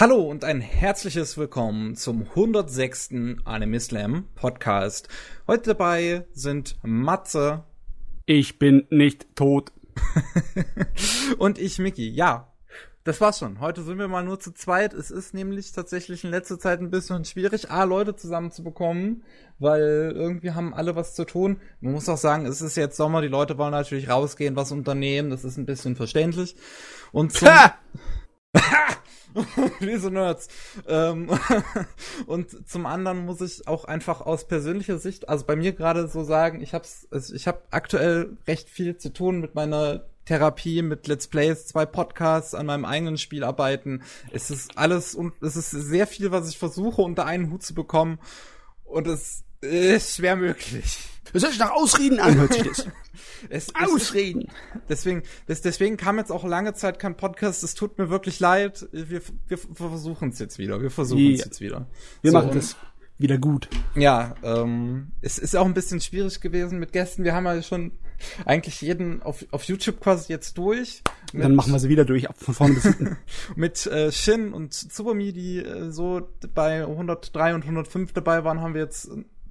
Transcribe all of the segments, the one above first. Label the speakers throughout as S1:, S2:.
S1: Hallo und ein herzliches Willkommen zum 106. Anime Slam Podcast. Heute dabei sind Matze.
S2: Ich bin nicht tot.
S1: und ich, Mickey. Ja, das war's schon. Heute sind wir mal nur zu zweit. Es ist nämlich tatsächlich in letzter Zeit ein bisschen schwierig, A, Leute zusammenzubekommen, weil irgendwie haben alle was zu tun. Man muss auch sagen, es ist jetzt Sommer, die Leute wollen natürlich rausgehen, was unternehmen. Das ist ein bisschen verständlich. Und zum Wie so Nerds. Ähm, und zum anderen muss ich auch einfach aus persönlicher Sicht, also bei mir gerade so sagen, ich hab's, also ich habe aktuell recht viel zu tun mit meiner Therapie, mit Let's Plays, zwei Podcasts, an meinem eigenen Spiel arbeiten. Es ist alles und es ist sehr viel, was ich versuche unter einen Hut zu bekommen und es ist schwer möglich.
S2: Das hört sich nach Ausreden an, hört sich das.
S1: es, Ausreden. Es, deswegen, das, deswegen kam jetzt auch lange Zeit kein Podcast. Es tut mir wirklich leid. Wir, wir, versuchen es jetzt wieder. Wir versuchen es jetzt wieder.
S2: Wir so, machen das wieder gut.
S1: Ja, ähm, es ist auch ein bisschen schwierig gewesen mit Gästen. Wir haben ja schon eigentlich jeden auf, auf YouTube quasi jetzt durch.
S2: Mit, Dann machen wir sie wieder durch, ab von vorne bis hinten.
S1: mit äh, Shin und Tsubami, die äh, so bei 103 und 105 dabei waren, haben wir jetzt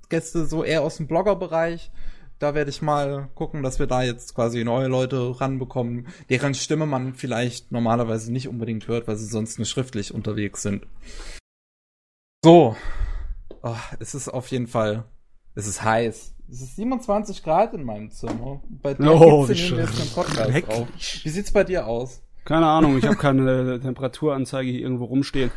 S1: Gäste so eher aus dem Blogger-Bereich. Da werde ich mal gucken, dass wir da jetzt quasi neue Leute ranbekommen, deren Stimme man vielleicht normalerweise nicht unbedingt hört, weil sie sonst nicht schriftlich unterwegs sind. So. Oh, es ist auf jeden Fall, es ist heiß. Es ist 27 Grad in meinem Zimmer.
S2: Bei dir oh,
S1: jetzt einen Podcast drauf. Wie sieht's bei dir aus?
S2: Keine Ahnung, ich habe keine Temperaturanzeige hier irgendwo rumstehen.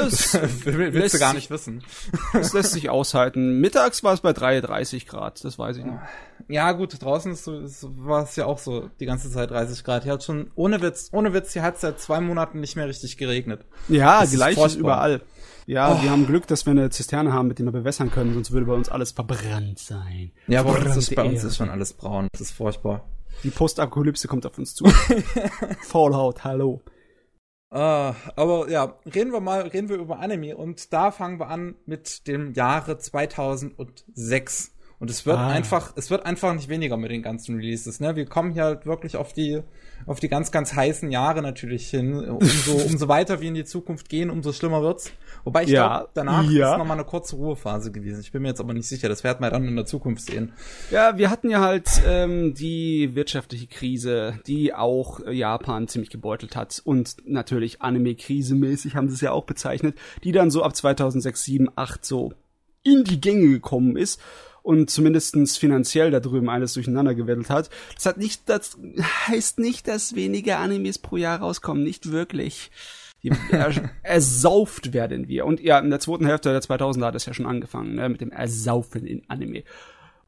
S1: Es willst du gar nicht wissen.
S2: Es lässt sich aushalten. Mittags war es bei 33 Grad, das weiß ich noch.
S1: Ja, gut, draußen ist, ist, war es ja auch so die ganze Zeit 30 Grad. Hier hat schon, ohne Witz, ohne Witz, hier hat es seit zwei Monaten nicht mehr richtig geregnet.
S2: Ja, das gleich ist, ist überall. Ja, oh. wir haben Glück, dass wir eine Zisterne haben, mit der wir bewässern können, sonst würde bei uns alles verbrannt sein.
S1: Ja, aber ist, bei uns ist schon alles braun. Das ist furchtbar.
S2: Die Postapokalypse kommt auf uns zu. Fallout, hallo.
S1: Uh, aber ja, reden wir mal, reden wir über Anime und da fangen wir an mit dem Jahre 2006. Und es wird ah. einfach, es wird einfach nicht weniger mit den ganzen Releases, ne? Wir kommen hier halt wirklich auf die, auf die ganz, ganz heißen Jahre natürlich hin. Umso, umso weiter wir in die Zukunft gehen, umso schlimmer wird's. Wobei ich ja. glaube, danach ja. ist nochmal eine kurze Ruhephase gewesen. Ich bin mir jetzt aber nicht sicher. Das werden wir dann in der Zukunft sehen.
S2: Ja, wir hatten ja halt ähm, die wirtschaftliche Krise, die auch Japan ziemlich gebeutelt hat. Und natürlich Anime-Krise mäßig haben sie es ja auch bezeichnet, die dann so ab 2006, 7, 8 so in die Gänge gekommen ist und zumindestens finanziell da drüben alles durcheinander gewettelt hat. Das hat nicht, das heißt nicht, dass weniger Animes pro Jahr rauskommen. Nicht wirklich. er, ersauft werden wir. Und ja, in der zweiten Hälfte der 2000er hat es ja schon angefangen, ne, mit dem Ersaufen in Anime.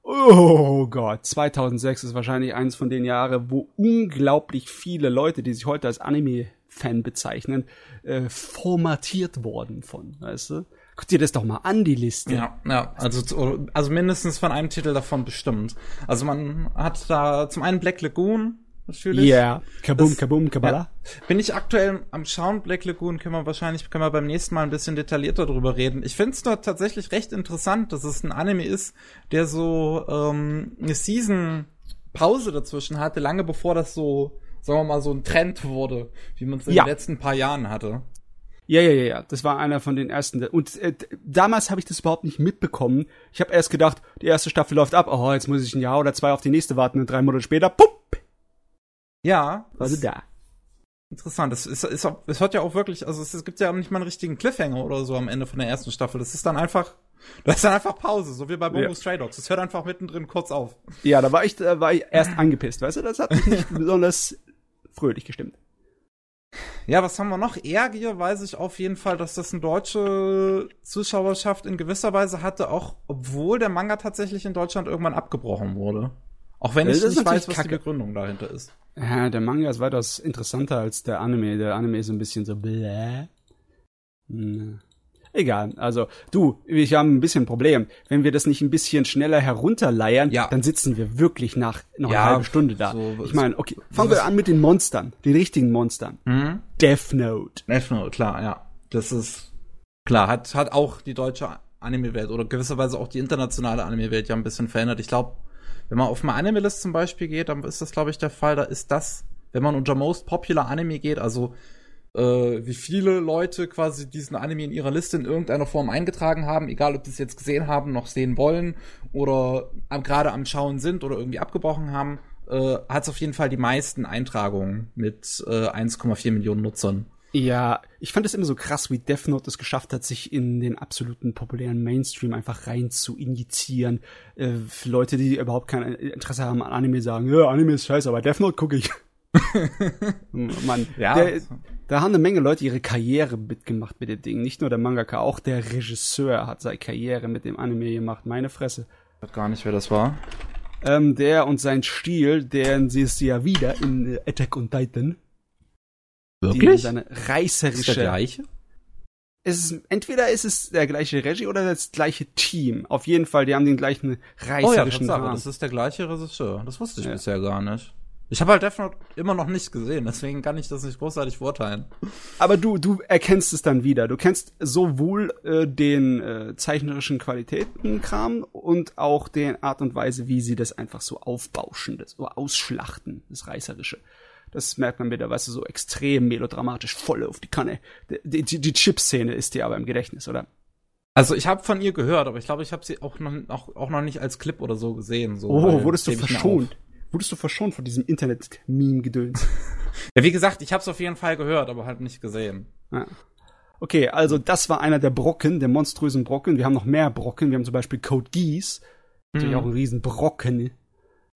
S2: Oh Gott, 2006 ist wahrscheinlich eines von den Jahren, wo unglaublich viele Leute, die sich heute als Anime-Fan bezeichnen, äh, formatiert worden von, weißt du? Guck dir das doch mal an, die Liste.
S1: Ja, ja, also, also mindestens von einem Titel davon bestimmt. Also man hat da zum einen Black Lagoon,
S2: natürlich. Ja, yeah. Kabum, das, Kabum, Kabala. Ja.
S1: Bin ich aktuell am Schauen, Black Lagoon, können wir wahrscheinlich, können wir beim nächsten Mal ein bisschen detaillierter drüber reden. Ich finde es dort tatsächlich recht interessant, dass es ein Anime ist, der so ähm, eine Season Pause dazwischen hatte, lange bevor das so, sagen wir mal, so ein Trend wurde, wie man es in ja. den letzten paar Jahren hatte.
S2: Ja, ja, ja, ja. Das war einer von den ersten. Und äh, damals habe ich das überhaupt nicht mitbekommen. Ich habe erst gedacht, die erste Staffel läuft ab. Oh, jetzt muss ich ein Jahr oder zwei auf die nächste warten. Und drei Monate später, pupp.
S1: Ja.
S2: Also da.
S1: Interessant. Es, ist, ist, es hört ja auch wirklich, also es, es gibt ja nicht mal einen richtigen Cliffhanger oder so am Ende von der ersten Staffel. Das ist dann einfach, das ist dann einfach Pause, so wie bei Bongo ja. Stray Dogs. Es hört einfach mittendrin kurz auf.
S2: Ja, da war ich, da war ich erst angepisst, weißt du? Das hat mich nicht besonders fröhlich gestimmt.
S1: Ja, was haben wir noch? Ergier weiß ich auf jeden Fall, dass das eine deutsche Zuschauerschaft in gewisser Weise hatte, auch obwohl der Manga tatsächlich in Deutschland irgendwann abgebrochen wurde. Auch wenn ich nicht weiß, was Kacke. die Begründung dahinter ist.
S2: Ja, der Manga ist weitaus interessanter als der Anime. Der Anime ist ein bisschen so bläh. Hm. Egal. Also, du, wir haben ein bisschen Problem. Wenn wir das nicht ein bisschen schneller herunterleiern, ja. dann sitzen wir wirklich nach noch ja, eine halbe Stunde da. So, ich meine, okay, fangen wir an mit den Monstern, den richtigen Monstern. Mhm. Death Note.
S1: Death Note, klar, ja. Das ist klar, hat hat auch die deutsche Anime-Welt oder gewisserweise auch die internationale Anime-Welt ja ein bisschen verändert. Ich glaube, wenn man auf eine Anime-List zum Beispiel geht, dann ist das, glaube ich, der Fall. Da ist das, wenn man unter Most Popular Anime geht, also äh, wie viele Leute quasi diesen Anime in ihrer Liste in irgendeiner Form eingetragen haben, egal ob sie es jetzt gesehen haben, noch sehen wollen oder gerade am Schauen sind oder irgendwie abgebrochen haben, äh, hat es auf jeden Fall die meisten Eintragungen mit äh, 1,4 Millionen Nutzern.
S2: Ja, ich fand es immer so krass, wie Death Note es geschafft hat, sich in den absoluten populären Mainstream einfach rein zu injizieren. Äh, Leute, die überhaupt kein Interesse haben an Anime, sagen, ja, Anime ist scheiße, aber Death Note gucke ich. Mann, ja. Der, da haben eine Menge Leute ihre Karriere mitgemacht mit dem Ding. Nicht nur der Mangaka, auch der Regisseur hat seine Karriere mit dem Anime gemacht. Meine Fresse.
S1: Ich weiß gar nicht, wer das war.
S2: Ähm, der und sein Stil, den siehst du ja wieder in Attack on Titan.
S1: Wirklich?
S2: seine reißerische. Ist
S1: der gleiche?
S2: Es ist, entweder ist es der gleiche Regie oder das gleiche Team. Auf jeden Fall, die haben den gleichen reißerischen
S1: oh ja, das ist der gleiche Regisseur. Das wusste ich ja. bisher gar nicht. Ich habe halt Death Note immer noch nicht gesehen, deswegen kann ich das nicht großartig beurteilen.
S2: Aber du, du erkennst es dann wieder. Du kennst sowohl äh, den äh, zeichnerischen Qualitätenkram und auch den Art und Weise, wie sie das einfach so aufbauschen, das so ausschlachten, das Reißerische. Das merkt man wieder, weißt du, so extrem melodramatisch, voll auf die Kanne. Die, die, die Chip-Szene ist dir aber im Gedächtnis, oder?
S1: Also ich habe von ihr gehört, aber ich glaube, ich habe sie auch noch, auch, auch noch nicht als Clip oder so gesehen. So,
S2: oh, wurdest du verschont? Wurdest du verschont von diesem Internet-Meme-Gedöns?
S1: ja, wie gesagt, ich habe es auf jeden Fall gehört, aber halt nicht gesehen.
S2: Ja. Okay, also das war einer der Brocken, der monströsen Brocken. Wir haben noch mehr Brocken. Wir haben zum Beispiel Code Geass. Natürlich mhm. auch ein Riesenbrocken.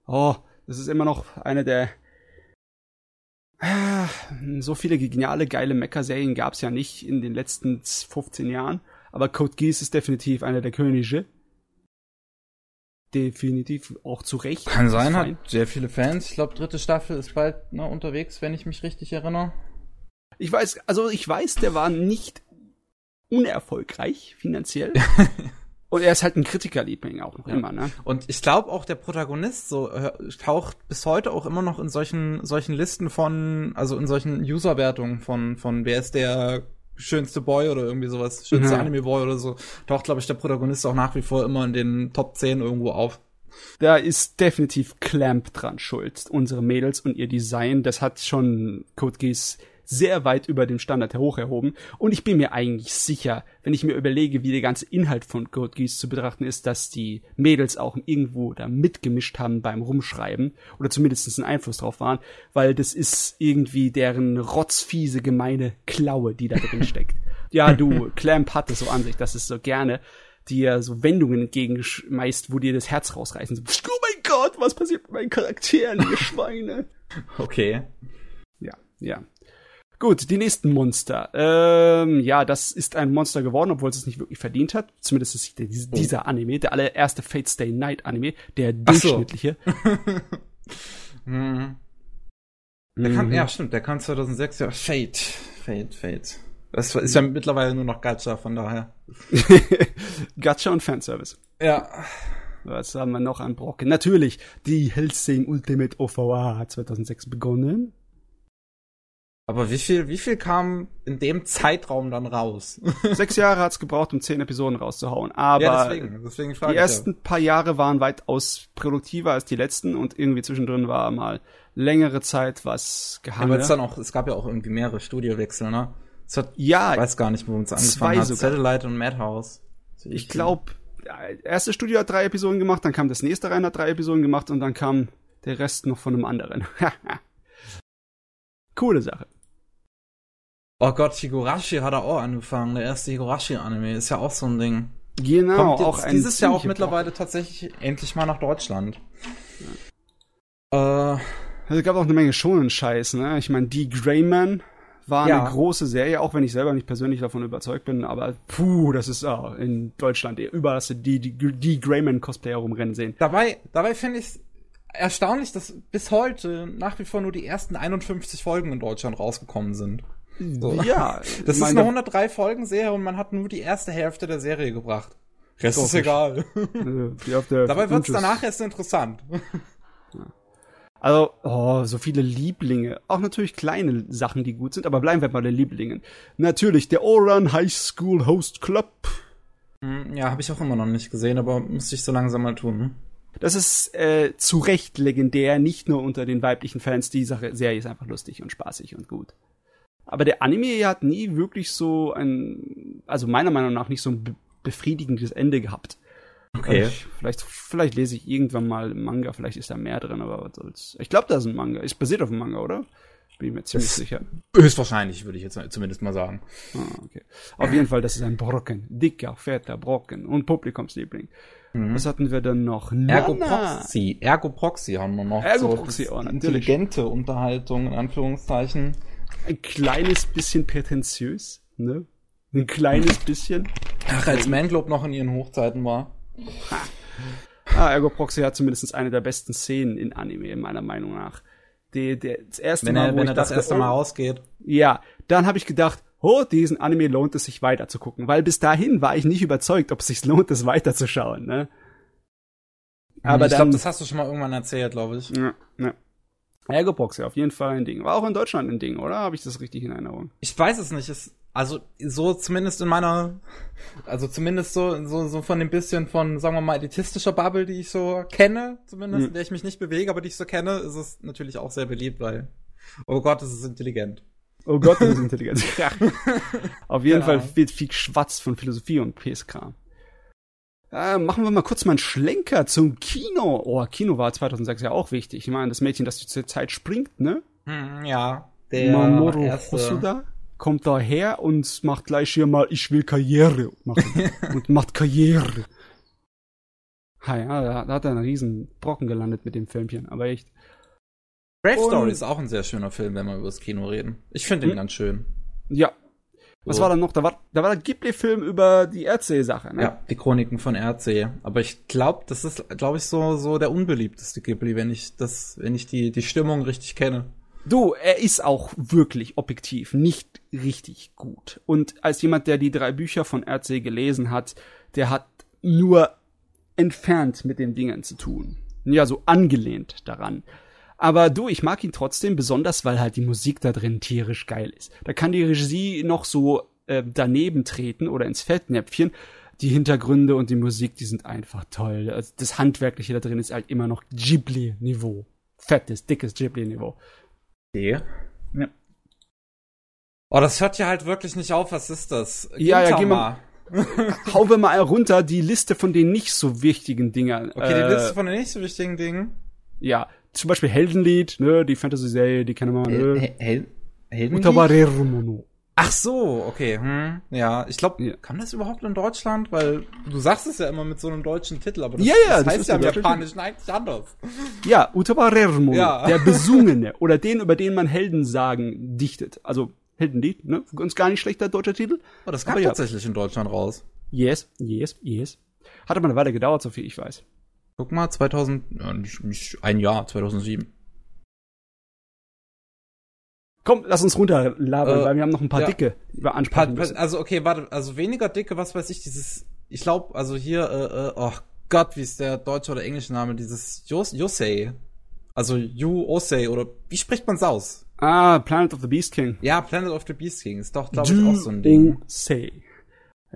S2: Oh, das ist immer noch einer der so viele geniale, geile Mecha-Serien gab es ja nicht in den letzten 15 Jahren, aber Code Geass ist definitiv einer der Könige. Definitiv auch zu Recht.
S1: Kann sein, hat sehr viele Fans. Ich glaube, dritte Staffel ist bald ne, unterwegs, wenn ich mich richtig erinnere.
S2: Ich weiß, also ich weiß, der war nicht unerfolgreich finanziell. Und er ist halt ein Kritikerliebling auch noch ja. immer, ne?
S1: Und ich glaube auch der Protagonist so äh, taucht bis heute auch immer noch in solchen solchen Listen von, also in solchen Userwertungen von von wer ist der schönste Boy oder irgendwie sowas, schönste mhm. Anime Boy oder so, taucht glaube ich der Protagonist auch nach wie vor immer in den Top 10 irgendwo auf.
S2: Da ist definitiv Clamp dran schuld, unsere Mädels und ihr Design, das hat schon Code Geass sehr weit über dem Standard hoch erhoben. Und ich bin mir eigentlich sicher, wenn ich mir überlege, wie der ganze Inhalt von Code Geass zu betrachten ist, dass die Mädels auch irgendwo da mitgemischt haben beim Rumschreiben oder zumindest einen Einfluss drauf waren, weil das ist irgendwie deren rotzfiese, gemeine Klaue, die da drin steckt. ja, du, Clamp hat es so an sich, dass es so gerne dir so Wendungen entgegenschmeißt, wo dir das Herz rausreißen. So, oh mein Gott, was passiert mit meinen Charakteren, ihr Schweine?
S1: Okay.
S2: Ja, ja. Gut, die nächsten Monster. Ähm, ja, das ist ein Monster geworden, obwohl es es nicht wirklich verdient hat. Zumindest ist der, oh. dieser Anime, der allererste Fate Stay Night Anime, der durchschnittliche.
S1: mhm. Der kam, mhm. ja, stimmt, der kam 2006, ja, Fate, Fate, Fate. Das ist ja mittlerweile nur noch Gacha, von daher.
S2: Gacha und Fanservice.
S1: Ja.
S2: Was haben wir noch an Brocken? Natürlich, die Hellsing Ultimate OVA hat 2006 begonnen.
S1: Aber wie viel, wie viel kam in dem Zeitraum dann raus?
S2: Sechs Jahre hat's gebraucht, um zehn Episoden rauszuhauen. Aber ja, deswegen, deswegen die ersten ja. paar Jahre waren weitaus produktiver als die letzten und irgendwie zwischendrin war mal längere Zeit was gehandelt.
S1: Aber es dann auch, es gab ja auch irgendwie mehrere Studiowechsel, ne? Es hat, ja, ich weiß gar nicht, wo es angefangen hat. Sogar. Satellite und Madhouse.
S2: Ich glaube, erste Studio hat drei Episoden gemacht, dann kam das nächste rein, hat drei Episoden gemacht und dann kam der Rest noch von einem anderen. Coole Sache.
S1: Oh Gott, Higurashi hat er auch angefangen. Der erste Higurashi-Anime ist ja auch so ein Ding.
S2: Genau,
S1: Kommt auch ein dieses Jahr auch mittlerweile tatsächlich endlich mal nach Deutschland.
S2: Ja. Äh, es gab auch eine Menge schonen Scheiß, ne? Ich meine, die Greyman war ja. eine große Serie, auch wenn ich selber nicht persönlich davon überzeugt bin, aber puh, das ist oh, in Deutschland überall hast du die, die, die Greyman Cosplayer rumrennen sehen.
S1: Dabei, dabei finde ich erstaunlich, dass bis heute nach wie vor nur die ersten 51 Folgen in Deutschland rausgekommen sind. So. Ja. Das ist eine 103 Folgen Serie und man hat nur die erste Hälfte der Serie gebracht. Rest ist egal. Dabei wird es danach erst interessant.
S2: Also, oh, so viele Lieblinge. Auch natürlich kleine Sachen, die gut sind, aber bleiben wir bei den Lieblingen. Natürlich der Oran High School Host Club.
S1: Hm, ja, habe ich auch immer noch nicht gesehen, aber muss ich so langsam mal tun. Hm?
S2: Das ist äh, zu Recht legendär, nicht nur unter den weiblichen Fans. Die Sache, Serie ist einfach lustig und spaßig und gut. Aber der Anime hat nie wirklich so ein, also meiner Meinung nach nicht so ein be befriedigendes Ende gehabt.
S1: Okay.
S2: Ich, vielleicht, vielleicht lese ich irgendwann mal einen Manga, vielleicht ist da mehr drin, aber was soll's. Ich glaube, da ist ein Manga. Ist basiert auf einem Manga, oder? Bin ich mir ziemlich
S1: Das-
S2: sicher.
S1: Höchstwahrscheinlich, würde ich jetzt zumindest mal sagen.
S2: Ah, okay. Auf jeden Fall, das ist ein Brocken. Dicker, fetter Brocken. Und Publikumsliebling. Was hatten wir denn noch?
S1: Ergo. Proxy. Ergo Proxy haben wir noch.
S2: Ergo Proxy,
S1: das
S2: oh, natürlich.
S1: intelligente Unterhaltung, in Anführungszeichen.
S2: Ein kleines bisschen prätentiös, ne? Ein kleines bisschen.
S1: Ach, als Manglobe noch in ihren Hochzeiten war.
S2: Ah, Ergo Proxy hat zumindest eine der besten Szenen in Anime, meiner Meinung nach. Die, der, das erste
S1: Wenn
S2: Mal,
S1: er, wenn er das
S2: dachte,
S1: erste
S2: oh,
S1: Mal rausgeht.
S2: Ja, dann habe ich gedacht, oh, diesen Anime lohnt es sich weiter zu gucken, weil bis dahin war ich nicht überzeugt, ob es sich lohnt, es weiterzuschauen, ne? Aber
S1: ich glaube, das hast du schon mal irgendwann erzählt, glaube ich.
S2: ja, ja. Ergo Proxy, auf jeden Fall ein Ding. War auch in Deutschland ein Ding, oder? Habe ich das richtig in Erinnerung?
S1: Ich weiß es nicht. Es, also so zumindest in meiner, also zumindest so, so, so von dem bisschen von, sagen wir mal, elitistischer Bubble, die ich so kenne, zumindest,
S2: Mhm.
S1: in der ich mich nicht bewege, aber die ich so kenne, ist es natürlich auch sehr beliebt, weil, oh Gott, es ist intelligent.
S2: Oh Gott, das ist intelligent. ja. Auf jeden
S1: Genau.
S2: Fall wird viel Schwatz von Philosophie und PS-Kram. Äh, machen wir mal kurz mal einen Schlenker zum Kino. Oh, Kino war 2006 ja auch wichtig. Ich meine, das Mädchen, das zur Zeit springt, ne?
S1: Hm, ja, der
S2: Mamoru
S1: erste,
S2: Hosoda kommt daher und macht gleich hier mal, ich will Karriere machen. und macht Karriere. Ha, ja, da, da hat er einen riesen Brocken gelandet mit dem Filmchen, aber echt.
S1: Brave Story ist auch ein sehr schöner Film, wenn wir über das Kino reden. Ich finde ihn
S2: Hm.
S1: ganz schön.
S2: Ja. Was war da noch? Da war, da war der Ghibli-Film über die Erdsee-Sache, ne?
S1: Ja, die Chroniken von RC. Aber ich glaube, das ist, glaube ich, so, so der unbeliebteste Ghibli, wenn ich das, wenn ich die, die Stimmung richtig kenne.
S2: Du, er ist auch wirklich objektiv nicht richtig gut. Und als jemand, der die drei Bücher von RC gelesen hat, der hat nur entfernt mit den Dingen zu tun. Ja, so angelehnt daran. Aber du, ich mag ihn trotzdem, besonders weil halt die Musik da drin tierisch geil ist. Da kann die Regie noch so äh, daneben treten oder ins Fettnäpfchen. Die Hintergründe und die Musik, die sind einfach toll. Also das Handwerkliche da drin ist halt immer noch Ghibli-Niveau. Fettes, dickes Ghibli-Niveau.
S1: Okay.
S2: Ja.
S1: Oh, das hört ja halt wirklich nicht auf. Was ist das?
S2: Ja, ja,
S1: Gintama.
S2: geh mal- Hauen wir mal runter die Liste von den nicht so wichtigen Dingern.
S1: Okay,
S2: äh,
S1: die Liste von den nicht so wichtigen Dingen.
S2: Ja, zum Beispiel Heldenlied, ne, die Fantasy-Serie, die kennen wir, ne.
S1: Hel Hel Heldenlied? Ach so, okay. Hm, ja, ich glaube,
S2: Ja.
S1: kann das überhaupt in Deutschland? Weil du sagst es ja immer mit so einem deutschen Titel, aber das,
S2: Ja, ja,
S1: das
S2: das
S1: heißt
S2: ist
S1: ja im Japanischen eigentlich anders.
S2: Ja, Utabareru Mono,
S1: Ja.
S2: der Besungene oder den, über den man Heldensagen dichtet. Also Heldenlied, ne, ganz gar nicht schlechter deutscher Titel.
S1: Oh, das kam
S2: Aber ja.
S1: tatsächlich in Deutschland raus.
S2: Yes, yes, yes. Hat aber eine Weile gedauert, so viel ich weiß.
S1: Guck mal, 2000, ja, nicht, nicht ein Jahr, 2007.
S2: Komm, lass uns runterlabern,
S1: Äh,
S2: weil wir haben noch ein paar
S1: ja.
S2: dicke, die wir ansprechen müssen.
S1: Also, okay, warte, also weniger dicke, was weiß ich, dieses, ich glaube, also hier, äh, äh, oh Gott, wie ist der deutsche oder englische Name, dieses Yos Yosei. Also Yu Osei, oder wie spricht man's aus?
S2: Ah, Planet of the Beast King.
S1: Ja, Planet of the Beast King ist doch, glaube ich, auch so ein Ding.
S2: Say.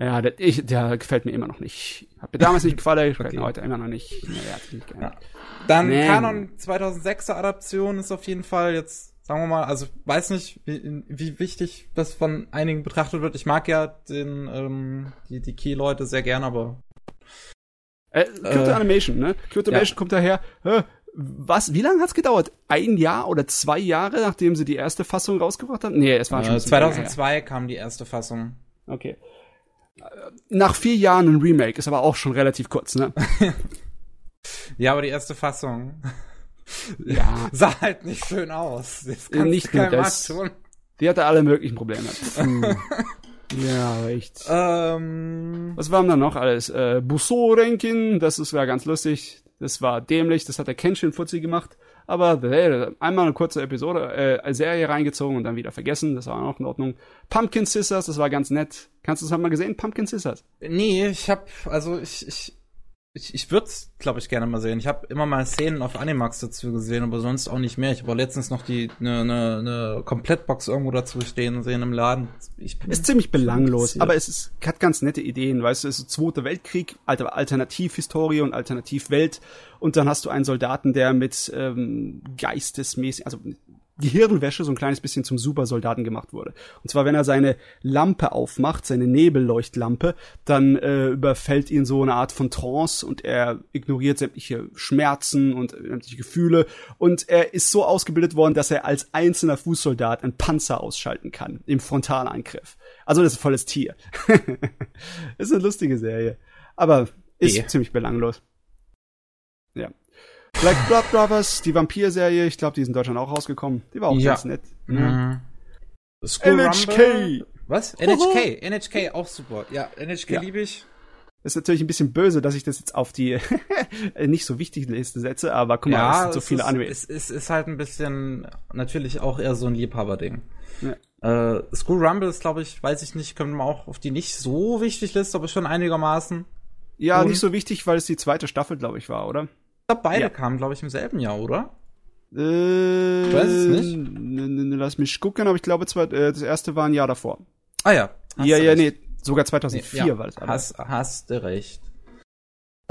S2: Ja, der, ich, der gefällt mir immer noch nicht. Hat mir damals nicht gefallen, gefällt
S1: Okay.
S2: mir heute immer noch nicht. Ja, mich nicht
S1: Ja. Dann
S2: Nee.
S1: Canon 2006er Adaption ist auf jeden Fall jetzt, sagen wir mal, also weiß nicht, wie, wie wichtig das von einigen betrachtet wird. Ich mag ja den, ähm, die, die Key-Leute sehr gern, aber
S2: Äh, Kyoto
S1: Äh,
S2: Animation, ne?
S1: Ja.
S2: Animation kommt daher. Äh, was? Wie lange hat's gedauert? Ein Jahr oder zwei Jahre, nachdem sie die erste Fassung rausgebracht haben? Nee, es war schon
S1: äh,
S2: her.
S1: 2002 kam die erste Fassung.
S2: Okay. Nach vier Jahren ein Remake, ist aber auch schon relativ kurz, ne?
S1: Ja, aber die erste Fassung
S2: Ja.
S1: sah halt nicht schön aus. Das kannst
S2: Nicht
S1: keinem
S2: das.
S1: antun.
S2: Die hatte alle möglichen Probleme. Puh. ja, echt.
S1: Ähm,
S2: Was war denn da noch alles? Äh, Busou Renkin, das ist, war ganz lustig. Das war dämlich, das hat der Kenshin Fuzzi gemacht. Aber hey, einmal eine kurze Episode, äh, Serie reingezogen und dann wieder vergessen. Das war auch in Ordnung. Pumpkin Sisters, das war ganz nett. Kannst du das mal gesehen? Pumpkin Sisters.
S1: nee, ich hab, also ich, ich, ich, ich würde es, glaube ich, gerne mal sehen. Ich habe immer mal Szenen auf Animax dazu gesehen, aber sonst auch nicht mehr. Ich habe letztens noch die eine ne, ne Komplettbox irgendwo dazu stehen sehen im Laden. Ich
S2: Ist ziemlich belanglos, aber es ist, hat ganz nette Ideen, weißt du, es ist Zweiter Weltkrieg, Alter, Alternativhistorie und Alternativwelt und dann hast du einen Soldaten, der mit ähm, geistesmäßig, also Gehirnwäsche so ein kleines bisschen zum Supersoldaten gemacht wurde. Und zwar, wenn er seine Lampe aufmacht, seine Nebelleuchtlampe, dann äh, überfällt ihn so eine Art von Trance und er ignoriert sämtliche Schmerzen und sämtliche Gefühle und er ist so ausgebildet worden, dass er als einzelner Fußsoldat einen Panzer ausschalten kann im Frontalangriff. Also das ist ein volles Tier. ist eine lustige Serie, aber ist e. ziemlich belanglos. Ja. Black Blood Brothers, die Vampir-Serie, ich glaube, die ist in Deutschland auch rausgekommen. Die war auch ja. ganz nett.
S1: Ne? Mhm. NHK. Rumble. Was? NHK, NHK auch super. Ja, NHK ja. liebe ich.
S2: ist natürlich ein bisschen böse, dass ich das jetzt auf die nicht so wichtige Liste setze, aber guck mal, ja, es sind so viele
S1: Anime. Es ist, ist halt ein bisschen natürlich auch eher so ein Liebhaberding. Ja. Äh, School Rumble ist, glaube ich, weiß ich nicht, können wir auch auf die nicht so wichtig Liste, aber schon einigermaßen.
S2: Ja, Und nicht so wichtig, weil es die zweite Staffel, glaube ich, war, oder?
S1: Glaube, beide ja. kamen, glaube ich, im selben Jahr, oder?
S2: Äh, ich weiß es nicht. Lass mich gucken, aber ich glaube, äh, das erste war ein Jahr davor.
S1: Ah ja.
S2: Ja, ja, nee, sogar 2004 nee, ja, war das.
S1: Hast, hast du recht.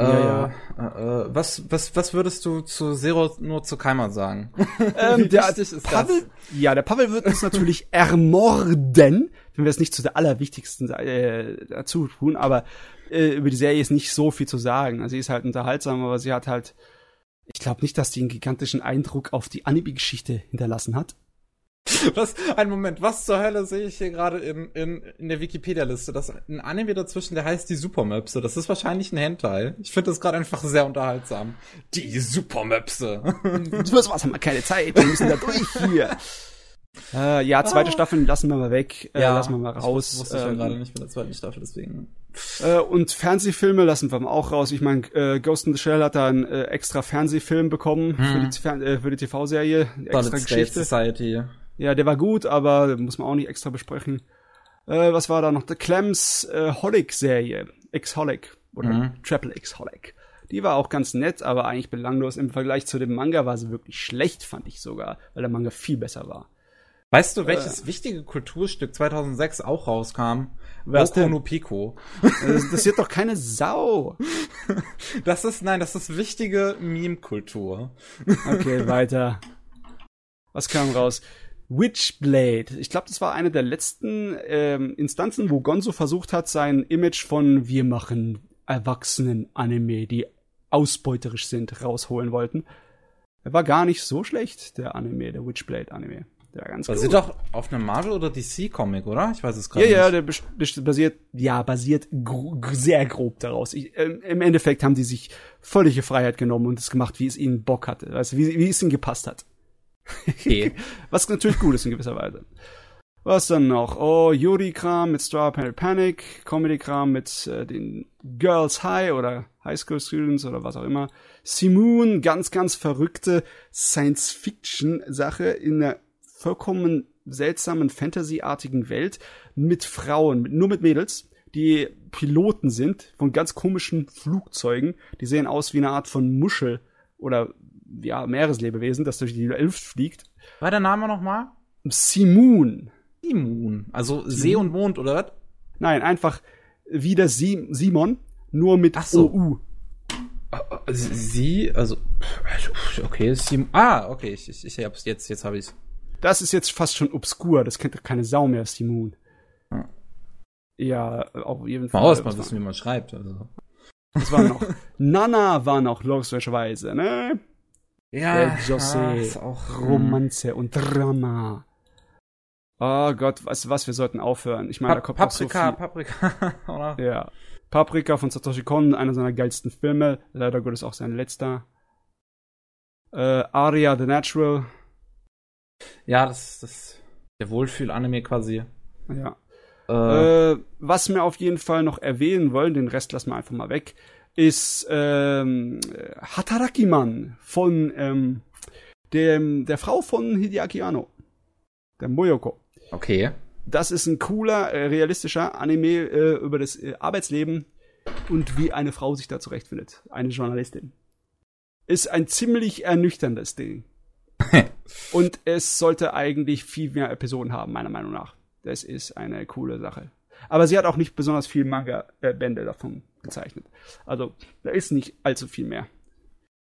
S1: Ja, äh, ja. Äh, äh, was, was, was würdest du zu Zero nur zu Keimer sagen?
S2: Ähm, der ist Pavel, das? ja, der Pavel wird uns natürlich ermorden, wenn wir es nicht zu der allerwichtigsten äh, dazu tun, aber äh, über die Serie ist nicht so viel zu sagen. Also sie ist halt unterhaltsam, aber sie hat halt, ich glaube nicht, dass die einen gigantischen Eindruck auf die Anime-Geschichte hinterlassen hat.
S1: Was? Ein Moment, was zur Hölle sehe ich hier gerade in, in, in der Wikipedia-Liste? Das ein Anime dazwischen, der heißt die Supermöpse. Das ist wahrscheinlich ein Hentai. Ich finde das gerade einfach sehr unterhaltsam. Die Supermöpse.
S2: Du was, haben wir keine Zeit. Wir müssen da durch hier. Äh, ja, zweite ah. Staffel lassen wir mal weg. Äh, ja, lassen wir mal raus.
S1: Ich wusste ähm, ja gerade nicht mit der zweiten Staffel, deswegen.
S2: Äh, und Fernsehfilme lassen wir mal auch raus. Ich meine, äh, Ghost in the Shell hat da einen äh, extra Fernsehfilm bekommen hm. für die, äh, für die TV-Serie. Extra Geschichte. Society. Ja, der war gut, aber muss man auch nicht extra besprechen. Äh, was war da noch? The Clems äh, Holic-Serie. X-Holic. Oder mhm. Triple X-Holic. Die war auch ganz nett, aber eigentlich belanglos. Im Vergleich zu dem Manga war sie wirklich schlecht, fand ich sogar, weil der Manga viel besser war.
S1: Weißt du, welches äh, wichtige Kulturstück 2006 auch rauskam?
S2: Was Boku no Pico. Das interessiert doch keine Sau.
S1: Das ist, nein, das ist wichtige Meme-Kultur.
S2: Okay, weiter. Was kam raus? Witchblade. Ich glaube, das war eine der letzten ähm, Instanzen, wo Gonzo versucht hat, sein Image von wir machen erwachsenen Anime, die ausbeuterisch sind, rausholen wollten. Er war gar nicht so schlecht, der Anime, der Witchblade Anime.
S1: Der ganz basiert doch auf einem Marvel oder DC Comic, oder? Ich weiß es gerade
S2: ja, nicht. Ja, der basiert ja basiert gro sehr grob daraus. Ich, äh, Im Endeffekt haben die sich völlige Freiheit genommen und es gemacht, wie es ihnen Bock hatte, also wie, wie es ihnen gepasst hat. Was natürlich gut ist in gewisser Weise. Was dann noch? Oh, Yuri-Kram mit Strawberry Panic, Comedy-Kram mit äh, den Girls High oder High School Students oder was auch immer. Simoon, ganz, ganz verrückte Science-Fiction-Sache in einer vollkommen seltsamen Fantasy-artigen Welt mit Frauen, nur mit Mädels, die Piloten sind von ganz komischen Flugzeugen. Die sehen aus wie eine Art von Muschel oder ja, Meereslebewesen, das durch die Luft fliegt.
S1: War der Name nochmal?
S2: Simoon.
S1: Simoon. Also See und Mond, oder was?
S2: Nein, einfach wie der Simon, nur mit Ach so. OU.
S1: Sie, also, okay, Sim, ah, okay, ich, ich, ich hab's jetzt, jetzt habe ich's.
S2: Das ist jetzt fast schon obskur, das kennt doch keine Sau mehr, Simon. Hm. Ja, auf jeden Fall.
S1: Mal aus, mal wissen, wie man schreibt, also.
S2: Das war noch, Nana war noch logischerweise, ne?
S1: Ja,
S2: Der José, ja, auch, hm. Romanze und Drama. Oh Gott, was, was, wir sollten aufhören. Ich meine, da kommt
S1: Paprika,
S2: so.
S1: Paprika, oder?
S2: Ja. Paprika von Satoshi Kon, einer seiner geilsten Filme. Leider Gottes auch sein letzter. Äh, Aria the Natural.
S1: Ja, das, das, der Wohlfühl-Anime quasi.
S2: Ja. Äh, äh, was wir auf jeden Fall noch erwähnen wollen, den Rest lassen wir einfach mal weg, ist ähm, Hatarakiman von ähm, dem, der Frau von Hideaki Anno, der Moyoko.
S1: Okay.
S2: Das ist ein cooler, äh, realistischer Anime äh, über das äh, Arbeitsleben und wie eine Frau sich da zurechtfindet. Eine Journalistin. Ist ein ziemlich ernüchterndes Ding. und es sollte eigentlich viel mehr Episoden haben, meiner Meinung nach. Das ist eine coole Sache. Aber sie hat auch nicht besonders viel Manga-Bände davon gezeichnet. Also, da ist nicht allzu viel mehr.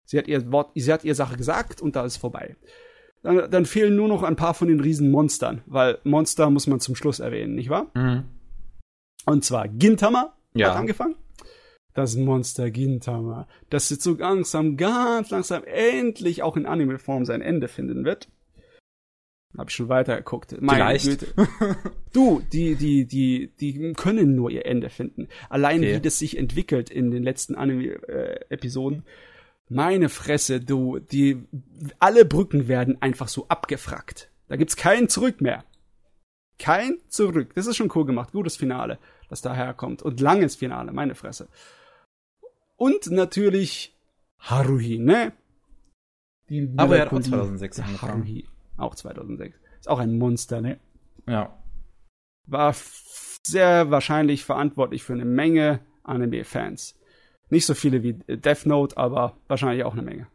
S2: Sie hat ihr Wort, sie hat ihr Sache gesagt und da ist vorbei. dann, dann fehlen nur noch ein paar von den Riesenmonstern, weil Monster muss man zum Schluss erwähnen, nicht wahr?
S1: Mhm.
S2: Und zwar Gintama
S1: Ja.
S2: hat angefangen. Das Monster Gintama, das jetzt so langsam, ganz langsam endlich auch in Anime-Form sein Ende finden wird. Hab ich schon weiter geguckt. Meine
S1: Vielleicht.
S2: Güte. Du, die, die, die, die können nur ihr Ende finden. Allein
S1: Okay.
S2: wie das sich entwickelt in den letzten Anime-Episoden. Meine Fresse, du, die, alle Brücken werden einfach so abgefrackt. Da gibt's kein Zurück mehr. Kein Zurück. Das ist schon cool gemacht. Gutes Finale, das daherkommt. Und langes Finale, meine Fresse. Und natürlich Haruhi, ne? Die
S1: Aber er hat auch
S2: Melancholie
S1: 2006
S2: der
S1: angefangen.
S2: Haruhi. Auch 2006. Ist auch ein Monster, ne?
S1: Ja.
S2: War sehr wahrscheinlich verantwortlich für eine Menge Anime-Fans. Nicht so viele wie Death Note, aber wahrscheinlich auch eine Menge.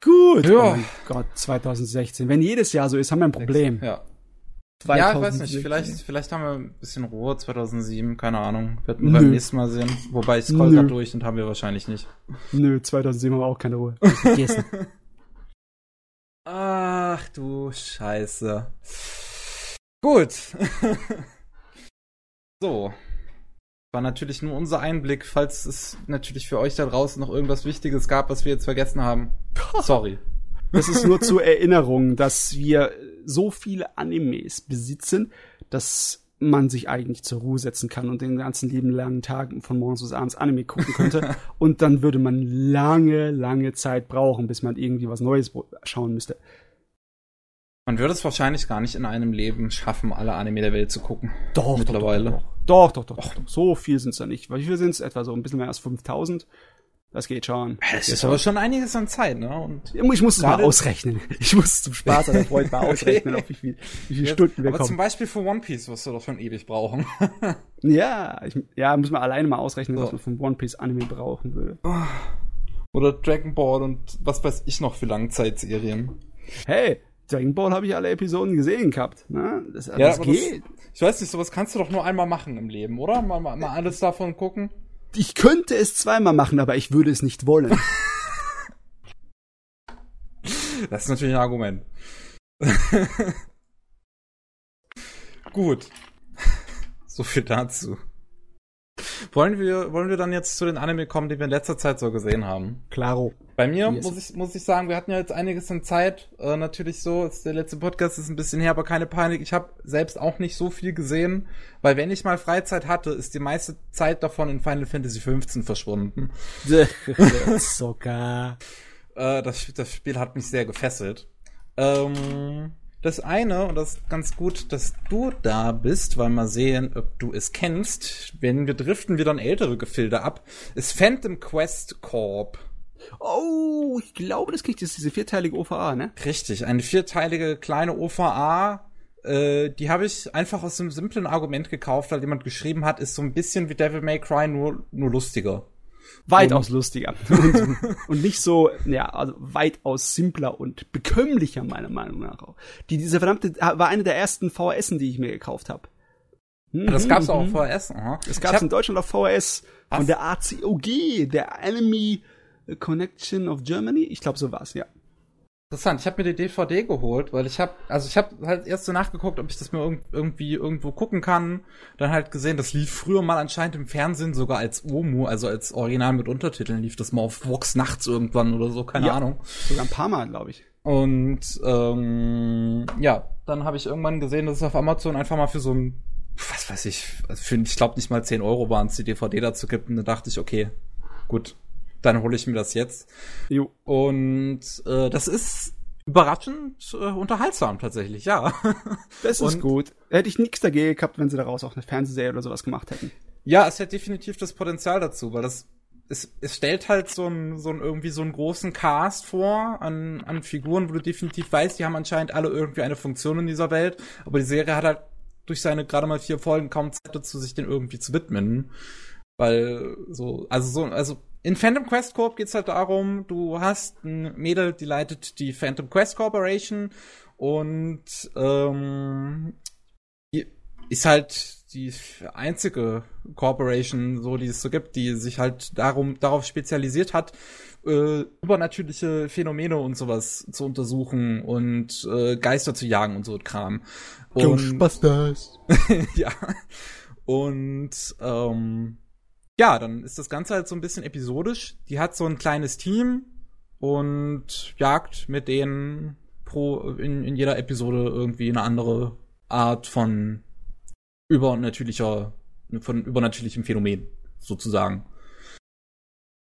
S2: Gut.
S1: Ja.
S2: Oh mein Gott, 2016. Wenn jedes Jahr so ist, haben wir ein Problem.
S1: Ja. Ja, ich weiß
S2: 2016.
S1: nicht, vielleicht, vielleicht haben wir ein bisschen Ruhe 2007, keine Ahnung. Werden wir
S2: Nö.
S1: beim nächsten Mal sehen. Wobei ich scroll grad durch und haben wir wahrscheinlich nicht.
S2: Nö, 2007 haben wir auch keine Ruhe.
S1: Ach du Scheiße. Gut. so. War natürlich nur unser Einblick, falls es natürlich für euch da draußen noch irgendwas Wichtiges gab, was wir jetzt vergessen haben. Sorry.
S2: Das ist nur zur Erinnerung, dass wir so viele Animes besitzen, dass man sich eigentlich zur Ruhe setzen kann und den ganzen lieben langen Tagen von morgens bis abends Anime gucken könnte. und dann würde man lange, lange Zeit brauchen, bis man irgendwie was Neues schauen müsste.
S1: Man würde es wahrscheinlich gar nicht in einem Leben schaffen, alle Anime der Welt zu gucken.
S2: Doch,
S1: Mittlerweile.
S2: Doch, doch, doch, doch. doch. So viel sind's da nicht. Wie viel sind's? Etwa so ein bisschen mehr als 5000. Das geht schon.
S1: Das ist aber schon einiges an Zeit, ne? Und
S2: Ich muss es mal ausrechnen. Ich muss zum Spaß an der Freude mal
S1: Okay.
S2: ausrechnen, auf wie viel, wie viele Stunden wir
S1: aber zum
S2: kommen.
S1: Beispiel für One Piece wirst du doch schon ewig brauchen.
S2: Ja, ich, ja, muss man alleine mal ausrechnen, was
S1: So.
S2: man von One Piece Anime brauchen würde.
S1: Oder Dragon Ball und was weiß ich noch für Langzeitserien.
S2: Hey, Dragon Ball habe ich alle Episoden gesehen gehabt. Ne? Das,
S1: Ja,
S2: das
S1: aber das-
S2: geht.
S1: Ich weiß nicht, sowas kannst du doch nur einmal machen im Leben, oder? Mal, mal, mal alles davon gucken.
S2: Ich könnte es zweimal machen, aber ich würde es nicht wollen.
S1: Das ist natürlich ein Argument. Gut. So viel dazu. Wollen wir, wollen wir dann jetzt zu den Anime kommen, die wir in letzter Zeit so gesehen haben?
S2: Claro.
S1: Bei mir
S2: Yes.
S1: muss ich, muss ich sagen, wir hatten ja jetzt einiges an Zeit. Äh, natürlich so, ist der letzte Podcast ist ein bisschen her, aber keine Panik. Ich habe selbst auch nicht so viel gesehen, weil wenn ich mal Freizeit hatte, ist die meiste Zeit davon in Final Fantasy 15 verschwunden.
S2: Sogar.
S1: Äh, das, das Spiel hat mich sehr gefesselt. Ähm, das eine, und das ist ganz gut, dass du da bist, weil mal sehen, ob du es kennst, wenn wir driften wieder in ältere Gefilde ab, ist Phantom Quest Corp.
S2: Oh, ich glaube, das kriegt jetzt diese vierteilige OVA, ne?
S1: Richtig, eine vierteilige kleine OVA. Äh, die habe ich einfach aus einem simplen Argument gekauft, weil jemand geschrieben hat, ist so ein bisschen wie Devil May Cry, nur, nur lustiger.
S2: Weitaus lustiger. Und, und nicht so, ja, also weitaus simpler und bekömmlicher, meiner Meinung nach auch. Die, diese verdammte, war eine der ersten VHSen, die ich mir gekauft habe.
S1: Das gab's auch auf VHS. Aha.
S2: Das gab's
S1: hab-
S2: in Deutschland auf VHS
S1: Was?
S2: von der ACOG, der Enemy Connection of Germany. Ich glaube, so war's, ja.
S1: Interessant, ich habe mir die DVD geholt, weil ich habe, also ich habe halt erst so nachgeguckt, ob ich das mir irg irgendwie irgendwo gucken kann. Dann halt gesehen, das lief früher mal anscheinend im Fernsehen sogar als OMU, also als Original mit Untertiteln, lief das mal auf Vox nachts irgendwann oder so, keine
S2: Ja.
S1: Ahnung.
S2: Sogar ein paar Mal, glaube ich.
S1: Und ähm, ja, dann habe ich irgendwann gesehen, dass es auf Amazon einfach mal für so ein, was weiß ich, für, ich glaube nicht mal 10 Euro waren es, die DVD dazu gibt. Und dann dachte ich, okay, gut, dann hole ich mir das jetzt.
S2: Jo.
S1: Und äh, das ist überraschend äh, unterhaltsam tatsächlich, ja.
S2: Das ist
S1: Und-
S2: gut. Hätte ich nichts dagegen gehabt, wenn sie daraus auch eine Fernsehserie oder sowas gemacht hätten.
S1: ja, es hat definitiv das Potenzial dazu, weil das es, es stellt halt so ein, so ein irgendwie so einen großen Cast vor an, an Figuren, wo du definitiv weißt, die haben anscheinend alle irgendwie eine Funktion in dieser Welt, aber die Serie hat halt durch seine gerade mal vier Folgen kaum Zeit dazu, sich den irgendwie zu widmen. Weil so, also so, also in Phantom Quest Corp geht's halt darum, du hast ein Mädel, die leitet die Phantom Quest Corporation und ähm, ist halt, die einzige Corporation, so die es so gibt, die sich halt darum darauf spezialisiert hat, äh, übernatürliche Phänomene und sowas zu untersuchen und äh, Geister zu jagen und so Kram.
S2: Ghostbusters.
S1: ja. Und ähm, ja, dann ist das Ganze halt so ein bisschen episodisch. Die hat so ein kleines Team und jagt mit denen pro in, in jeder Episode irgendwie eine andere Art von übernatürlicher, von übernatürlichem Phänomen, sozusagen.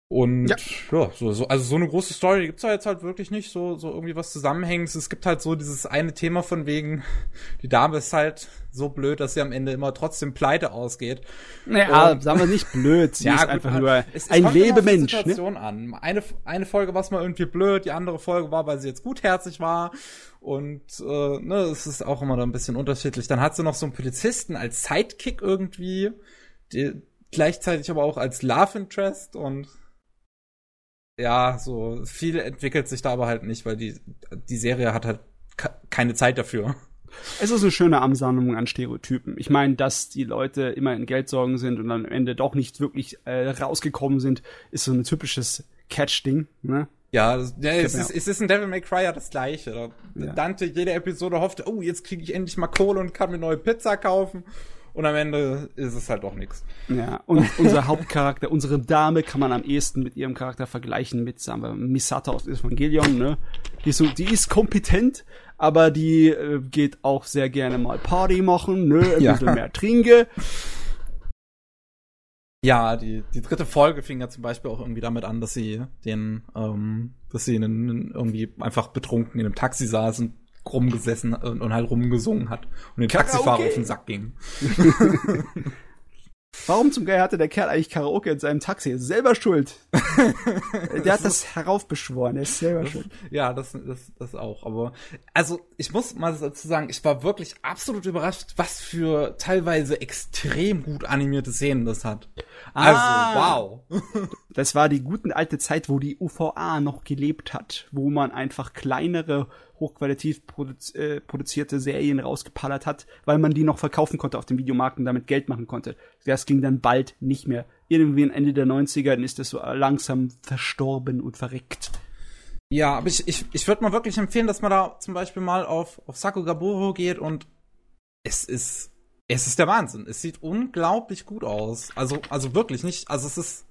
S1: Und ja, ja so, so, also so eine große Story gibt's da jetzt halt wirklich nicht, so, so irgendwie was Zusammenhängendes. Es gibt halt so dieses eine Thema von wegen, die Dame ist halt so blöd, dass sie am Ende immer trotzdem pleite ausgeht.
S2: Naja, und, sagen wir nicht blöd, sie ja, ist gut, einfach nur es, es ein Lebemensch.
S1: Ne? Situation ne? an. Eine, eine Folge war es mal irgendwie blöd, die andere Folge war, weil sie jetzt gutherzig war. Und äh, ne, es ist auch immer da ein bisschen unterschiedlich. Dann hat sie noch so einen Polizisten als Sidekick irgendwie, die, gleichzeitig aber auch als Love Interest und ja, so viel entwickelt sich da aber halt nicht, weil die, die Serie hat halt keine Zeit dafür.
S2: Es ist eine schöne Ansammlung an Stereotypen. Ich meine, dass die Leute immer in Geldsorgen sind und am Ende doch nicht wirklich äh, rausgekommen sind, ist so ein typisches Catch-Ding, ne?
S1: Ja, das, ja es, ist, es ist in Devil May Cry ja das gleiche. Ja. Dante jede Episode hoffte, oh, jetzt kriege ich endlich mal Kohle und kann mir neue Pizza kaufen. Und am Ende ist es halt doch nichts.
S2: Ja, und unser Hauptcharakter, unsere Dame kann man am ehesten mit ihrem Charakter vergleichen mit, sagen wir, Misata aus Evangelion, ne? Die ist so, die ist kompetent, aber die äh, geht auch sehr gerne mal Party machen, ne? Ein ja. bisschen mehr trinke.
S1: Ja, die, die dritte Folge fing ja zum Beispiel auch irgendwie damit an, dass sie den, ähm, dass sie einen, irgendwie einfach betrunken in einem Taxi saß und rumgesessen und, und halt rumgesungen hat und den Taxifahrer auf den Sack ging.
S2: Warum zum Geier hatte der Kerl eigentlich Karaoke in seinem Taxi? Er ist selber schuld. der hat das heraufbeschworen, er ist selber
S1: das,
S2: schuld.
S1: Ja, das, das, das auch. Aber, also, ich muss mal dazu sagen, ich war wirklich absolut überrascht, was für teilweise extrem gut animierte Szenen das hat. Also, ah, wow.
S2: das war die guten alte Zeit, wo die UVA noch gelebt hat, wo man einfach kleinere hochqualitativ produzi äh, produzierte Serien rausgepallert hat, weil man die noch verkaufen konnte auf dem Videomarkt und damit Geld machen konnte. Das ging dann bald nicht mehr. Irgendwie Ende der 90er, dann ist das so langsam verstorben und verreckt.
S1: Ja, aber ich, ich, ich würde mal wirklich empfehlen, dass man da zum Beispiel mal auf, auf Sakugaburo geht und es ist, es ist der Wahnsinn. Es sieht unglaublich gut aus. Also, also wirklich nicht, also es ist,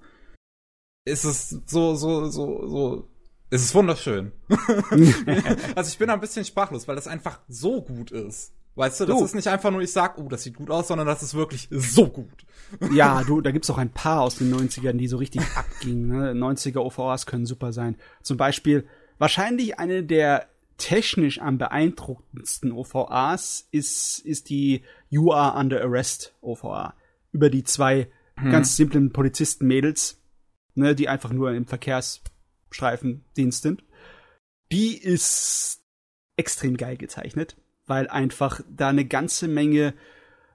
S1: es ist so, so, so, so es ist wunderschön. also ich bin ein bisschen sprachlos, weil das einfach so gut ist. Weißt du, das du. ist nicht einfach nur, ich sag, oh, das sieht gut aus, sondern das ist wirklich so gut.
S2: ja, du, da gibt's auch ein paar aus den 90ern, die so richtig abgingen. Ne? 90er OVAs können super sein. Zum Beispiel, wahrscheinlich eine der technisch am beeindruckendsten OVAs ist, ist die You Are Under Arrest OVA. Über die zwei hm. ganz simplen Polizisten-Mädels, ne, die einfach nur im Verkehrs Streifendiensten. Die ist extrem geil gezeichnet, weil einfach da eine ganze Menge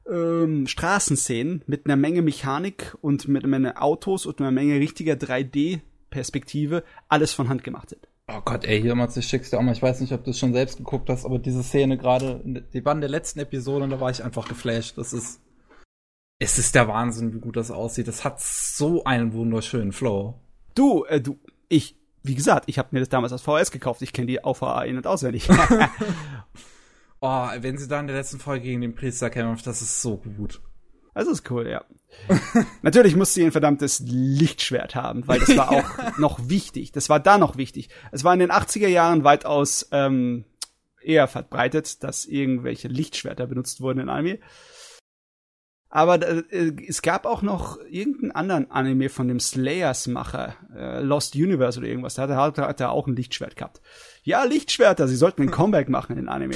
S2: ähm, Straßenszenen mit einer Menge Mechanik und mit einer Menge Autos und einer Menge richtiger 3D-Perspektive alles von Hand gemacht sind.
S1: Oh Gott, ey, hier mal schickst du auch mal. Ich weiß nicht, ob du es schon selbst geguckt hast, aber diese Szene gerade, die war in der letzten Episode und da war ich einfach geflasht. Das ist, es ist der Wahnsinn, wie gut das aussieht. Das hat so einen wunderschönen Flow.
S2: Du, äh, du, ich, wie gesagt, ich habe mir das damals als VHS gekauft. Ich kenne die AVA in- und auswendig.
S1: oh, wenn sie da in der letzten Folge gegen den Priester kämpft, das ist so gut.
S2: Das ist cool, ja. Natürlich musste sie ein verdammtes Lichtschwert haben, weil das war auch noch wichtig. Das war da noch wichtig. Es war in den 80er Jahren weitaus ähm, eher verbreitet, dass irgendwelche Lichtschwerter benutzt wurden in Anime. Aber äh, es gab auch noch irgendeinen anderen Anime von dem Slayers-Macher, äh, Lost Universe oder irgendwas. Da hat, er, hat er auch ein Lichtschwert gehabt. Ja, Lichtschwerter, sie sollten ein Comeback machen in Anime.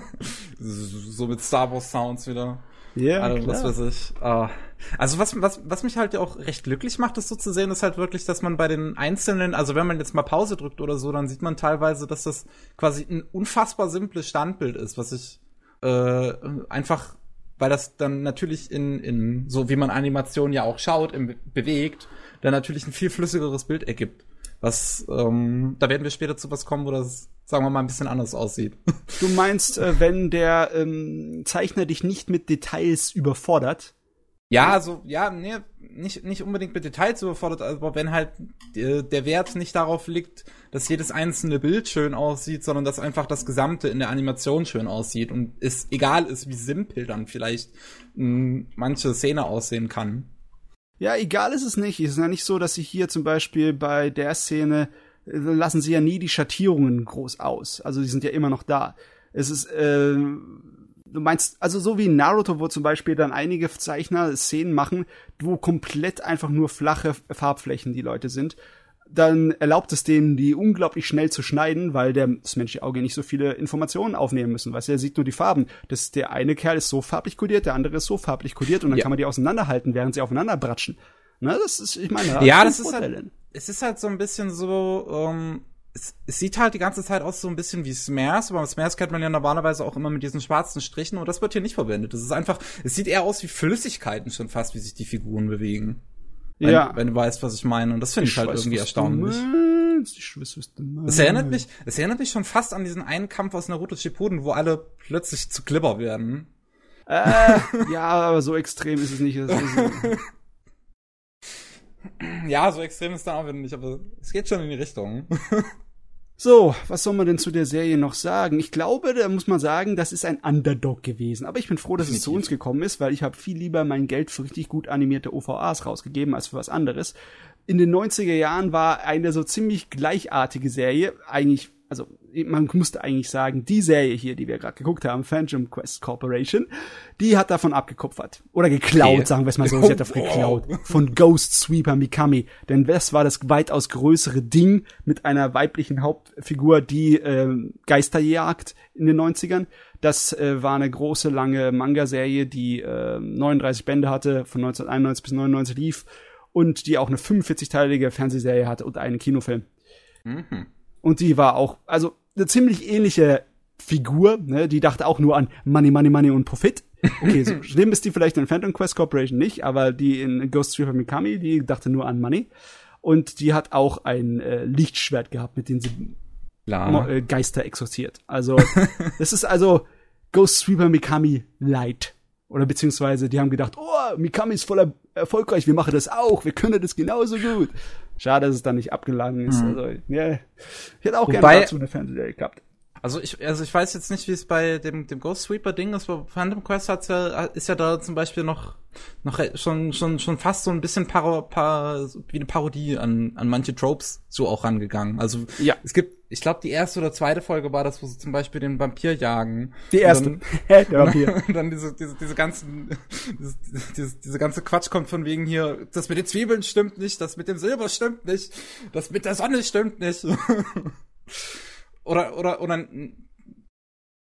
S1: so mit Star Wars Sounds wieder.
S2: Ja,
S1: also, was weiß ich. Uh, also was, was, was mich halt auch recht glücklich macht, das so zu sehen, ist halt wirklich, dass man bei den einzelnen, also wenn man jetzt mal Pause drückt oder so, dann sieht man teilweise, dass das quasi ein unfassbar simples Standbild ist, was ich äh, einfach weil das dann natürlich in, in so wie man Animation ja auch schaut, im, bewegt, dann natürlich ein viel flüssigeres Bild ergibt. Was, ähm, da werden wir später zu was kommen, wo das sagen wir mal, ein bisschen anders aussieht.
S2: Du meinst, äh, wenn der ähm, Zeichner dich nicht mit Details überfordert?
S1: Ja, also, ja, nee, nicht, nicht unbedingt mit Details überfordert, aber wenn halt äh, der Wert nicht darauf liegt, dass jedes einzelne Bild schön aussieht, sondern dass einfach das Gesamte in der Animation schön aussieht und es egal ist, wie simpel dann vielleicht mh, manche Szene aussehen kann.
S2: Ja, egal ist es nicht. Es ist ja nicht so, dass sie hier zum Beispiel bei der Szene äh, lassen sie ja nie die Schattierungen groß aus. Also die sind ja immer noch da. Es ist, äh, du meinst, also so wie in Naruto, wo zum Beispiel dann einige Zeichner Szenen machen, wo komplett einfach nur flache Farbflächen die Leute sind, dann erlaubt es denen, die unglaublich schnell zu schneiden, weil der, das menschliche Auge nicht so viele Informationen aufnehmen müssen. Weißt du, er sieht nur die Farben. Das, der eine Kerl ist so farblich kodiert, der andere ist so farblich kodiert und dann ja. kann man die auseinanderhalten, während sie aufeinander bratschen. Ne, das ist, ich meine,
S1: ja, das ist halt, es ist halt so ein bisschen so, ähm, es, es, sieht halt die ganze Zeit aus so ein bisschen wie Smash, aber Smash kennt man ja normalerweise auch immer mit diesen schwarzen Strichen und das wird hier nicht verwendet. Das ist einfach, es sieht eher aus wie Flüssigkeiten schon fast, wie sich die Figuren bewegen. Wenn, ja. wenn du weißt, was ich meine. Und das finde ich, ich, halt weiß, irgendwie erstaunlich. Ich weiß, was du es erinnert mich, es erinnert mich schon fast an diesen einen Kampf aus Naruto Shippuden, wo alle plötzlich zu Glibber werden.
S2: Äh, ja, aber so extrem ist es nicht.
S1: ja, so extrem ist dann auch wieder nicht, aber es geht schon in die Richtung.
S2: So, was soll man denn zu der Serie noch sagen? Ich glaube, da muss man sagen, das ist ein Underdog gewesen. Aber ich bin froh, dass Definitiv. es zu uns gekommen ist, weil ich habe viel lieber mein Geld für richtig gut animierte OVAs rausgegeben als für was anderes. In den 90er Jahren war eine so ziemlich gleichartige Serie, eigentlich also man musste eigentlich sagen, die Serie hier, die wir gerade geguckt haben, Phantom Quest Corporation, die hat davon abgekupfert. Oder geklaut, okay. sagen wir es mal so. Sie hat davon geklaut. Von Ghost Sweeper Mikami. Denn das war das weitaus größere Ding mit einer weiblichen Hauptfigur, die äh, Geister jagt in den 90ern. Das äh, war eine große, lange Manga-Serie, die äh, 39 Bände hatte, von 1991 bis 99 lief und die auch eine 45-teilige Fernsehserie hatte und einen Kinofilm. Mhm. Und die war auch, also eine ziemlich ähnliche Figur, ne? Die dachte auch nur an Money, Money, Money und Profit. Okay, so schlimm ist die vielleicht in Phantom Quest Corporation nicht, aber die in Ghost Stripper Mikami, die dachte nur an Money. Und die hat auch ein äh, Lichtschwert gehabt, mit dem sie äh, Geister exorziert. Also, das ist also Ghost Sweeper Mikami Light. Oder beziehungsweise die haben gedacht, oh, Mikami ist voller erfolgreich, wir machen das auch, wir können das genauso gut. Schade, dass es dann nicht abgelangen ist. Mhm. Also, ja, ich hätte auch gerne dazu eine Fernsehserie gehabt.
S1: Also ich, also ich weiß jetzt nicht, wie es bei dem, dem Ghost Sweeper Ding ist, aber Phantom Quest hat's ja, ist ja da zum Beispiel noch, noch schon, schon, schon fast so ein bisschen paro, par, wie eine Parodie an, an manche Tropes so auch rangegangen. Also ja. es gibt, ich glaube, die erste oder zweite Folge war das, wo sie zum Beispiel den Vampir jagen.
S2: Die erste.
S1: Und dann, Der Vampir. Und dann diese, diese, diese ganzen, diese, diese, diese ganze Quatsch kommt von wegen hier, das mit den Zwiebeln stimmt nicht, das mit dem Silber stimmt nicht, das mit der Sonne stimmt nicht. Oder, oder, oder,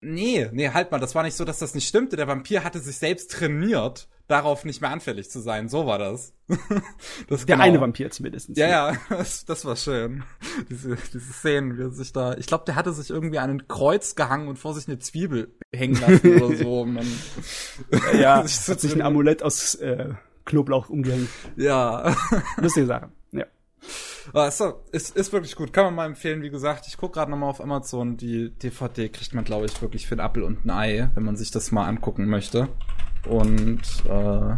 S1: nee, nee, halt mal, das war nicht so, dass das nicht stimmte. Der Vampir hatte sich selbst trainiert, darauf nicht mehr anfällig zu sein. So war das.
S2: das der genau. eine Vampir zumindest.
S1: Ja, ja, das, das war schön. Diese, diese Szenen, wie er sich da, ich glaube, der hatte sich irgendwie an ein Kreuz gehangen und vor sich eine Zwiebel hängen lassen oder so. Und dann
S2: ja, hat sich ein Amulett aus äh, Knoblauch umgehängt.
S1: Ja.
S2: Lustige Sache.
S1: Aber so, ist, ist wirklich gut. Kann man mal empfehlen. Wie gesagt, ich gucke gerade nochmal auf Amazon. Die DVD kriegt man, glaube ich, wirklich für ein Apfel und ein Ei, wenn man sich das mal angucken möchte. Und äh,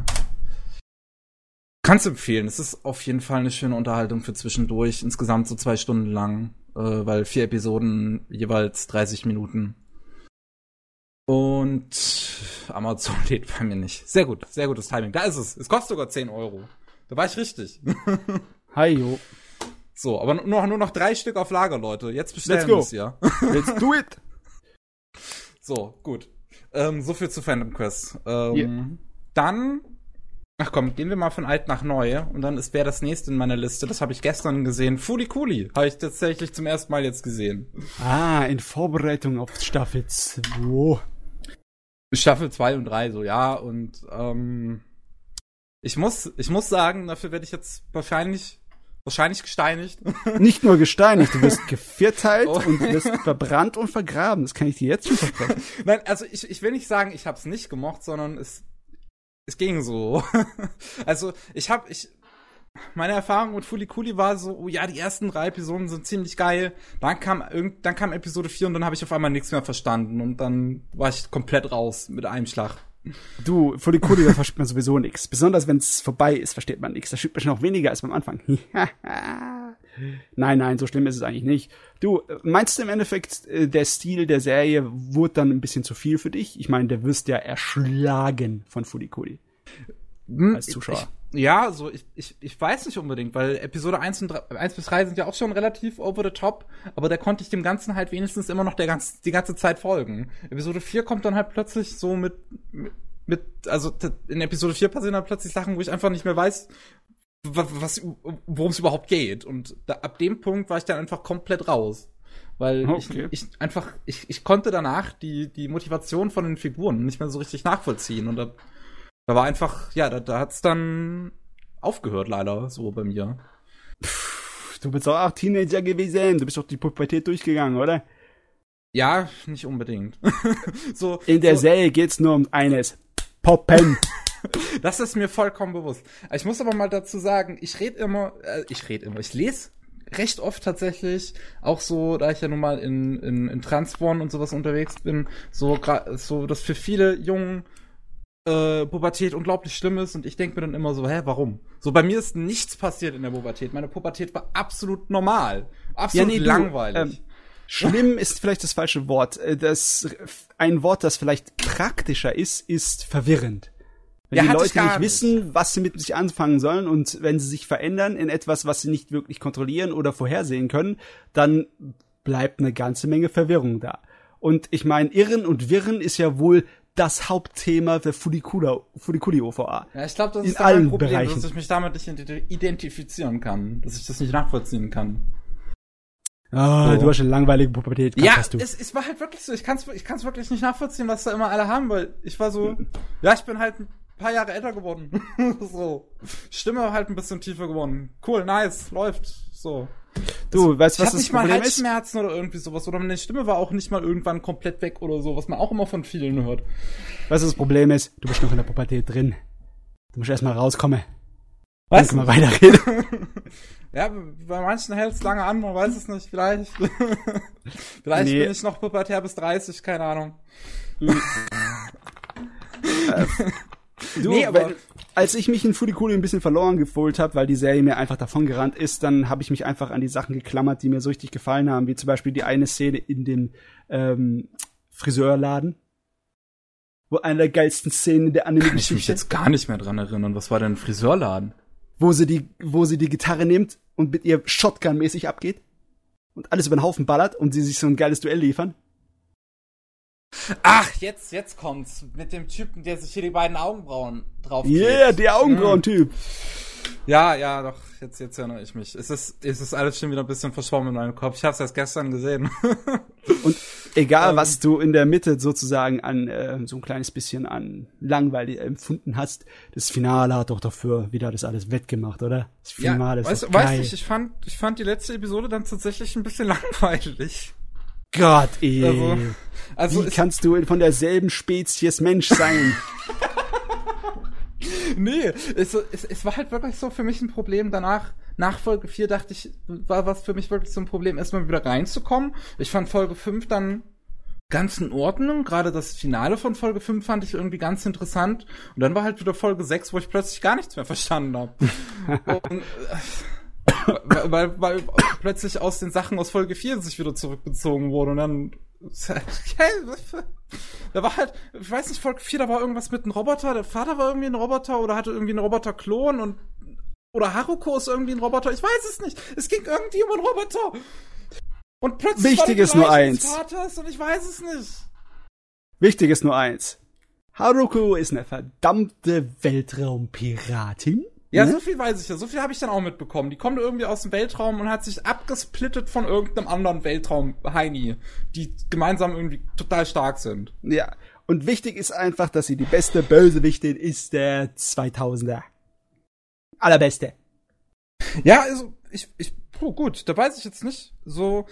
S1: kannst empfehlen. Es ist auf jeden Fall eine schöne Unterhaltung für zwischendurch. Insgesamt so zwei Stunden lang, äh, weil vier Episoden jeweils 30 Minuten. Und Amazon lädt bei mir nicht. Sehr gut, sehr gutes Timing. Da ist es. Es kostet sogar 10 Euro. Da war ich richtig.
S2: Hi, jo.
S1: So, aber nur, nur noch drei Stück auf Lager, Leute. Jetzt bestellen wir es ja.
S2: Let's do it!
S1: So, gut. Ähm, so viel zu Phantom Quest. Ähm, yeah. Dann, ach komm, gehen wir mal von alt nach neu. Und dann ist wer das nächste in meiner Liste. Das habe ich gestern gesehen. Fuli Kuli habe ich tatsächlich zum ersten Mal jetzt gesehen.
S2: Ah, in Vorbereitung auf Staffel 2.
S1: Staffel 2 und 3, so, ja. Und ähm, ich muss, ich muss sagen, dafür werde ich jetzt wahrscheinlich Wahrscheinlich gesteinigt.
S2: Nicht nur gesteinigt, du wirst gevierteilt oh. und wirst verbrannt und vergraben. Das kann ich dir jetzt schon versprechen.
S1: Nein, also ich, ich will nicht sagen, ich habe es nicht gemocht, sondern es, es ging so. also ich habe, ich, meine Erfahrung mit Fulikuli war so, oh ja, die ersten drei Episoden sind ziemlich geil. Dann kam irgend, dann kam Episode 4 und dann habe ich auf einmal nichts mehr verstanden und dann war ich komplett raus mit einem Schlag.
S2: Du, Fulikuli, da versteht man sowieso nichts. Besonders wenn es vorbei ist, versteht man nichts. Da schiebt man schon noch weniger als beim Anfang. nein, nein, so schlimm ist es eigentlich nicht. Du, meinst du im Endeffekt, äh, der Stil der Serie wurde dann ein bisschen zu viel für dich? Ich meine, der wirst ja erschlagen von Fulikuli.
S1: Hm, als Zuschauer. Ich, ja, so ich, ich, ich weiß nicht unbedingt, weil Episode 1, und 3, 1 bis 3 sind ja auch schon relativ over the top, aber da konnte ich dem Ganzen halt wenigstens immer noch der ganz, die ganze Zeit folgen. Episode 4 kommt dann halt plötzlich so mit, mit, also in Episode 4 passieren dann plötzlich Sachen, wo ich einfach nicht mehr weiß, was, worum es überhaupt geht. Und da, ab dem Punkt war ich dann einfach komplett raus. Weil okay. ich, ich einfach, ich, ich konnte danach die, die Motivation von den Figuren nicht mehr so richtig nachvollziehen. Und da, da war einfach, ja, da, da hat's dann aufgehört, leider, so bei mir.
S2: Pff, du bist auch Teenager gewesen, du bist doch die Pubertät durchgegangen, oder?
S1: Ja, nicht unbedingt.
S2: so, In der so, Serie geht's nur um eines. Poppen.
S1: das ist mir vollkommen bewusst. Ich muss aber mal dazu sagen, ich rede immer, äh, ich rede immer, ich lese recht oft tatsächlich, auch so, da ich ja nun mal in, in, in Transborn und sowas unterwegs bin, so, so, dass für viele Jungen äh, Pubertät unglaublich schlimm ist und ich denke mir dann immer so, hä, warum? So, bei mir ist nichts passiert in der Pubertät. Meine Pubertät war absolut normal. Absolut ja, nee, langweilig. Du, ähm,
S2: schlimm ist vielleicht das falsche Wort. Äh, das, ein Wort, das vielleicht praktischer ist, ist verwirrend. Wenn ja, die Leute nicht wissen, was sie mit sich anfangen sollen und wenn sie sich verändern in etwas, was sie nicht wirklich kontrollieren oder vorhersehen können, dann bleibt eine ganze Menge Verwirrung da. Und ich meine, Irren und Wirren ist ja wohl das Hauptthema der Fudikula, Fudikuli OVA.
S1: Ja, ich glaube, das ist ein Problem, Bereichen. dass ich mich damit nicht identifizieren kann, dass ich das nicht nachvollziehen kann.
S2: Ah, so. du hast eine langweilige Pubertät.
S1: Ja, es, es war halt wirklich so. Ich kann es ich kann's wirklich nicht nachvollziehen, was da immer alle haben, weil ich war so, ja, ich bin halt ein paar Jahre älter geworden. so. Stimme halt ein bisschen tiefer geworden. Cool, nice, läuft. So.
S2: Du, weißt du, was
S1: das nicht Problem mal Halsschmerzen oder irgendwie sowas. Oder meine Stimme war auch nicht mal irgendwann komplett weg oder so, was man auch immer von vielen hört.
S2: Weißt du, das Problem ist, du bist noch in der Pubertät drin. Du musst erstmal rauskommen. Was? Dann können wir weiterreden.
S1: ja, bei manchen hält es lange an, man weiß es nicht. Vielleicht, vielleicht nee. bin ich noch pubertär bis 30, keine Ahnung.
S2: Du, nee, aber als ich mich in Fudikuli ein bisschen verloren gefühlt habe, weil die Serie mir einfach davon gerannt ist, dann habe ich mich einfach an die Sachen geklammert, die mir so richtig gefallen haben, wie zum Beispiel die eine Szene in dem ähm, Friseurladen. Wo eine der geilsten Szenen der Anime-Geschichte. Kann
S1: ich mich jetzt gar nicht mehr dran erinnern. Was war denn ein Friseurladen?
S2: Wo sie die, wo sie die Gitarre nimmt und mit ihr Shotgun-mäßig abgeht und alles über den Haufen ballert und sie sich so ein geiles Duell liefern.
S1: Ach, jetzt, jetzt kommt's. Mit dem Typen, der sich hier die beiden Augenbrauen drauf
S2: Yeah, der Augenbrauen-Typ.
S1: Ja, ja, doch, jetzt, jetzt erinnere ich mich. Es ist, es ist alles schon wieder ein bisschen verschwommen in meinem Kopf. Ich hab's erst gestern gesehen.
S2: Und egal, ähm, was du in der Mitte sozusagen an, äh, so ein kleines bisschen an langweilig empfunden hast, das Finale hat doch dafür wieder das alles wettgemacht, oder? Das
S1: Finale ja, ist weißt, weißt du, ich fand, ich fand die letzte Episode dann tatsächlich ein bisschen langweilig.
S2: Gott, ey. Also, also Wie kannst du von derselben Spezies Mensch sein?
S1: nee, es, es, es war halt wirklich so für mich ein Problem. Danach, nach Folge 4 dachte ich, war was für mich wirklich so ein Problem, erstmal wieder reinzukommen. Ich fand Folge 5 dann ganz in Ordnung. Gerade das Finale von Folge 5 fand ich irgendwie ganz interessant. Und dann war halt wieder Folge 6, wo ich plötzlich gar nichts mehr verstanden habe. Und, äh, weil, weil, weil plötzlich aus den Sachen aus Folge 4 sich wieder zurückgezogen wurde und dann da war halt, ich weiß nicht, Folge 4, da war irgendwas mit einem Roboter, der Vater war irgendwie ein Roboter oder hatte irgendwie einen Roboter-Klon und oder Haruko ist irgendwie ein Roboter, ich weiß es nicht. Es ging irgendwie um einen Roboter. Und plötzlich
S2: Wichtig ist nur eins.
S1: Vaters und ich weiß es nicht.
S2: Wichtig ist nur eins. Haruko ist eine verdammte Weltraumpiratin.
S1: Ja, mhm. so viel weiß ich ja. So viel habe ich dann auch mitbekommen. Die kommt irgendwie aus dem Weltraum und hat sich abgesplittet von irgendeinem anderen Weltraum-Heini, die gemeinsam irgendwie total stark sind.
S2: Ja. Und wichtig ist einfach, dass sie die beste Bösewichtin ist der 2000er. Allerbeste.
S1: Ja, also, ich, ich, puh, gut, da weiß ich jetzt nicht so,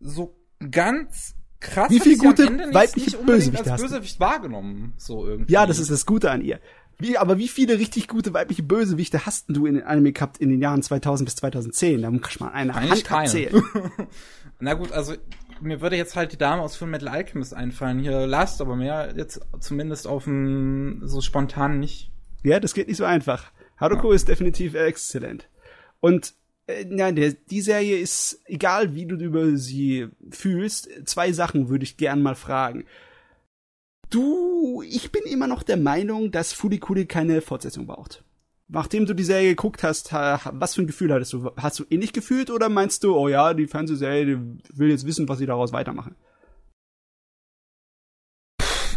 S1: so ganz krass.
S2: Wie viel gute weibliche Bösewichte
S1: als Bösewicht wahrgenommen, so irgendwie.
S2: Ja, das ist das Gute an ihr Wie, aber wie viele richtig gute weibliche Bösewichte hast du in den Anime gehabt in den Jahren 2000 bis 2010? Da muss man eine
S1: Eigentlich
S2: Hand abzählen.
S1: Na gut, also mir würde jetzt halt die Dame aus Full Metal Alchemist einfallen. Hier Last, aber mehr jetzt zumindest auf dem so spontan nicht.
S2: Ja, das geht nicht so einfach. Haruko ja. ist definitiv exzellent. Und äh, nein, der, die Serie ist, egal wie du über sie fühlst, zwei Sachen würde ich gern mal fragen. Du, ich bin immer noch der Meinung, dass Furikuri keine Fortsetzung braucht. Nachdem du die Serie geguckt hast, was für ein Gefühl hattest du? Hast du ähnlich gefühlt oder meinst du, oh ja, die Fernsehserie die will jetzt wissen, was sie daraus weitermachen?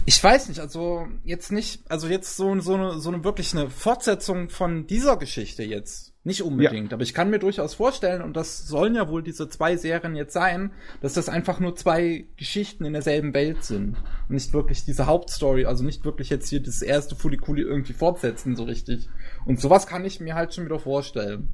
S1: Ich weiß nicht, also jetzt nicht, also jetzt so, so, eine, so eine wirklich eine Fortsetzung von dieser Geschichte jetzt. Nicht unbedingt, ja. aber ich kann mir durchaus vorstellen, und das sollen ja wohl diese zwei Serien jetzt sein, dass das einfach nur zwei Geschichten in derselben Welt sind. Und nicht wirklich diese Hauptstory, also nicht wirklich jetzt hier das erste Fulikuli irgendwie fortsetzen, so richtig. Und sowas kann ich mir halt schon wieder vorstellen.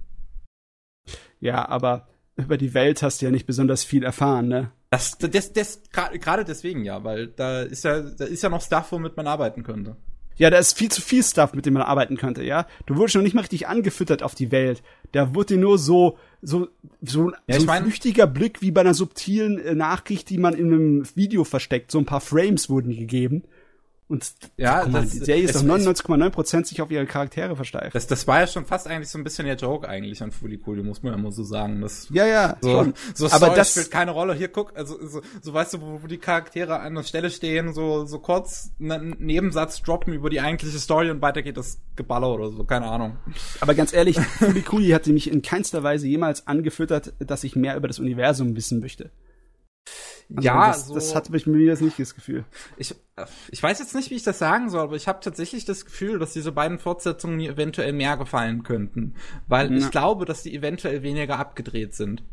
S2: Ja, aber über die Welt hast du ja nicht besonders viel erfahren, ne?
S1: Das, das, das, gerade deswegen ja, weil da ist ja, da ist ja noch Stuff, womit man arbeiten könnte.
S2: Ja, da ist viel zu viel Stuff, mit dem man arbeiten könnte, ja. Du wurdest noch nicht mal richtig angefüttert auf die Welt. Da wurde dir nur so, so, so, ja, so ein mein, flüchtiger Blick wie bei einer subtilen äh, Nachricht, die man in einem Video versteckt. So ein paar Frames wurden gegeben. Und
S1: ja,
S2: mal, das, die Serie ist auf 99,9% sich auf ihre Charaktere versteift.
S1: Das, das war ja schon fast eigentlich so ein bisschen der Joke eigentlich an Fulikuli, muss man ja mal so sagen. Das,
S2: ja, ja,
S1: so, schon. So aber Story das spielt keine Rolle. Hier guck, also so, so weißt du, wo, wo die Charaktere an der Stelle stehen, so so kurz einen Nebensatz droppen über die eigentliche Story und weiter geht das Geballer oder so, keine Ahnung.
S2: Aber ganz ehrlich, Fulikuli hat mich in keinster Weise jemals angefüttert, dass ich mehr über das Universum wissen möchte. Also ja, das, so, das hat mich mir jetzt nicht das Gefühl.
S1: Ich, ich weiß jetzt nicht, wie ich das sagen soll, aber ich habe tatsächlich das Gefühl, dass diese beiden Fortsetzungen mir eventuell mehr gefallen könnten. Weil ja. ich glaube, dass die eventuell weniger abgedreht sind.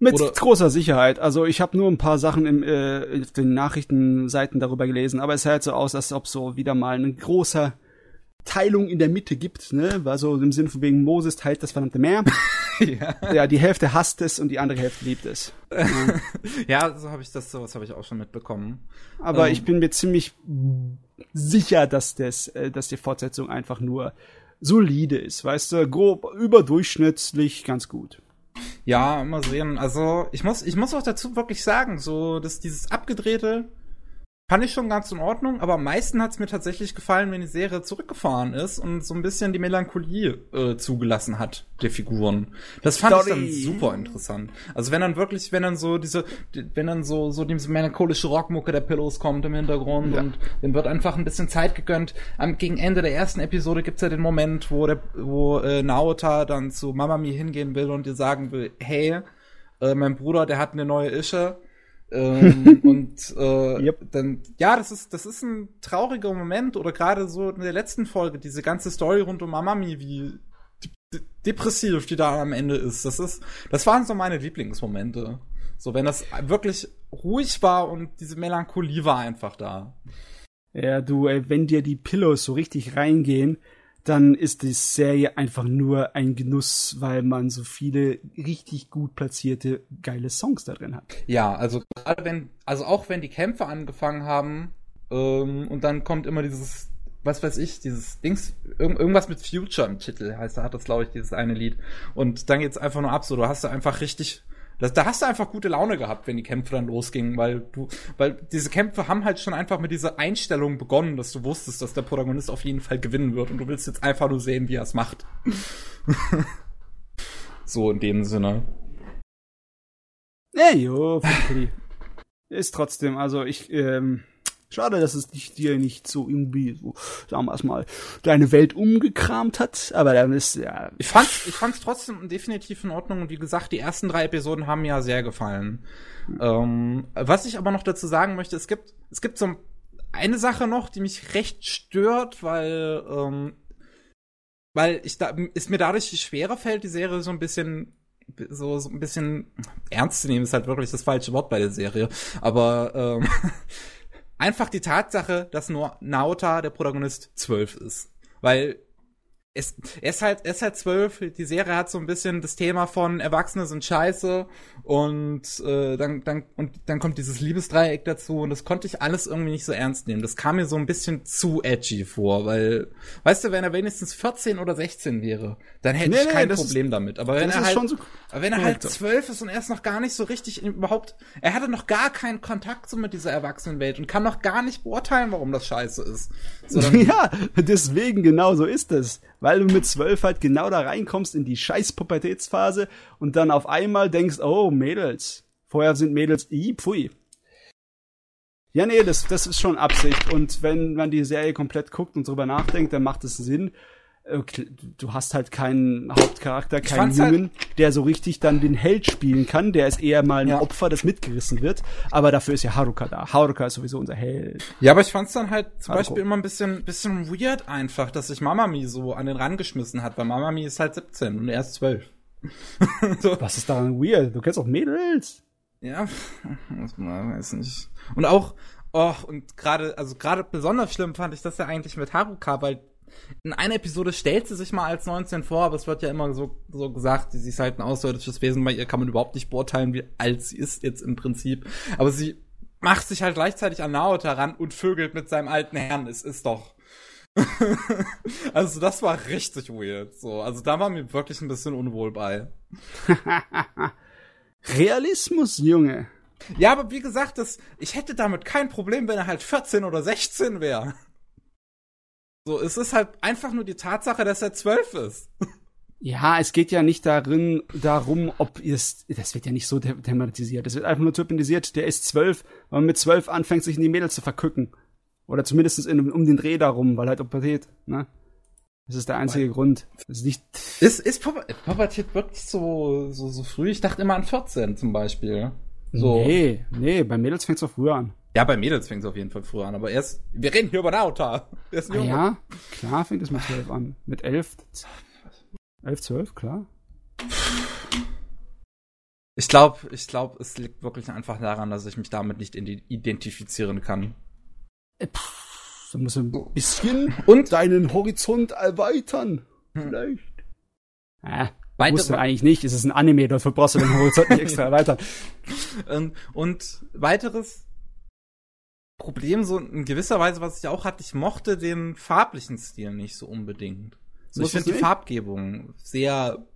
S2: Mit Oder großer Sicherheit. Also ich habe nur ein paar Sachen im, äh, auf den Nachrichtenseiten darüber gelesen, aber es sah halt so aus, als ob so wieder mal ein großer Teilung in der Mitte gibt, ne? Also im Sinne von wegen Moses teilt das verdammte Meer. ja. ja, die Hälfte hasst es und die andere Hälfte liebt es.
S1: Ja, ja so habe ich das, sowas habe ich auch schon mitbekommen.
S2: Aber ähm, ich bin mir ziemlich sicher, dass das, äh, dass die Fortsetzung einfach nur solide ist, weißt du, grob überdurchschnittlich ganz gut.
S1: Ja, mal sehen. Also ich muss, ich muss auch dazu wirklich sagen, so dass dieses abgedrehte Fand ich schon ganz in Ordnung, aber am meisten hat es mir tatsächlich gefallen, wenn die Serie zurückgefahren ist und so ein bisschen die Melancholie äh, zugelassen hat der Figuren. Das fand Story. ich dann super interessant. Also wenn dann wirklich, wenn dann so diese, wenn dann so so diese melancholische Rockmucke der Pillows kommt im Hintergrund ja. und dem wird einfach ein bisschen Zeit gegönnt. Am gegen Ende der ersten Episode gibt's ja den Moment, wo der, wo äh, Naota dann zu Mama Mi hingehen will und dir sagen will, hey, äh, mein Bruder, der hat eine neue Ische ähm, und äh, yep. dann, ja, das ist, das ist ein trauriger Moment oder gerade so in der letzten Folge, diese ganze Story rund um Amami, wie depressiv die da am Ende ist. Das ist, das waren so meine Lieblingsmomente. So, wenn das wirklich ruhig war und diese Melancholie war einfach da.
S2: Ja, du, ey, wenn dir die Pillows so richtig reingehen, dann ist die Serie einfach nur ein Genuss, weil man so viele richtig gut platzierte geile Songs da drin hat.
S1: Ja, also gerade wenn, also auch wenn die Kämpfe angefangen haben ähm, und dann kommt immer dieses, was weiß ich, dieses Dings, irg irgendwas mit Future im Titel heißt, da hat das glaube ich dieses eine Lied und dann geht's einfach nur ab, so du hast da einfach richtig das, da hast du einfach gute Laune gehabt, wenn die Kämpfe dann losgingen, weil du, weil diese Kämpfe haben halt schon einfach mit dieser Einstellung begonnen, dass du wusstest, dass der Protagonist auf jeden Fall gewinnen wird und du willst jetzt einfach nur sehen, wie er es macht. so in dem Sinne.
S2: Ey, jo, ist trotzdem, also ich, ähm, Schade, dass es dich dir nicht so irgendwie so, sagen wir mal, deine Welt umgekramt hat, aber dann ist ja.
S1: Ich fand, ich fand's trotzdem definitiv in Ordnung und wie gesagt, die ersten drei Episoden haben mir ja sehr gefallen. Mhm. Ähm, was ich aber noch dazu sagen möchte, es gibt, es gibt so eine Sache noch, die mich recht stört, weil, ähm, weil ich da, ist mir dadurch schwerer fällt, die Serie so ein bisschen so, so ein bisschen ernst zu nehmen, ist halt wirklich das falsche Wort bei der Serie. Aber ähm, einfach die Tatsache, dass nur Naota, der Protagonist, zwölf ist. Weil es, er ist halt, er ist halt zwölf. Die Serie hat so ein bisschen das Thema von Erwachsene sind scheiße und äh, dann, dann und dann kommt dieses Liebesdreieck dazu und das konnte ich alles irgendwie nicht so ernst nehmen. Das kam mir so ein bisschen zu edgy vor, weil, weißt du, wenn er wenigstens 14 oder 16 wäre, dann hätte nee, ich kein nee, Problem ist, damit. Aber wenn er halt, so aber wenn er halt zwölf ist und er ist noch gar nicht so richtig überhaupt, er hatte noch gar keinen Kontakt so mit dieser Erwachsenenwelt und kann noch gar nicht beurteilen, warum das scheiße ist.
S2: Ja, deswegen genau so ist es weil du mit zwölf halt genau da reinkommst in die scheiß Pubertätsphase und dann auf einmal denkst, oh, Mädels. Vorher sind Mädels, i, pfui. Ja, nee, das, das ist schon Absicht. Und wenn man die Serie komplett guckt und drüber nachdenkt, dann macht es Sinn du hast halt keinen Hauptcharakter, keinen Jungen, halt der so richtig dann den Held spielen kann. Der ist eher mal ein ja. Opfer, das mitgerissen wird. Aber dafür ist ja Haruka da. Haruka ist sowieso unser Held.
S1: Ja, aber ich fand's dann halt zum Haruko. Beispiel immer ein bisschen, bisschen weird einfach, dass sich Mamami so an den Rand geschmissen hat, weil Mamami ist halt 17 und er ist 12.
S2: so. Was ist daran weird? Du kennst auch Mädels.
S1: Ja, weiß nicht. Und auch, oh, und gerade, also gerade besonders schlimm fand ich das ja eigentlich mit Haruka, weil in einer Episode stellt sie sich mal als 19 vor, aber es wird ja immer so, so gesagt, sie ist halt ein außerirdisches Wesen, bei ihr kann man überhaupt nicht beurteilen, wie alt sie ist jetzt im Prinzip. Aber sie macht sich halt gleichzeitig an Naoto ran und vögelt mit seinem alten Herrn. Es ist doch. also das war richtig weird. So, also da war mir wirklich ein bisschen unwohl bei.
S2: Realismus, Junge.
S1: Ja, aber wie gesagt, das, ich hätte damit kein Problem, wenn er halt 14 oder 16 wäre. So, es ist halt einfach nur die Tatsache, dass er zwölf ist.
S2: Ja, es geht ja nicht darin, darum, ob es, das wird ja nicht so thematisiert. Es wird einfach nur thematisiert, der ist zwölf, weil man mit zwölf anfängt, sich in die Mädels zu verkücken. Oder zumindest in, um den Dreh darum, weil halt Pubertät, ne? Das ist der einzige weil, Grund. Das ist nicht.
S1: Ist, ist Pubertät wirklich so, so, so früh? Ich dachte immer an 14 zum Beispiel. So.
S2: Nee, nee, bei Mädels fängt es auch früher an.
S1: Ja, bei Mädels fängt es auf jeden Fall früher an, aber erst, wir reden hier über Naruto.
S2: Ah, ja, klar fängt es mit 12 an. Mit 11, 11, 12, klar.
S1: Ich glaube, ich glaube, es liegt wirklich einfach daran, dass ich mich damit nicht identifizieren kann.
S2: Äh, pff, dann musst du ein bisschen und deinen Horizont erweitern. Hm. Vielleicht. Äh, Weiter musst du eigentlich nicht. Es ist ein Anime, dafür brauchst du den Horizont nicht extra erweitern.
S1: und, und weiteres Problem so in gewisser Weise, was ich auch hatte, ich mochte den farblichen Stil nicht so unbedingt. So, ich finde die Farbgebung sehr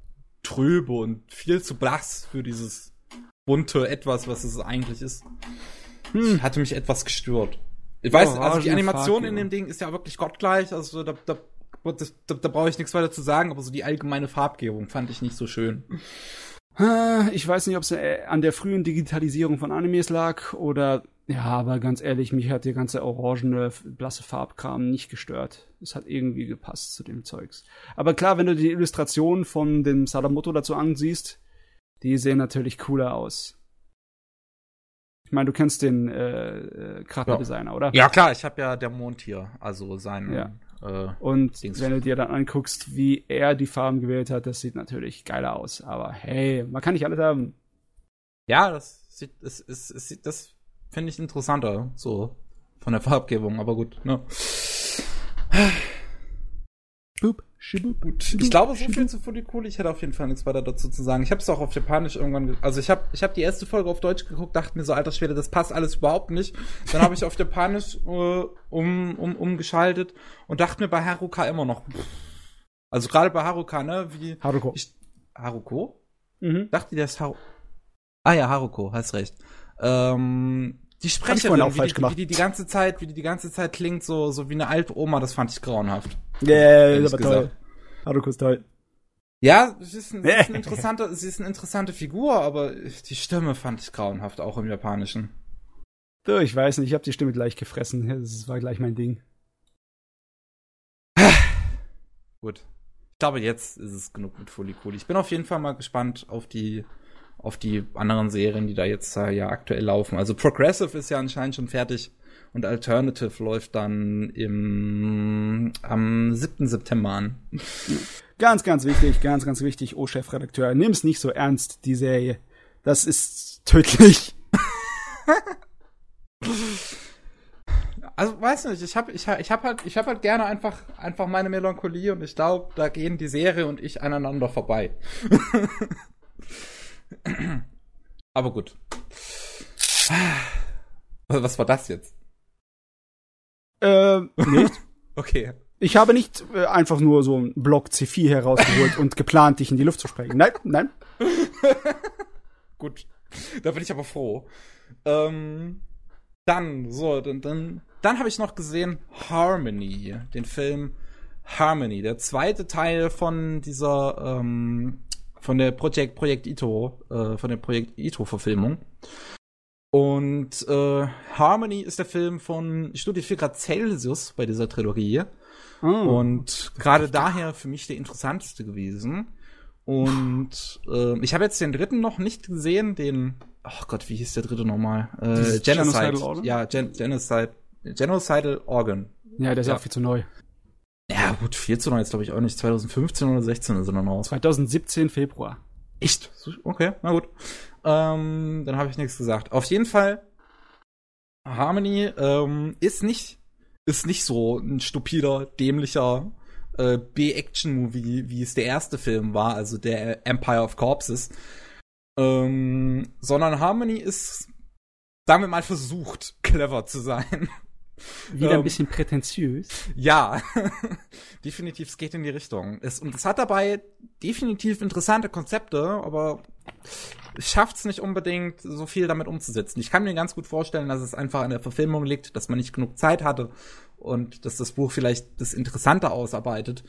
S1: tröbe und viel zu blass für dieses bunte etwas, was es eigentlich ist. Hm. Hatte mich etwas gestört. Ich weiß, oh, also die Animation in dem Ding ist ja wirklich gottgleich, also da, da, das, da, da brauche ich nichts weiter zu sagen, aber so die allgemeine Farbgebung fand ich nicht so schön.
S2: Ich weiß nicht, ob es äh, an der frühen Digitalisierung von Animes lag oder ja, aber ganz ehrlich, mich hat der ganze orangene, blasse Farbkram nicht gestört. Es hat irgendwie gepasst zu dem Zeugs. Aber klar, wenn du die Illustrationen von dem Sadamoto dazu ansiehst, die sehen natürlich cooler aus. Ich meine, du kennst den äh, äh Charakterdesigner, ja. oder?
S1: Ja, klar, ich habe ja der Mond hier, also sein.
S2: Ja. Äh, Und Dings. wenn du dir dann anguckst, wie er die Farben gewählt hat, das sieht natürlich geiler aus. Aber hey, man kann nicht alles haben.
S1: Ja, das sieht, es, es, es sieht, das finde ich interessanter, so von der Farbgebung, aber gut, ne? Boop. Ich glaube, so viel zu Fulikuli. Ich hätte auf jeden Fall nichts weiter dazu zu sagen. Ich habe es auch auf Japanisch irgendwann, also ich habe ich hab die erste Folge auf Deutsch geguckt, dachte mir so, alter Schwede, das passt alles überhaupt nicht. Dann habe ich auf Japanisch äh, um, um, umgeschaltet und dachte mir bei Haruka immer noch, also gerade bei Haruka, ne, wie
S2: Haruko.
S1: Ich, Haruko? Mhm. Dachte, der ist Haruko. Ah ja, Haruko, hast recht. Ähm, die Sprecherin, auch wie, falsch die, gemacht. wie die die ganze Zeit, wie die die ganze Zeit klingt, so, so wie eine alte Oma, das fand ich grauenhaft.
S2: Ja, yeah, das war toll. Haruko ist toll.
S1: Ja, sie ist, ein, ist, eine interessante, sie ist eine interessante Figur, aber die Stimme fand ich grauenhaft, auch im Japanischen.
S2: Du, ich weiß nicht, ich habe die Stimme gleich gefressen. Das war gleich mein Ding.
S1: Gut. Ich glaube, jetzt ist es genug mit Folikuli. Ich bin auf jeden Fall mal gespannt auf die auf die anderen Serien, die da jetzt äh, ja aktuell laufen. Also Progressive ist ja anscheinend schon fertig und Alternative läuft dann im am 7. September an.
S2: Ganz, ganz wichtig, ganz, ganz wichtig, oh Chefredakteur, nimm's nicht so ernst, die Serie. Das ist tödlich.
S1: also weiß nicht, ich habe ich, ich hab halt ich habe halt gerne einfach einfach meine Melancholie und ich glaube, da gehen die Serie und ich aneinander vorbei. Aber gut. Was war das jetzt?
S2: Äh, nicht.
S1: Okay.
S2: Ich habe nicht äh, einfach nur so einen Block C4 herausgeholt und geplant, dich in die Luft zu sprengen. Nein, nein.
S1: Gut. Da bin ich aber froh. Ähm, dann, so, dann, dann, dann habe ich noch gesehen Harmony, den Film Harmony, der zweite Teil von dieser, ähm, von der Projekt, Projekt Ito, äh, von der Projekt Ito-Verfilmung. Und äh, Harmony ist der Film von Studio 4 Grad Celsius bei dieser Trilogie.
S2: Oh.
S1: Und gerade daher für mich der interessanteste gewesen. Und äh, ich habe jetzt den dritten noch nicht gesehen, den, oh Gott, wie hieß der dritte nochmal? Äh, Genocide.
S2: Genocidal Organ?
S1: Ja, Gen Genocide. Genocidal Organ.
S2: Ja, der ist
S1: Ja.
S2: auch viel zu neu.
S1: Ja, gut, 4 zu 9 ist glaube ich auch nicht. 2015 oder 16 ist er dann raus.
S2: 2017 Februar.
S1: Echt? Okay, na gut. Ähm, dann habe ich nichts gesagt. Auf jeden Fall, Harmony ähm, ist nicht ist nicht so ein stupider, dämlicher äh, B-Action-Movie, wie es der erste Film war, also der Empire of Corpses. Ähm, sondern Harmony ist, sagen wir mal, versucht, clever zu sein.
S2: Wieder
S1: Ähm,
S2: ein bisschen prätentiös.
S1: Ja, definitiv, es geht in die Richtung. Es, und es hat dabei definitiv interessante Konzepte, aber schafft es nicht unbedingt, so viel damit umzusetzen. Ich kann mir ganz gut vorstellen, dass es einfach an der Verfilmung liegt, dass man nicht genug Zeit hatte und dass das Buch vielleicht das Interessante ausarbeitet.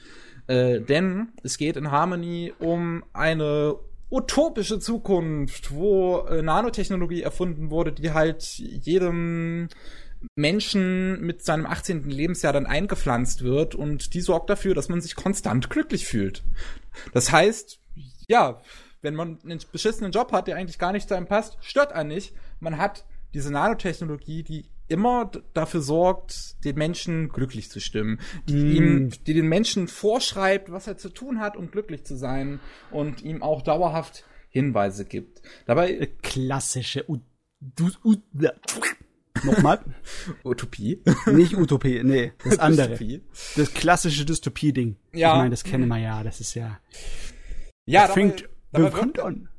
S1: Äh, denn es geht in Harmony um eine utopische Zukunft, wo äh, Nanotechnologie erfunden wurde, die halt jedem Menschen mit seinem 18. Lebensjahr dann eingepflanzt wird und die sorgt dafür, dass man sich konstant glücklich fühlt. Das heißt, ja, wenn man einen beschissenen Job hat, der eigentlich gar nicht zu einem passt, stört einen nicht. Man hat diese Nanotechnologie, die immer dafür sorgt, den Menschen glücklich zu stimmen, die
S2: Mm.
S1: ihm, die den Menschen vorschreibt, was er zu tun hat, um glücklich zu sein und ihm auch dauerhaft Hinweise gibt. Dabei
S2: Klassische U du, U Nochmal.
S1: Utopie.
S2: Nicht Utopie, nee, das andere.
S1: Dystopie.
S2: Das klassische Dystopie-Ding.
S1: Ja.
S2: Ich meine, das kennen wir ja, das ist ja.
S1: Ja,
S2: das fängt
S1: dabei,
S2: bekannt
S1: wirkt,
S2: an.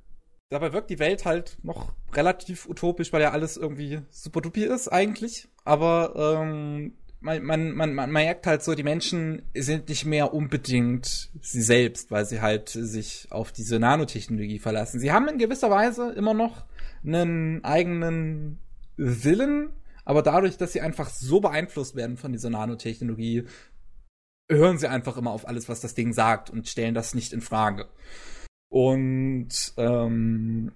S1: dabei wirkt die Welt halt noch relativ utopisch, weil ja alles irgendwie Supertopie ist eigentlich. Aber ähm, man, man, man, man merkt halt so, die Menschen sind nicht mehr unbedingt sie selbst, weil sie halt sich auf diese Nanotechnologie verlassen. Sie haben in gewisser Weise immer noch einen eigenen Willen, aber dadurch, dass sie einfach so beeinflusst werden von dieser Nanotechnologie, hören sie einfach immer auf alles, was das Ding sagt und stellen das nicht in Frage. Und ähm,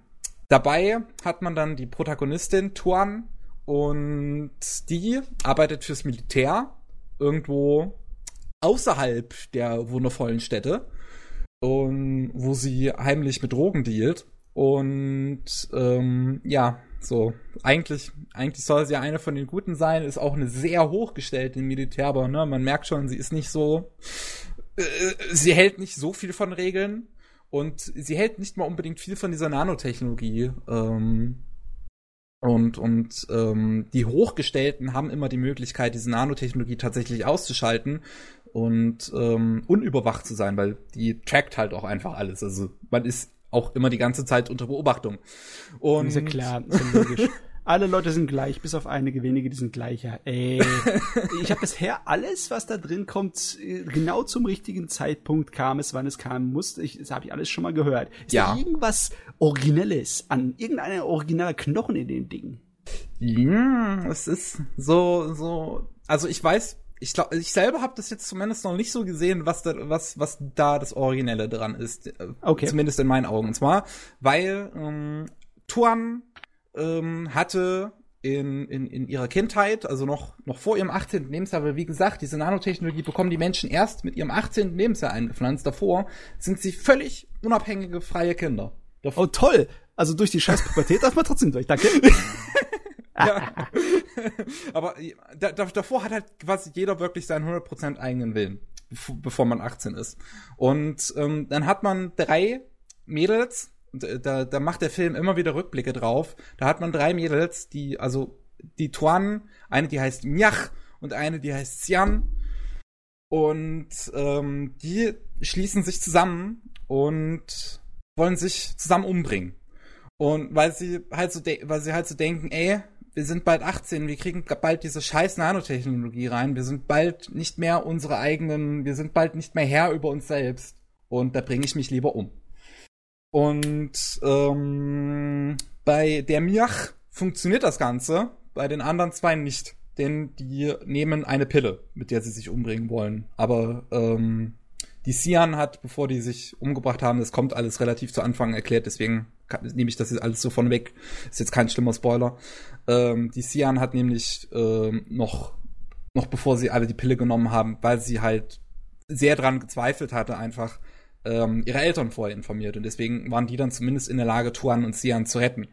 S1: dabei hat man dann die Protagonistin Tuan und die arbeitet fürs Militär irgendwo außerhalb der wundervollen Städte und wo sie heimlich mit Drogen dealt und ähm, ja so eigentlich eigentlich soll sie ja eine von den Guten sein ist auch eine sehr hochgestellte Militär aber ne man merkt schon sie ist nicht so äh, sie hält nicht so viel von Regeln und sie hält nicht mal unbedingt viel von dieser Nanotechnologie. Ähm, und und ähm, die Hochgestellten haben immer die Möglichkeit, diese Nanotechnologie tatsächlich auszuschalten und ähm, unüberwacht zu sein, weil die trackt halt auch einfach alles. Also man ist auch immer die ganze Zeit unter Beobachtung. Und
S2: Ist ja klar, ist ja logisch. Alle Leute sind gleich, bis auf einige wenige, die sind gleicher. Ey, ich habe bisher alles, was da drin kommt, genau zum richtigen Zeitpunkt kam es, wann es kam musste. Ich, das habe ich alles schon mal gehört. Ist
S1: Ja.
S2: da irgendwas Originelles an irgendeiner originaler Knochen in dem Ding?
S1: Ja, es ist so, so. Also ich weiß, ich glaube, ich selber habe das jetzt zumindest noch nicht so gesehen, was da, was, was da das Originelle dran ist. Äh,
S2: Okay.
S1: Zumindest in meinen Augen. Und zwar, weil ähm, Tuan ähm, hatte in, in, in ihrer Kindheit, also noch, noch vor ihrem 18. Lebensjahr, weil wie gesagt, diese Nanotechnologie bekommen die Menschen erst mit ihrem 18. Lebensjahr eingepflanzt. Davor sind sie völlig unabhängige, freie Kinder. Davor
S2: Oh toll! Also durch die scheiß Pubertät darf man trotzdem durch. Danke.
S1: Ja. Aber da, da, davor hat halt quasi jeder wirklich seinen 100% eigenen Willen, bevor, man 18 ist. Und ähm, dann hat man drei Mädels, da, da macht der Film immer wieder Rückblicke drauf. Da hat man drei Mädels, die, also die Tuan, eine, die heißt Miach und eine, die heißt Cyan. Und ähm, die schließen sich zusammen und wollen sich zusammen umbringen. Und weil sie halt so, weil sie halt so denken, ey, wir sind bald 18, wir kriegen bald diese scheiß Nanotechnologie rein, wir sind bald nicht mehr unsere eigenen, wir sind bald nicht mehr Herr über uns selbst. Und da bringe ich mich lieber um. Und ähm, bei der Miach funktioniert das Ganze, bei den anderen zwei nicht. Denn die nehmen eine Pille, mit der sie sich umbringen wollen. Aber ähm, die Sian hat, bevor die sich umgebracht haben, das kommt alles relativ zu Anfang erklärt, deswegen kann, nehme ich das jetzt alles so von weg. Ist jetzt kein schlimmer Spoiler. Ähm, die Sian hat nämlich ähm, noch, noch bevor sie alle die Pille genommen haben, weil sie halt sehr dran gezweifelt hatte, einfach ähm, ihre Eltern vorher informiert. Und deswegen waren die dann zumindest in der Lage, Tuan und Sian zu retten.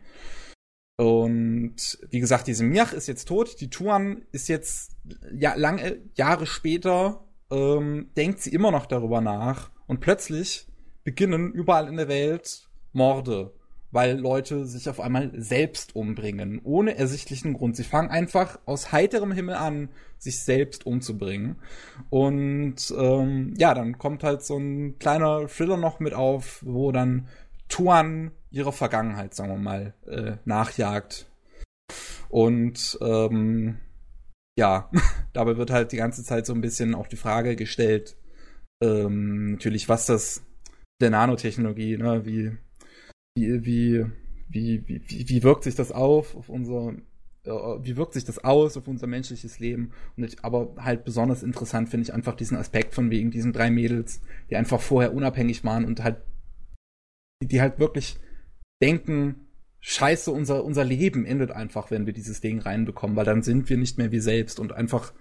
S1: Und wie gesagt, diese Miach ist jetzt tot. Die Tuan ist jetzt ja, lange Jahre später, ähm, denkt sie immer noch darüber nach. Und plötzlich beginnen überall in der Welt Morde weil Leute sich auf einmal selbst umbringen, ohne ersichtlichen Grund. Sie fangen einfach aus heiterem Himmel an, sich selbst umzubringen. Und ähm, ja, dann kommt halt so ein kleiner Thriller noch mit auf, wo dann Tuan ihre Vergangenheit, sagen wir mal, äh, nachjagt. Und ähm, ja, dabei wird halt die ganze Zeit so ein bisschen auch die Frage gestellt, ähm, natürlich, was das der Nanotechnologie, ne, wie wie, wie, wie, wie, wie wirkt sich das auf, auf unser, äh, wie wirkt sich das aus auf unser menschliches Leben? Und ich, aber halt besonders interessant finde ich einfach diesen Aspekt von wegen diesen drei Mädels, die einfach vorher unabhängig waren und halt, die, die halt wirklich denken, Scheiße, unser, unser Leben endet einfach, wenn wir dieses Ding reinbekommen, weil dann sind wir nicht mehr wir selbst und einfach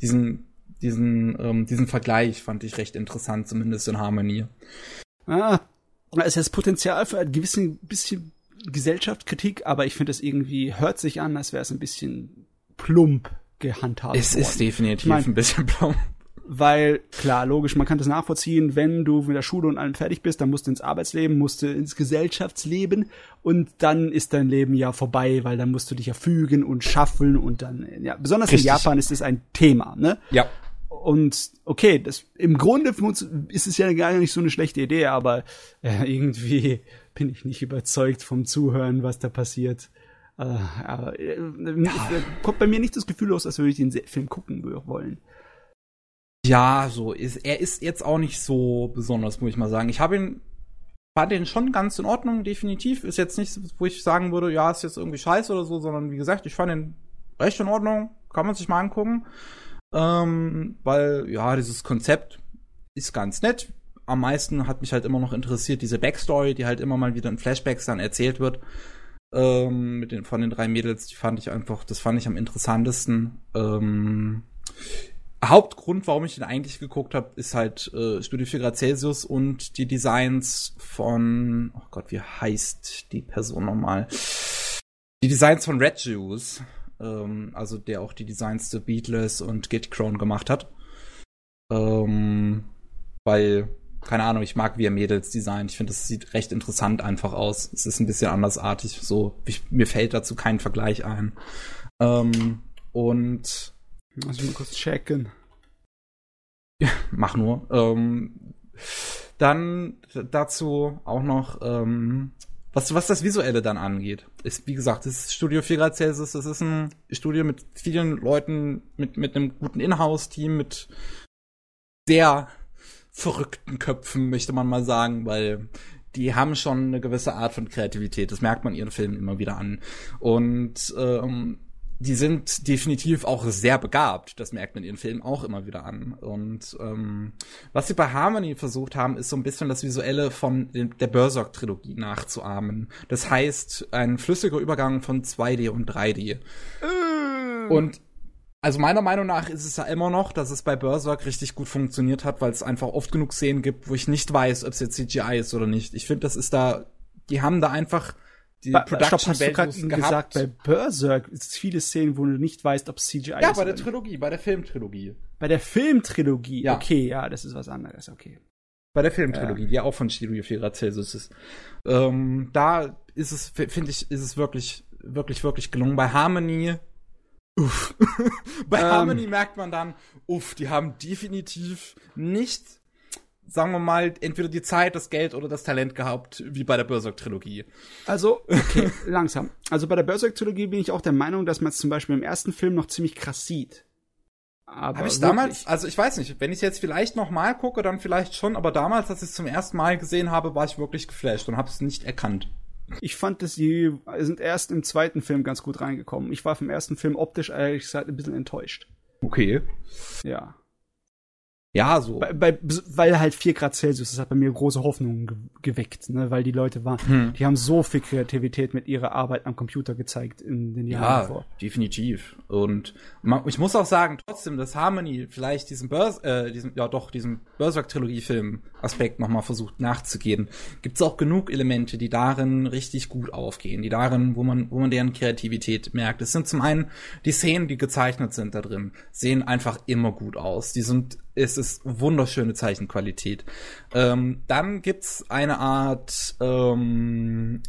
S1: diesen, diesen, ähm, diesen Vergleich fand ich recht interessant, zumindest in Harmonie.
S2: Ah, es ist Potenzial für ein gewissen bisschen Gesellschaftskritik, aber ich finde es irgendwie, hört sich an, als wäre es ein bisschen plump gehandhabt.
S1: Es worden. ist definitiv ich mein, ein bisschen plump.
S2: Weil, klar, logisch, man kann das nachvollziehen, wenn du mit der Schule und allem fertig bist, dann musst du ins Arbeitsleben, musst du ins Gesellschaftsleben und dann ist dein Leben ja vorbei, weil dann musst du dich ja fügen und schaffeln und dann, ja, besonders Richtig. in Japan ist es ein Thema, ne?
S1: Ja.
S2: Und okay, das im Grunde ist es ja gar nicht so eine schlechte Idee, aber äh, irgendwie bin ich nicht überzeugt vom Zuhören, was da passiert. Äh, aber, äh, ja. kommt bei mir nicht das Gefühl aus, als würde ich den Film gucken wollen.
S1: Ja, so ist er ist jetzt auch nicht so besonders, muss ich mal sagen. Ich habe ihn fand den schon ganz in Ordnung, definitiv. Ist jetzt nicht, wo ich sagen würde, ja, ist jetzt irgendwie scheiße oder so, sondern wie gesagt, ich fand den recht in Ordnung. Kann man sich mal angucken. Ähm, weil, ja, dieses Konzept ist ganz nett. Am meisten hat mich halt immer noch interessiert diese Backstory, die halt immer mal wieder in Flashbacks dann erzählt wird. Ähm, mit den, von den drei Mädels, die fand ich einfach, das fand ich am interessantesten. Ähm, Hauptgrund, warum ich den eigentlich geguckt habe, ist halt äh, Studio 4 Grad Celsius und die Designs von, oh Gott, wie heißt die Person nochmal? Die Designs von Red Juice ähm, also der auch die Designs zu Beatles und Git Crone gemacht hat. Ähm, weil, keine Ahnung, ich mag wie er Mädels designt. Ich finde, das sieht recht interessant einfach aus. Es ist ein bisschen andersartig. So, ich, mir fällt dazu kein Vergleich ein. Ähm, und
S2: also mal kurz checken.
S1: mach nur. Ähm, dann dazu auch noch ähm, was, was das Visuelle dann angeht, ist, wie gesagt, das ist Studio 4 Grad Celsius, das ist ein Studio mit vielen Leuten, mit, mit einem guten Inhouse-Team, mit sehr verrückten Köpfen, möchte man mal sagen, weil die haben schon eine gewisse Art von Kreativität. Das merkt man ihren Filmen immer wieder an. Und ähm, die sind definitiv auch sehr begabt. Das merkt man in ihren Filmen auch immer wieder an. Und ähm, was sie bei Harmony versucht haben, ist so ein bisschen das Visuelle von der Berserk-Trilogie nachzuahmen. Das heißt, ein flüssiger Übergang von 2D und 3D. Mm. Und also meiner Meinung nach ist es ja immer noch, dass es bei Berserk richtig gut funktioniert hat, weil es einfach oft genug Szenen gibt, wo ich nicht weiß, ob es jetzt CGI ist oder nicht. Ich finde, das ist da, die haben da einfach
S2: die ba Production Stopp, hast du gerade gesagt, bei Berserk ist viele Szenen, wo du nicht weißt, ob CGI
S1: ja, ist. Ja, bei der Trilogie, bei der Filmtrilogie.
S2: Bei der Filmtrilogie, ja. okay, ja, das ist was anderes, okay.
S1: Bei der Filmtrilogie, ja. die auch von Studio 4 Celsius ist. Ähm, da ist es, finde ich, ist es wirklich, wirklich, wirklich gelungen. Bei Harmony Uff. Bei ähm, Harmony merkt man dann, uff, die haben definitiv nicht, sagen wir mal, entweder die Zeit, das Geld oder das Talent gehabt, wie bei der Berserk-Trilogie.
S2: Also, okay, langsam. Also bei der Berserk-Trilogie bin ich auch der Meinung, dass man es zum Beispiel im ersten Film noch ziemlich krass sieht.
S1: Aber Habe ich damals, also ich weiß nicht, wenn ich jetzt vielleicht noch mal gucke, dann vielleicht schon, aber damals, als ich es zum ersten Mal gesehen habe, war ich wirklich geflasht und habe es nicht erkannt.
S2: Ich fand, dass die sind erst im zweiten Film ganz gut reingekommen. Ich war vom ersten Film optisch ehrlich gesagt ein bisschen enttäuscht.
S1: Okay.
S2: Ja.
S1: Ja, so.
S2: Bei, bei, weil halt 4 Grad Celsius, das hat bei mir große Hoffnungen ge geweckt, ne? weil die Leute waren, hm. die haben so viel Kreativität mit ihrer Arbeit am Computer gezeigt in den Jahren
S1: ja, davor. definitiv. Und man, ich muss auch sagen, trotzdem, dass Harmony vielleicht diesem Börs, äh, diesem, ja doch, diesem Berserk-Trilogie-Film-Aspekt nochmal versucht nachzugehen, gibt es auch genug Elemente, die darin richtig gut aufgehen, die darin, wo man, wo man deren Kreativität merkt. Es sind zum einen die Szenen, die gezeichnet sind da drin, sehen einfach immer gut aus. Die sind es ist wunderschöne Zeichenqualität. Ähm, dann gibt's eine Art, ähm,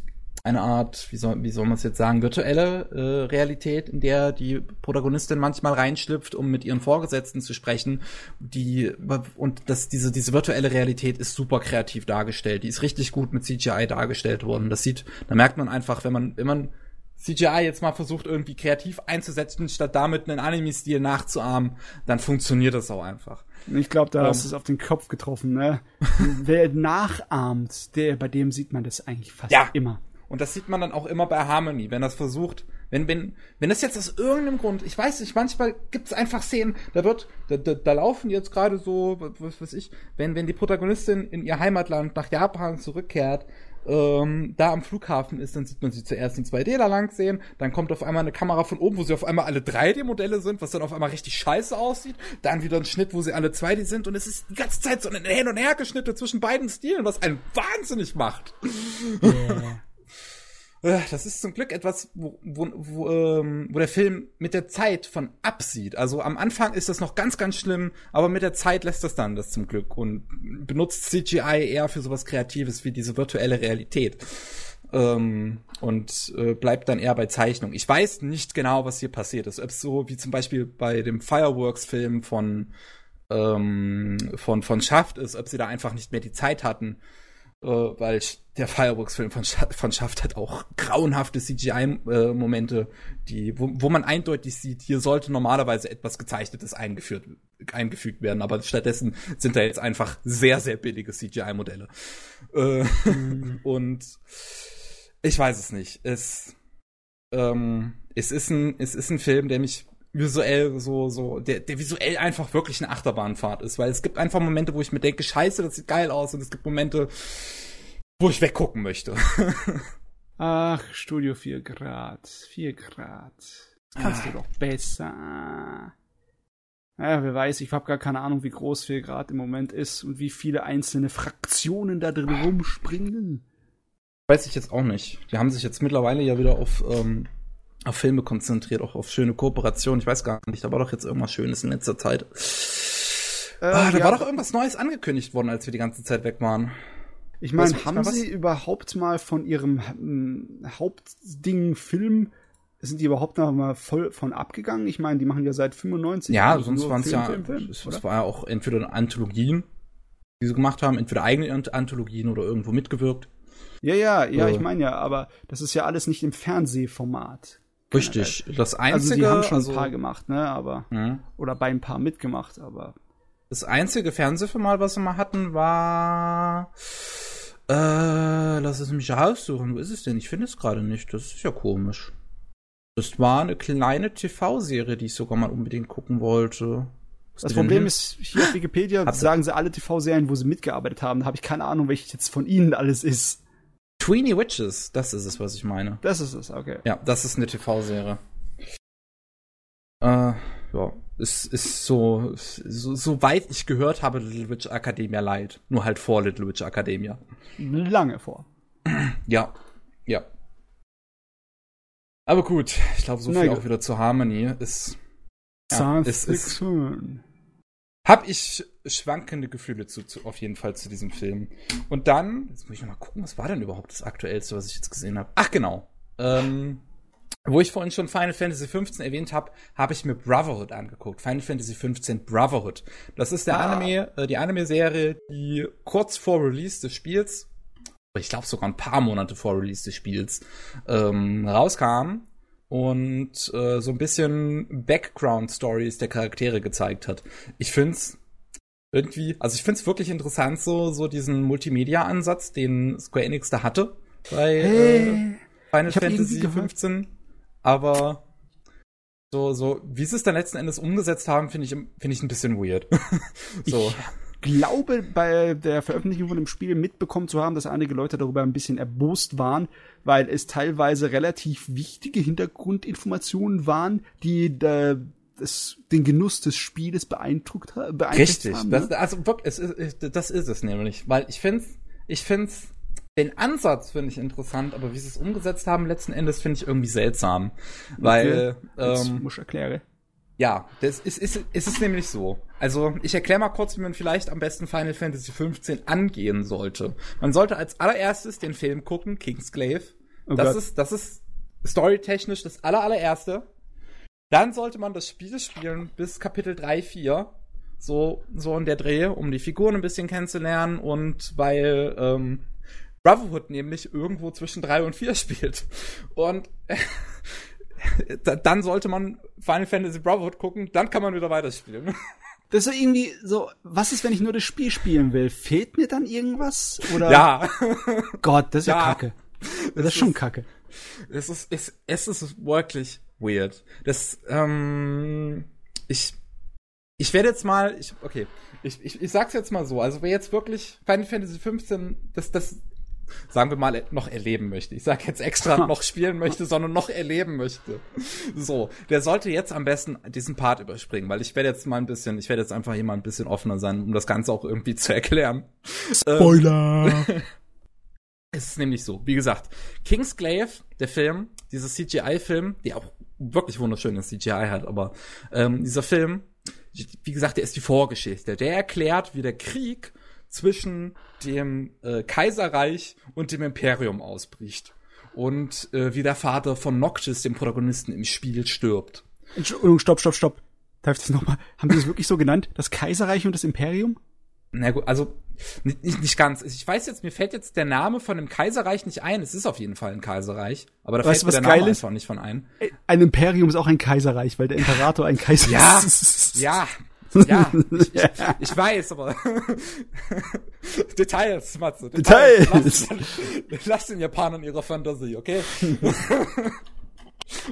S1: eine Art, wie soll, wie soll man es jetzt sagen, virtuelle äh, Realität, in der die Protagonistin manchmal reinschlüpft, um mit ihren Vorgesetzten zu sprechen. Die und das, diese, diese virtuelle Realität ist super kreativ dargestellt. Die ist richtig gut mit CGI dargestellt worden. Das sieht, da merkt man einfach, wenn man, wenn man CGI jetzt mal versucht, irgendwie kreativ einzusetzen, statt damit einen Anime-Stil nachzuahmen, dann funktioniert das auch einfach.
S2: Ich glaube, da um, hast du es auf den Kopf getroffen, ne? Wer nachahmt, der, bei dem sieht man das eigentlich fast ja. immer.
S1: Und das sieht man dann auch immer bei Harmony, wenn das versucht, wenn, wenn, wenn das jetzt aus irgendeinem Grund, ich weiß nicht, manchmal gibt es einfach Szenen, da wird, da, da, da laufen jetzt gerade so, was weiß ich, wenn, wenn die Protagonistin in ihr Heimatland nach Japan zurückkehrt, ähm, da am Flughafen ist, dann sieht man sie zuerst in 2D da lang sehen, dann kommt auf einmal eine Kamera von oben, wo sie auf einmal alle 3D-Modelle sind, was dann auf einmal richtig scheiße aussieht, dann wieder ein Schnitt, wo sie alle 2D sind und es ist die ganze Zeit so ein Hin- und Hergeschnitte zwischen beiden Stilen, was einen wahnsinnig macht. Yeah. Äh, das ist zum Glück etwas, wo, wo, wo, ähm, wo der Film mit der Zeit von absieht. Also am Anfang ist das noch ganz, ganz schlimm, aber mit der Zeit lässt das dann das zum Glück und benutzt CGI eher für sowas Kreatives wie diese virtuelle Realität. Ähm, und äh, bleibt dann eher bei Zeichnung. Ich weiß nicht genau, was hier passiert ist. Ob es so wie zum Beispiel bei dem Fireworks-Film von ähm, von von Schaft ist, ob sie da einfach nicht mehr die Zeit hatten, äh, weil der Fireworks-Film von, Sch von Schaft hat auch grauenhafte CGI-Momente, die, wo, wo man eindeutig sieht, hier sollte normalerweise etwas Gezeichnetes eingeführt, eingefügt werden, aber stattdessen sind da jetzt einfach sehr, sehr billige CGI-Modelle. Äh, mhm. Und ich weiß es nicht. Es, ähm, es ist ein, es ist ein Film, der mich visuell so, so, der, der visuell einfach wirklich eine Achterbahnfahrt ist, weil es gibt einfach Momente, wo ich mir denke, scheiße, das sieht geil aus und es gibt Momente, wo ich weggucken möchte.
S2: Ach, Studio 4 Grad, 4 Grad. Kannst ah. du doch besser. Ja, wer weiß, ich habe gar keine Ahnung, wie groß 4 Grad im Moment ist und wie viele einzelne Fraktionen da drin rumspringen.
S1: Weiß ich jetzt auch nicht. Die haben sich jetzt mittlerweile ja wieder auf ähm, auf Filme konzentriert, auch auf schöne Kooperationen. Ich weiß gar nicht, da war doch jetzt irgendwas Schönes in letzter Zeit. Äh, ah, da ja. war doch irgendwas Neues angekündigt worden, als wir die ganze Zeit weg waren.
S2: Ich meine, haben sie überhaupt mal von ihrem hm, Hauptding Film sind die überhaupt noch mal voll von abgegangen? Ich meine, die machen ja seit 95
S1: Ja, sonst waren es ja, Film, Film, es, war ja auch entweder Anthologien, die sie gemacht haben, entweder eigene Anthologien oder irgendwo mitgewirkt.
S2: Ja, ja, ja, ich meine ja, aber das ist ja alles nicht im Fernsehformat.
S1: Richtig. Das einzige.
S2: Also die haben schon also, ein paar gemacht, ne? Aber mhm. oder bei ein paar mitgemacht, aber.
S1: Das einzige Fernsehformat, was wir mal hatten, war. Äh, lass es mich raussuchen. Wo ist es denn? Ich finde es gerade nicht. Das ist ja komisch. Das war eine kleine TV-Serie, die ich sogar mal unbedingt gucken wollte.
S2: Was das Problem ist, hier auf Wikipedia sagen sie alle TV-Serien, wo sie mitgearbeitet haben. Da habe ich keine Ahnung, welches jetzt von ihnen alles ist.
S1: Tweeny Witches, das ist es, was ich meine.
S2: Das ist es, okay.
S1: Ja, das ist eine TV-Serie. Äh, ja, es ist so, so, so weit ich gehört habe, Little Witch Academia Light. Nur halt vor Little Witch Academia.
S2: Lange vor.
S1: Ja, ja. Aber gut, ich glaube, so viel auch wieder zu Harmony ist.
S2: Ja, es ist.
S1: Hab ich schwankende Gefühle zu, zu, auf jeden Fall zu diesem Film. Und dann, jetzt muss ich noch mal gucken, was war denn überhaupt das Aktuellste, was ich jetzt gesehen habe? Ach genau. Ähm, wo ich vorhin schon Final Fantasy 15 erwähnt habe, habe ich mir Brotherhood angeguckt. Final Fantasy 15 Brotherhood. Das ist der ah. Anime, äh, die Anime-Serie, die kurz vor Release des Spiels, ich glaube sogar ein paar Monate vor Release des Spiels, ähm, rauskam und äh, so ein bisschen Background-Stories der Charaktere gezeigt hat. Ich find's irgendwie, also ich find's wirklich interessant, so, so diesen Multimedia-Ansatz, den Square Enix da hatte bei hey, äh, Final Fantasy 15 aber so, so, wie sie es dann letzten Endes umgesetzt haben, finde ich, finde ich ein bisschen weird.
S2: so. Ich glaube, bei der Veröffentlichung von dem Spiel mitbekommen zu haben, dass einige Leute darüber ein bisschen erbost waren, weil es teilweise relativ wichtige Hintergrundinformationen waren, die äh, das, den Genuss des Spieles beeindruckt, beeindruckt
S1: Richtig,
S2: haben.
S1: Richtig, ne? also wirklich, es ist, das ist es nämlich, weil ich finde, ich finde den Ansatz finde ich interessant, aber wie sie es umgesetzt haben letzten Endes finde ich irgendwie seltsam, weil
S2: okay. ähm, muss ich erklären.
S1: Ja, das ist, ist, ist es nämlich so. Also, ich erkläre mal kurz, wie man vielleicht am besten Final Fantasy 15 angehen sollte. Man sollte als allererstes den Film gucken, Kingsglaive. Oh das Gott. ist, das ist storytechnisch das aller, allererste. Dann sollte man das Spiel spielen bis Kapitel 3, 4. So, so in der Dreh, um die Figuren ein bisschen kennenzulernen und weil, ähm, Brotherhood nämlich irgendwo zwischen drei und vier spielt. Und äh, dann sollte man Final Fantasy Brotherhood gucken, dann kann man wieder weiterspielen.
S2: Das ist irgendwie so, was ist, wenn ich nur das Spiel spielen will? Fehlt mir dann irgendwas? Oder?
S1: Ja.
S2: Gott, das ist ja, ja kacke. Das ist schon kacke.
S1: Es ist, es, es ist wirklich weird. Das, ähm, ich, ich werde jetzt mal, ich, okay, ich, ich, ich sag's jetzt mal so, also wer jetzt wirklich Final Fantasy 15, das, das sagen wir mal, noch erleben möchte. Ich sage jetzt extra noch spielen möchte, sondern noch erleben möchte. So, der sollte jetzt am besten diesen Part überspringen, weil ich werde jetzt mal ein bisschen, ich werde jetzt einfach hier mal ein bisschen offener sein, um das Ganze auch irgendwie zu erklären.
S2: Spoiler!
S1: es ist nämlich so, wie gesagt, Kingsglaive, der Film, dieser CGI-Film, der auch wirklich wunderschönes CGI hat, aber ähm, dieser Film, wie gesagt, der ist die Vorgeschichte. Der erklärt, wie der Krieg zwischen dem äh, Kaiserreich und dem Imperium ausbricht. Und äh, wie der Vater von Noctis, dem Protagonisten im Spiel, stirbt.
S2: Entschuldigung, stopp, stopp, stopp. Darf ich das nochmal? Haben die das wirklich so genannt? Das Kaiserreich und das Imperium?
S1: Na gut, also nicht, nicht, nicht ganz. Ich weiß jetzt, mir fällt jetzt der Name von dem Kaiserreich nicht ein. Es ist auf jeden Fall ein Kaiserreich, aber da weißt fällt mir der Name ist? einfach nicht von ein.
S2: Ein Imperium ist auch ein Kaiserreich, weil der Imperator ein Kaiser
S1: ja,
S2: ist.
S1: Ja, ja, ich, ich, ich weiß, aber Details, Matze.
S2: Details. Details.
S1: Lass, lass den Japanern ihre Fantasie, okay?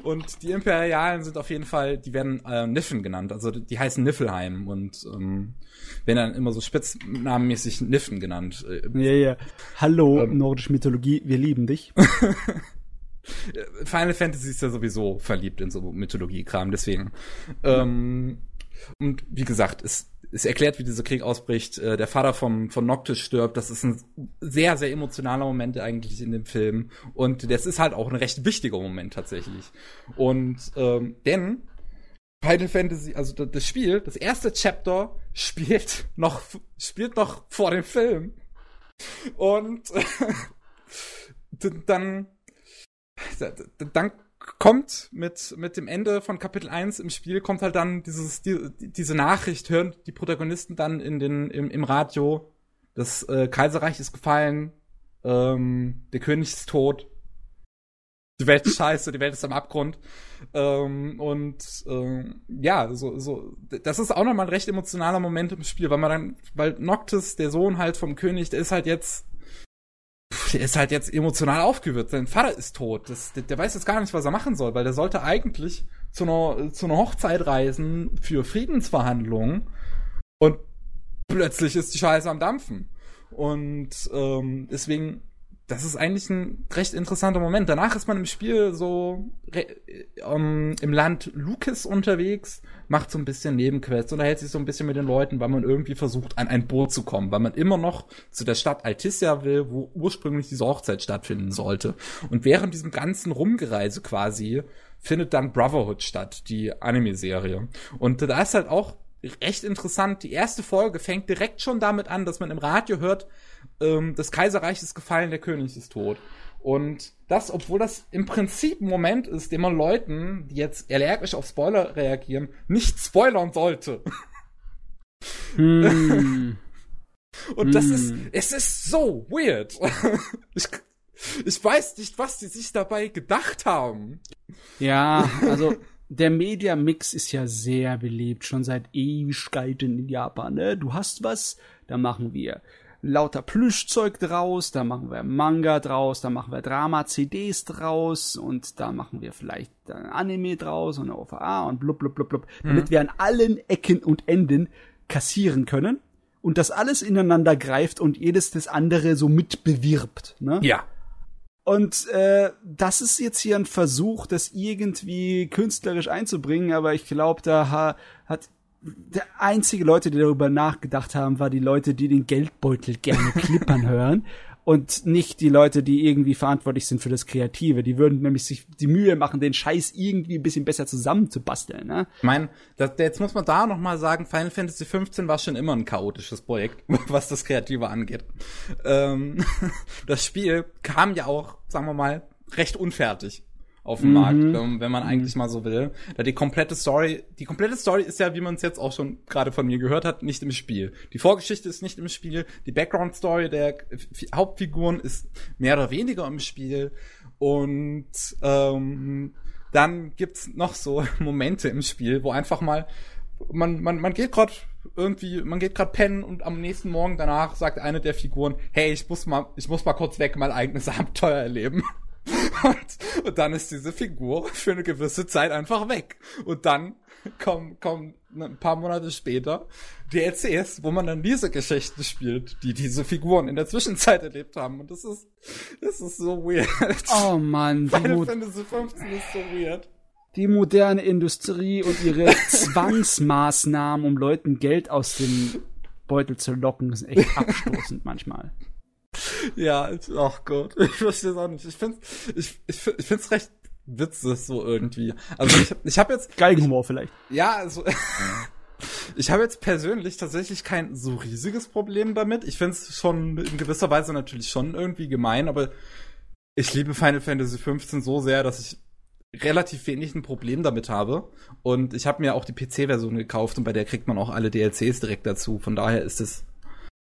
S1: und die Imperialen sind auf jeden Fall, die werden äh, Niffen genannt, also die heißen Niffelheim und ähm, werden dann immer so spitznamenmäßig Niffen genannt.
S2: Ja, ja. Hallo, ähm, nordische Mythologie, wir lieben dich.
S1: Final Fantasy ist ja sowieso verliebt in so Mythologie-Kram, deswegen. Ähm, und wie gesagt, es, es erklärt, wie dieser Krieg ausbricht. Äh, der Vater vom, von Noctis stirbt. Das ist ein sehr, sehr emotionaler Moment eigentlich in dem Film. Und das ist halt auch ein recht wichtiger Moment tatsächlich. Und ähm, denn Final Fantasy, also das Spiel, das erste Chapter spielt noch, spielt noch vor dem Film. Und dann, dann kommt mit, mit dem Ende von Kapitel 1 im Spiel, kommt halt dann dieses, die, diese Nachricht, hören die Protagonisten dann in den, im, im Radio, das äh, Kaiserreich ist gefallen, ähm, der König ist tot, die Welt ist scheiße, die Welt ist am Abgrund. Ähm, und ähm, ja, so, so, das ist auch nochmal ein recht emotionaler Moment im Spiel, weil man dann, weil Noctis, der Sohn halt vom König, der ist halt jetzt der ist halt jetzt emotional aufgewühlt. Sein Vater ist tot. Das, der, der, weiß jetzt gar nicht, was er machen soll, weil der sollte eigentlich zu einer, zu einer Hochzeit reisen für Friedensverhandlungen und plötzlich ist die Scheiße am Dampfen. Und ähm, deswegen das ist eigentlich ein recht interessanter Moment. Danach ist man im Spiel so ähm, im Land Lucas unterwegs, macht so ein bisschen Nebenquests, unterhält sich so ein bisschen mit den Leuten, weil man irgendwie versucht, an ein Boot zu kommen, weil man immer noch zu der Stadt Altissia will, wo ursprünglich diese Hochzeit stattfinden sollte. Und während diesem ganzen Rumgereise quasi findet dann Brotherhood statt, die Anime-Serie. Und da ist halt auch recht interessant. Die erste Folge fängt direkt schon damit an, dass man im Radio hört, ähm, das Kaiserreich ist gefallen, der König ist tot. Und das, obwohl das im Prinzip ein Moment ist, den man Leuten, die jetzt allergisch auf Spoiler reagieren, nicht spoilern sollte.
S2: Hm.
S1: Und das ist, es ist so weird. Ich, ich weiß nicht, was die sich dabei gedacht haben.
S2: Ja, also der Media-Mix ist ja sehr beliebt, schon seit Ewigkeiten in Japan. Ne? Du hast was, da machen wir lauter Plüschzeug draus, da machen wir Manga draus, da machen wir Drama-CDs draus und da machen wir vielleicht ein Anime draus und eine OVA und blub blub blub blub, damit wir an allen Ecken und Enden kassieren können und das alles ineinander greift und jedes das andere so mitbewirbt. Ne?
S1: Ja.
S2: Und äh, das ist jetzt hier ein Versuch, das irgendwie künstlerisch einzubringen, aber ich glaube, da ha hat der einzige Leute, die darüber nachgedacht haben, war die Leute, die den Geldbeutel gerne klippern hören und nicht die Leute, die irgendwie verantwortlich sind für das Kreative. Die würden nämlich sich die Mühe machen, den Scheiß irgendwie ein bisschen besser zusammenzubasteln. Ne?
S1: Ich meine, jetzt muss man da noch mal sagen, Final Fantasy 15 war schon immer ein chaotisches Projekt, was das Kreative angeht. Ähm, das Spiel kam ja auch, sagen wir mal, recht unfertig auf dem mhm. Markt, ähm, wenn man eigentlich mal so will. Da die komplette Story, die komplette Story ist ja, wie man es jetzt auch schon gerade von mir gehört hat, nicht im Spiel. Die Vorgeschichte ist nicht im Spiel, die Background Story der Hauptfiguren ist mehr oder weniger im Spiel und ähm, dann gibt's noch so Momente im Spiel, wo einfach mal man man man geht gerade irgendwie, man geht gerade pennen und am nächsten Morgen danach sagt eine der Figuren, hey, ich muss mal, ich muss mal kurz weg, mein eigenes Abenteuer erleben. Und, und dann ist diese Figur für eine gewisse Zeit einfach weg. Und dann kommen, kommen ein paar Monate später DLCs, wo man dann diese Geschichten spielt, die diese Figuren in der Zwischenzeit erlebt haben. Und das ist, das ist so weird.
S2: Oh man,
S1: Final Fantasy 15 ist so weird.
S2: Die moderne Industrie und ihre Zwangsmaßnahmen, um Leuten Geld aus dem Beutel zu locken, sind echt abstoßend manchmal.
S1: Ja, ach Gott, ich verstehe es auch nicht. Ich find's, ich, ich, ich find's recht witzig so irgendwie. Also ich, ich habe jetzt
S2: Geigenhumor vielleicht.
S1: Ja, also ich habe jetzt persönlich tatsächlich kein so riesiges Problem damit. Ich find's schon in gewisser Weise natürlich schon irgendwie gemein, aber ich liebe Final Fantasy 15 so sehr, dass ich relativ wenig ein Problem damit habe. Und ich habe mir auch die PC-Version gekauft und bei der kriegt man auch alle DLCs direkt dazu. Von daher ist es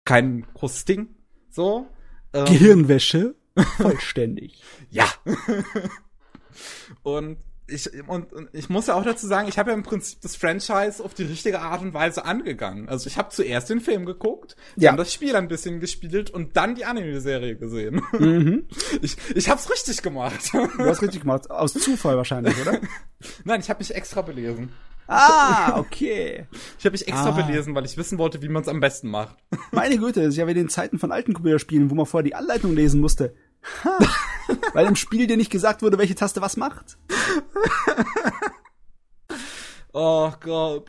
S1: kein großes Ding. So.
S2: Ähm, Gehirnwäsche. Vollständig.
S1: ja. und ich, und, und ich muss ja auch dazu sagen, ich habe ja im Prinzip das Franchise auf die richtige Art und Weise angegangen. Also ich habe zuerst den Film geguckt, ja. dann das Spiel ein bisschen gespielt und dann die Anime-Serie gesehen. Mhm. Ich, ich hab's richtig gemacht.
S2: Du hast richtig gemacht. Aus Zufall wahrscheinlich, oder?
S1: Nein, ich habe mich extra belesen.
S2: Ah, okay.
S1: Ich habe mich extra ah. belesen, weil ich wissen wollte, wie man es am besten macht.
S2: Meine Güte, das ist ja wie in den Zeiten von alten Computerspielen, wo man vorher die Anleitung lesen musste. Ha, weil im Spiel dir nicht gesagt wurde, welche Taste was macht.
S1: oh Gott.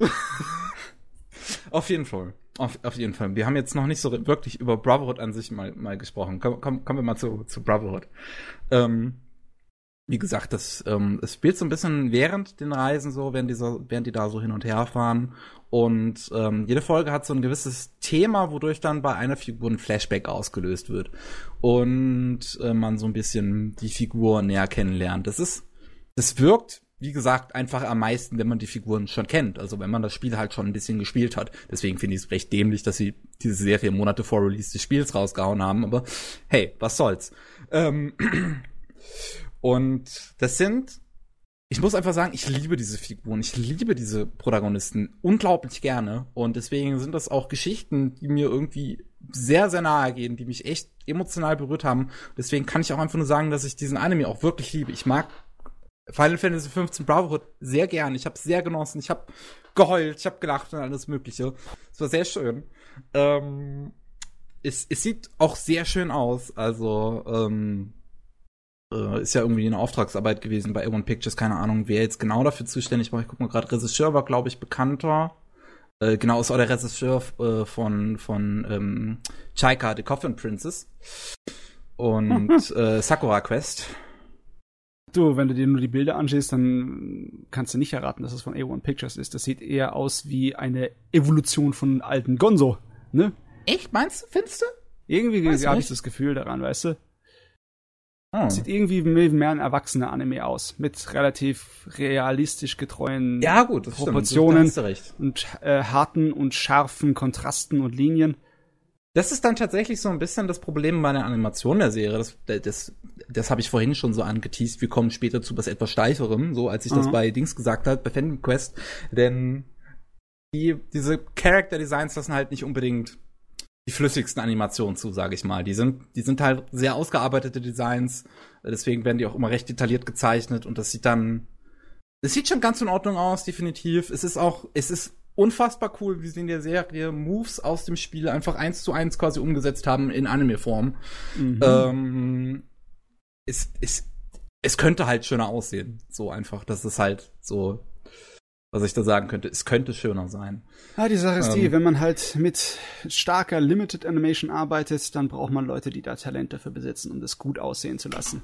S1: Auf jeden Fall. Auf, auf jeden Fall. Wir haben jetzt noch nicht so wirklich über Brotherhood an sich mal, mal gesprochen. Komm, komm, kommen wir mal zu, zu Brotherhood. Ähm, wie gesagt, das, ähm, es spielt so ein bisschen während den Reisen so, während die, so, während die da so hin und her fahren. Und ähm, jede Folge hat so ein gewisses Thema, wodurch dann bei einer Figur ein Flashback ausgelöst wird. Und äh, man so ein bisschen die Figur näher kennenlernt. Das ist, das wirkt, wie gesagt, einfach am meisten, wenn man die Figuren schon kennt. Also wenn man das Spiel halt schon ein bisschen gespielt hat. Deswegen finde ich es recht dämlich, dass sie diese Serie Monate vor Release des Spiels rausgehauen haben. Aber hey, was soll's. Ähm, Und das sind, ich muss einfach sagen, ich liebe diese Figuren, ich liebe diese Protagonisten unglaublich gerne. Und deswegen sind das auch Geschichten, die mir irgendwie sehr, sehr nahe gehen, die mich echt emotional berührt haben. Deswegen kann ich auch einfach nur sagen, dass ich diesen Anime auch wirklich liebe. Ich mag Final Fantasy XV Brotherhood sehr gern. Ich habe sehr genossen. Ich habe geheult, ich habe gelacht und alles Mögliche. Es war sehr schön. Ähm, es, es sieht auch sehr schön aus. Also ähm, äh, ist ja irgendwie eine Auftragsarbeit gewesen bei A1 Pictures, keine Ahnung, wer jetzt genau dafür zuständig war. Ich guck mal gerade, Regisseur war, glaube ich, bekannter. Äh, genau, ist auch der Regisseur äh, von, von ähm, Chaika, The Coffin Princess. Und äh, Sakura Quest.
S2: Du, wenn du dir nur die Bilder anschaust, dann kannst du nicht erraten, dass es von A1 Pictures ist. Das sieht eher aus wie eine Evolution von alten Gonzo, ne?
S1: Echt, meinst du? Findest du?
S2: Irgendwie habe ich das Gefühl daran, weißt du? Oh. Sieht irgendwie mehr ein erwachsener Anime aus, mit relativ realistisch getreuen
S1: ja, gut,
S2: Proportionen stimmt, und äh, harten und scharfen Kontrasten und Linien.
S1: Das ist dann tatsächlich so ein bisschen das Problem bei der Animation der Serie. Das, das, das habe ich vorhin schon so angeteased. Wir kommen später zu was etwas steiferem, so als ich mhm. das bei Dings gesagt habe, bei Phantom Quest. Denn die, diese Character Designs lassen halt nicht unbedingt die flüssigsten Animationen zu, sage ich mal. Die sind, die sind halt sehr ausgearbeitete Designs, deswegen werden die auch immer recht detailliert gezeichnet und das sieht dann, es sieht schon ganz in Ordnung aus, definitiv. Es ist auch, es ist unfassbar cool, wie sie in der Serie Moves aus dem Spiel einfach eins zu eins quasi umgesetzt haben in Anime-Form. Mhm. Ähm, es, es, es könnte halt schöner aussehen. So einfach. Das ist halt so, was ich da sagen könnte. Es könnte schöner sein.
S2: Ja, die Sache ist ähm, die, wenn man halt mit starker Limited Animation arbeitet, dann braucht man Leute, die da Talent dafür besitzen, um das gut aussehen zu lassen.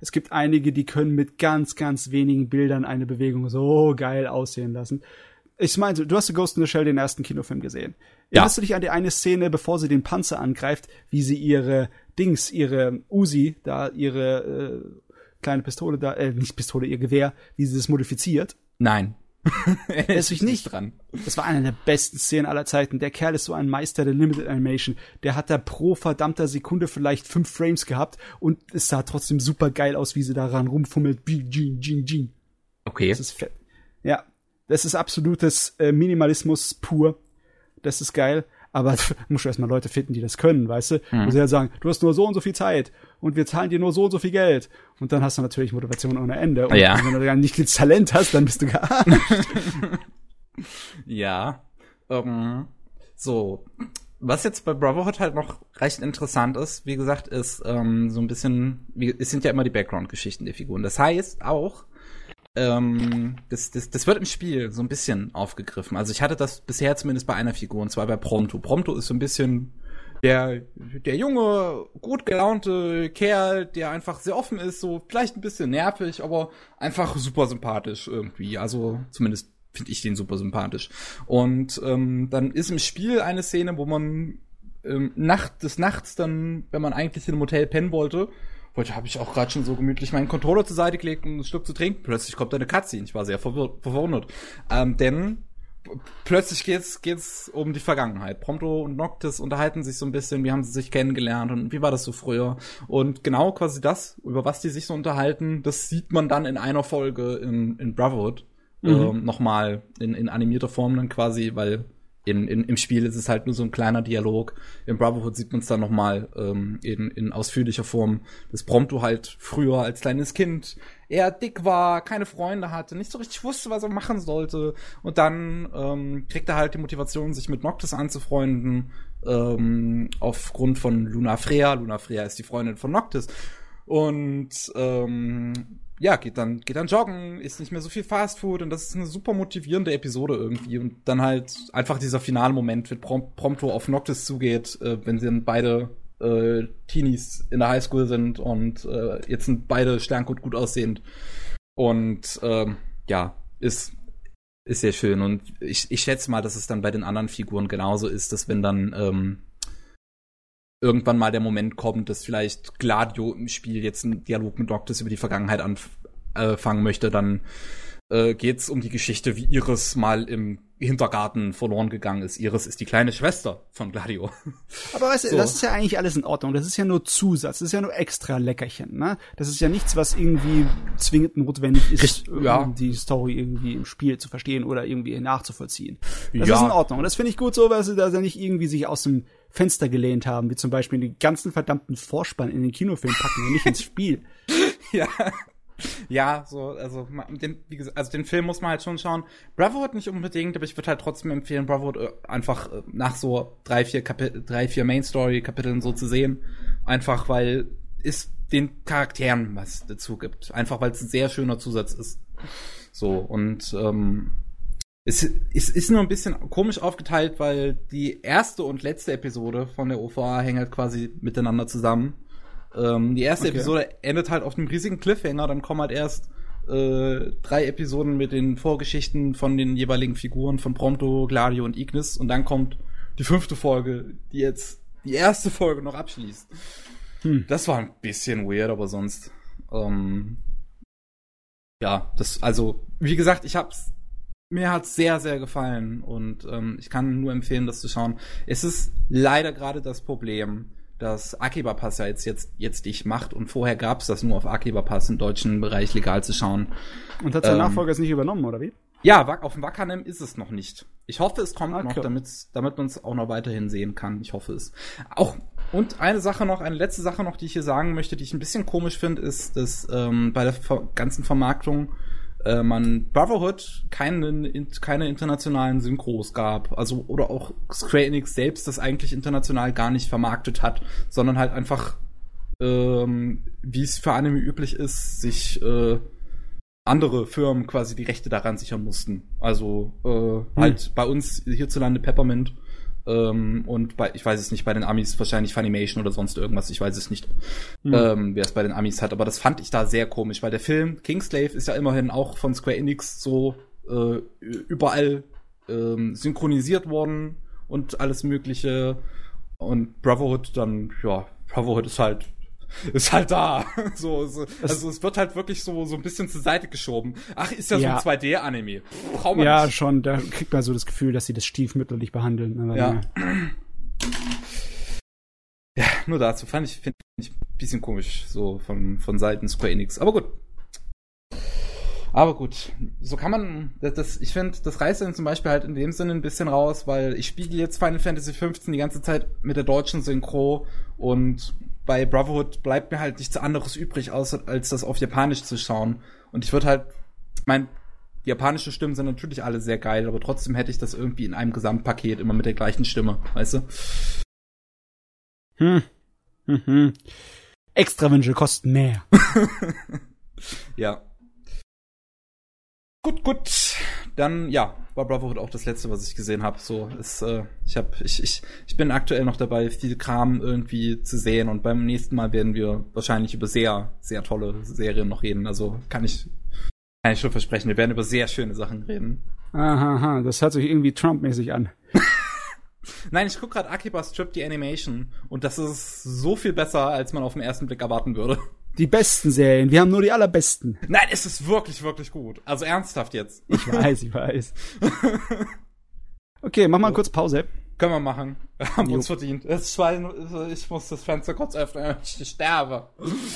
S2: Es gibt einige, die können mit ganz, ganz wenigen Bildern eine Bewegung so geil aussehen lassen. Ich meine, du hast Ghost in the Shell den ersten Kinofilm gesehen. Ja. Erinnerst du dich an die eine Szene, bevor sie den Panzer angreift, wie sie ihre Dings, ihre Uzi, da ihre äh, kleine Pistole da, äh, nicht Pistole, ihr Gewehr, wie sie das modifiziert?
S1: Nein.
S2: Erinnerst dich nicht dran. Das war eine der besten Szenen aller Zeiten. Der Kerl ist so ein Meister der Limited Animation. Der hat da pro verdammter Sekunde vielleicht fünf Frames gehabt und es sah trotzdem super geil aus, wie sie daran rumfummelt.
S1: Okay.
S2: Das ist fett. Ja, das ist absolutes äh, Minimalismus pur. Das ist geil. Aber musst du erstmal Leute finden, die das können, weißt du? Mhm. Wo sie halt sagen, du hast nur so und so viel Zeit und wir zahlen dir nur so und so viel Geld. Und dann hast du natürlich Motivation ohne Ende. Und
S1: ja.
S2: wenn du dann nicht das Talent hast, dann bist du gar
S1: Ja. Um, so. Was jetzt bei Brotherhood halt noch recht interessant ist, wie gesagt, ist ähm, so ein bisschen, wie, es sind ja immer die Background-Geschichten der Figuren. Das heißt auch, ähm, das, das, das wird im Spiel so ein bisschen aufgegriffen. Also ich hatte das bisher zumindest bei einer Figur, und zwar bei Prompto. Prompto ist so ein bisschen der, der junge, gut gelaunte Kerl, der einfach sehr offen ist, so vielleicht ein bisschen nervig, aber einfach super sympathisch irgendwie. Also zumindest finde ich den super sympathisch. Und ähm, dann ist im Spiel eine Szene, wo man ähm, Nacht des Nachts dann, wenn man eigentlich in einem Hotel pennen wollte, Heute habe ich auch gerade schon so gemütlich meinen Controller zur Seite gelegt, um ein Stück zu trinken. Plötzlich kommt eine Cutscene. Ich war sehr verwundert. Ähm, denn plötzlich geht's geht's um die Vergangenheit. Prompto und Noctis unterhalten sich so ein bisschen, wie haben sie sich kennengelernt und wie war das so früher. Und genau quasi das, über was die sich so unterhalten, das sieht man dann in einer Folge in, in Brotherhood. Mhm. Ähm, nochmal in, in animierter Form dann quasi, weil in, in, Im Spiel ist es halt nur so ein kleiner Dialog. Im Brotherhood sieht man es dann nochmal ähm, in, in ausführlicher Form. Das Prompto halt früher als kleines Kind eher dick war, keine Freunde hatte, nicht so richtig wusste, was er machen sollte. Und dann ähm, kriegt er halt die Motivation, sich mit Noctis anzufreunden, ähm, aufgrund von Luna Freya. Luna Freya ist die Freundin von Noctis. Und ähm, ja, geht dann, geht dann joggen, isst nicht mehr so viel Fastfood und das ist eine super motivierende Episode irgendwie. Und dann halt einfach dieser finale Moment, wenn Prom Prompto auf Noctis zugeht, äh, wenn sie dann beide äh, Teenies in der Highschool sind und äh, jetzt sind beide sterngut gut aussehend. Und ähm, ja, ist, ist sehr schön. Und ich, ich schätze mal, dass es dann bei den anderen Figuren genauso ist, dass wenn dann ähm, irgendwann mal der Moment kommt, dass vielleicht Gladio im Spiel jetzt einen Dialog mit Noctis über die Vergangenheit anfangen äh, möchte, dann äh, geht's um die Geschichte, wie Iris mal im Hintergarten verloren gegangen ist. Iris ist die kleine Schwester von Gladio.
S2: Aber weißt du, so. das ist ja eigentlich alles in Ordnung. Das ist ja nur Zusatz, das ist ja nur extra Leckerchen. Ne? Das ist ja nichts, was irgendwie zwingend notwendig ist,
S1: Richtig, ja.
S2: die Story irgendwie im Spiel zu verstehen oder irgendwie nachzuvollziehen. Das ja. ist in Ordnung. Und das finde ich gut so, weil sie da nicht irgendwie sich aus dem Fenster gelehnt haben, wie zum Beispiel den ganzen verdammten Vorspann in den Kinofilm packen und nicht ins Spiel.
S1: ja. Ja, so, also, den, wie gesagt, also den Film muss man halt schon schauen. Brotherhood nicht unbedingt, aber ich würde halt trotzdem empfehlen, Brotherhood äh, einfach äh, nach so drei, vier Kapitel, drei, vier Main Story Kapiteln so zu sehen. Einfach, weil es den Charakteren was dazu gibt. Einfach, weil es ein sehr schöner Zusatz ist. So, und, ähm, es, es ist nur ein bisschen komisch aufgeteilt, weil die erste und letzte Episode von der OVA hängt halt quasi miteinander zusammen. Ähm, die erste okay. Episode endet halt auf einem riesigen Cliffhanger, dann kommen halt erst äh, drei Episoden mit den Vorgeschichten von den jeweiligen Figuren von Prompto, Gladio und Ignis und dann kommt die fünfte Folge, die jetzt die erste Folge noch abschließt. Hm. Das war ein bisschen weird, aber sonst. Ähm, ja, das, also, wie gesagt, ich hab's. Mir hat's sehr, sehr gefallen und ähm, ich kann nur empfehlen, das zu schauen. Es ist leider gerade das Problem, dass Akiba Pass ja jetzt, jetzt, jetzt dich macht und vorher gab's das nur auf Akiba Pass im deutschen Bereich legal zu schauen.
S2: Und hat der ähm, Nachfolger es nicht übernommen, oder wie?
S1: Ja, auf dem Wakanem ist es noch nicht. Ich hoffe, es kommt okay. noch, damit, damit man es auch noch weiterhin sehen kann. Ich hoffe es. Auch und eine Sache noch, eine letzte Sache noch, die ich hier sagen möchte, die ich ein bisschen komisch finde, ist, dass ähm, bei der ganzen Vermarktung äh, man Brotherhood keine, keine internationalen Synchros gab. Also, oder auch Square Enix selbst das eigentlich international gar nicht vermarktet hat, sondern halt einfach, ähm, wie es für Anime üblich ist, sich äh, andere Firmen quasi die Rechte daran sichern mussten. Also äh, hm. halt bei uns hierzulande Peppermint ähm, und bei, ich weiß es nicht, bei den Amis wahrscheinlich Funimation oder sonst irgendwas, ich weiß es nicht, hm. ähm, wer es bei den Amis hat. Aber das fand ich da sehr komisch, weil der Film Kingslave ist ja immerhin auch von Square Enix so äh, überall ähm, synchronisiert worden und alles Mögliche. Und Brotherhood dann, ja, Brotherhood ist halt ist halt da. So, so, also es wird halt wirklich so, so ein bisschen zur Seite geschoben. Ach, ist ja, ja. so ein 2D-Anime.
S2: Ja, nicht. schon. Da kriegt man so das Gefühl, dass sie das stiefmütterlich behandeln.
S1: Aber ja. ja. Nur dazu fand ich, finde ich ein bisschen komisch, so von, von Seiten Square Enix. Aber gut. Aber gut, so kann man, das, das ich finde, das reißt dann zum Beispiel halt in dem Sinne ein bisschen raus, weil ich spiegel jetzt Final Fantasy 15 die ganze Zeit mit der deutschen Synchro und bei Brotherhood bleibt mir halt nichts anderes übrig, außer als das auf Japanisch zu schauen. Und ich würde halt, mein, die japanische Stimmen sind natürlich alle sehr geil, aber trotzdem hätte ich das irgendwie in einem Gesamtpaket immer mit der gleichen Stimme, weißt du?
S2: Hm. Mhm. Extra Wünsche kosten mehr.
S1: ja. Gut, gut. Dann, ja, war Brotherhood auch das letzte, was ich gesehen habe. So, ist, äh, ich habe, ich, ich, ich bin aktuell noch dabei, viel Kram irgendwie zu sehen und beim nächsten Mal werden wir wahrscheinlich über sehr, sehr tolle Serien noch reden. Also kann ich, kann ich schon versprechen, wir werden über sehr schöne Sachen reden.
S2: Aha, aha das hört sich irgendwie Trump-mäßig an.
S1: Nein, ich gucke gerade Akiba Strip die Animation und das ist so viel besser, als man auf den ersten Blick erwarten würde.
S2: Die besten Serien. Wir haben nur die allerbesten.
S1: Nein, es ist wirklich, wirklich gut. Also ernsthaft jetzt.
S2: Ich weiß, ich weiß. Okay, mach mal so. kurz Pause.
S1: Können wir machen. Haben jo. uns verdient. Es zwei, ich muss das Fenster kurz öffnen. Ich sterbe.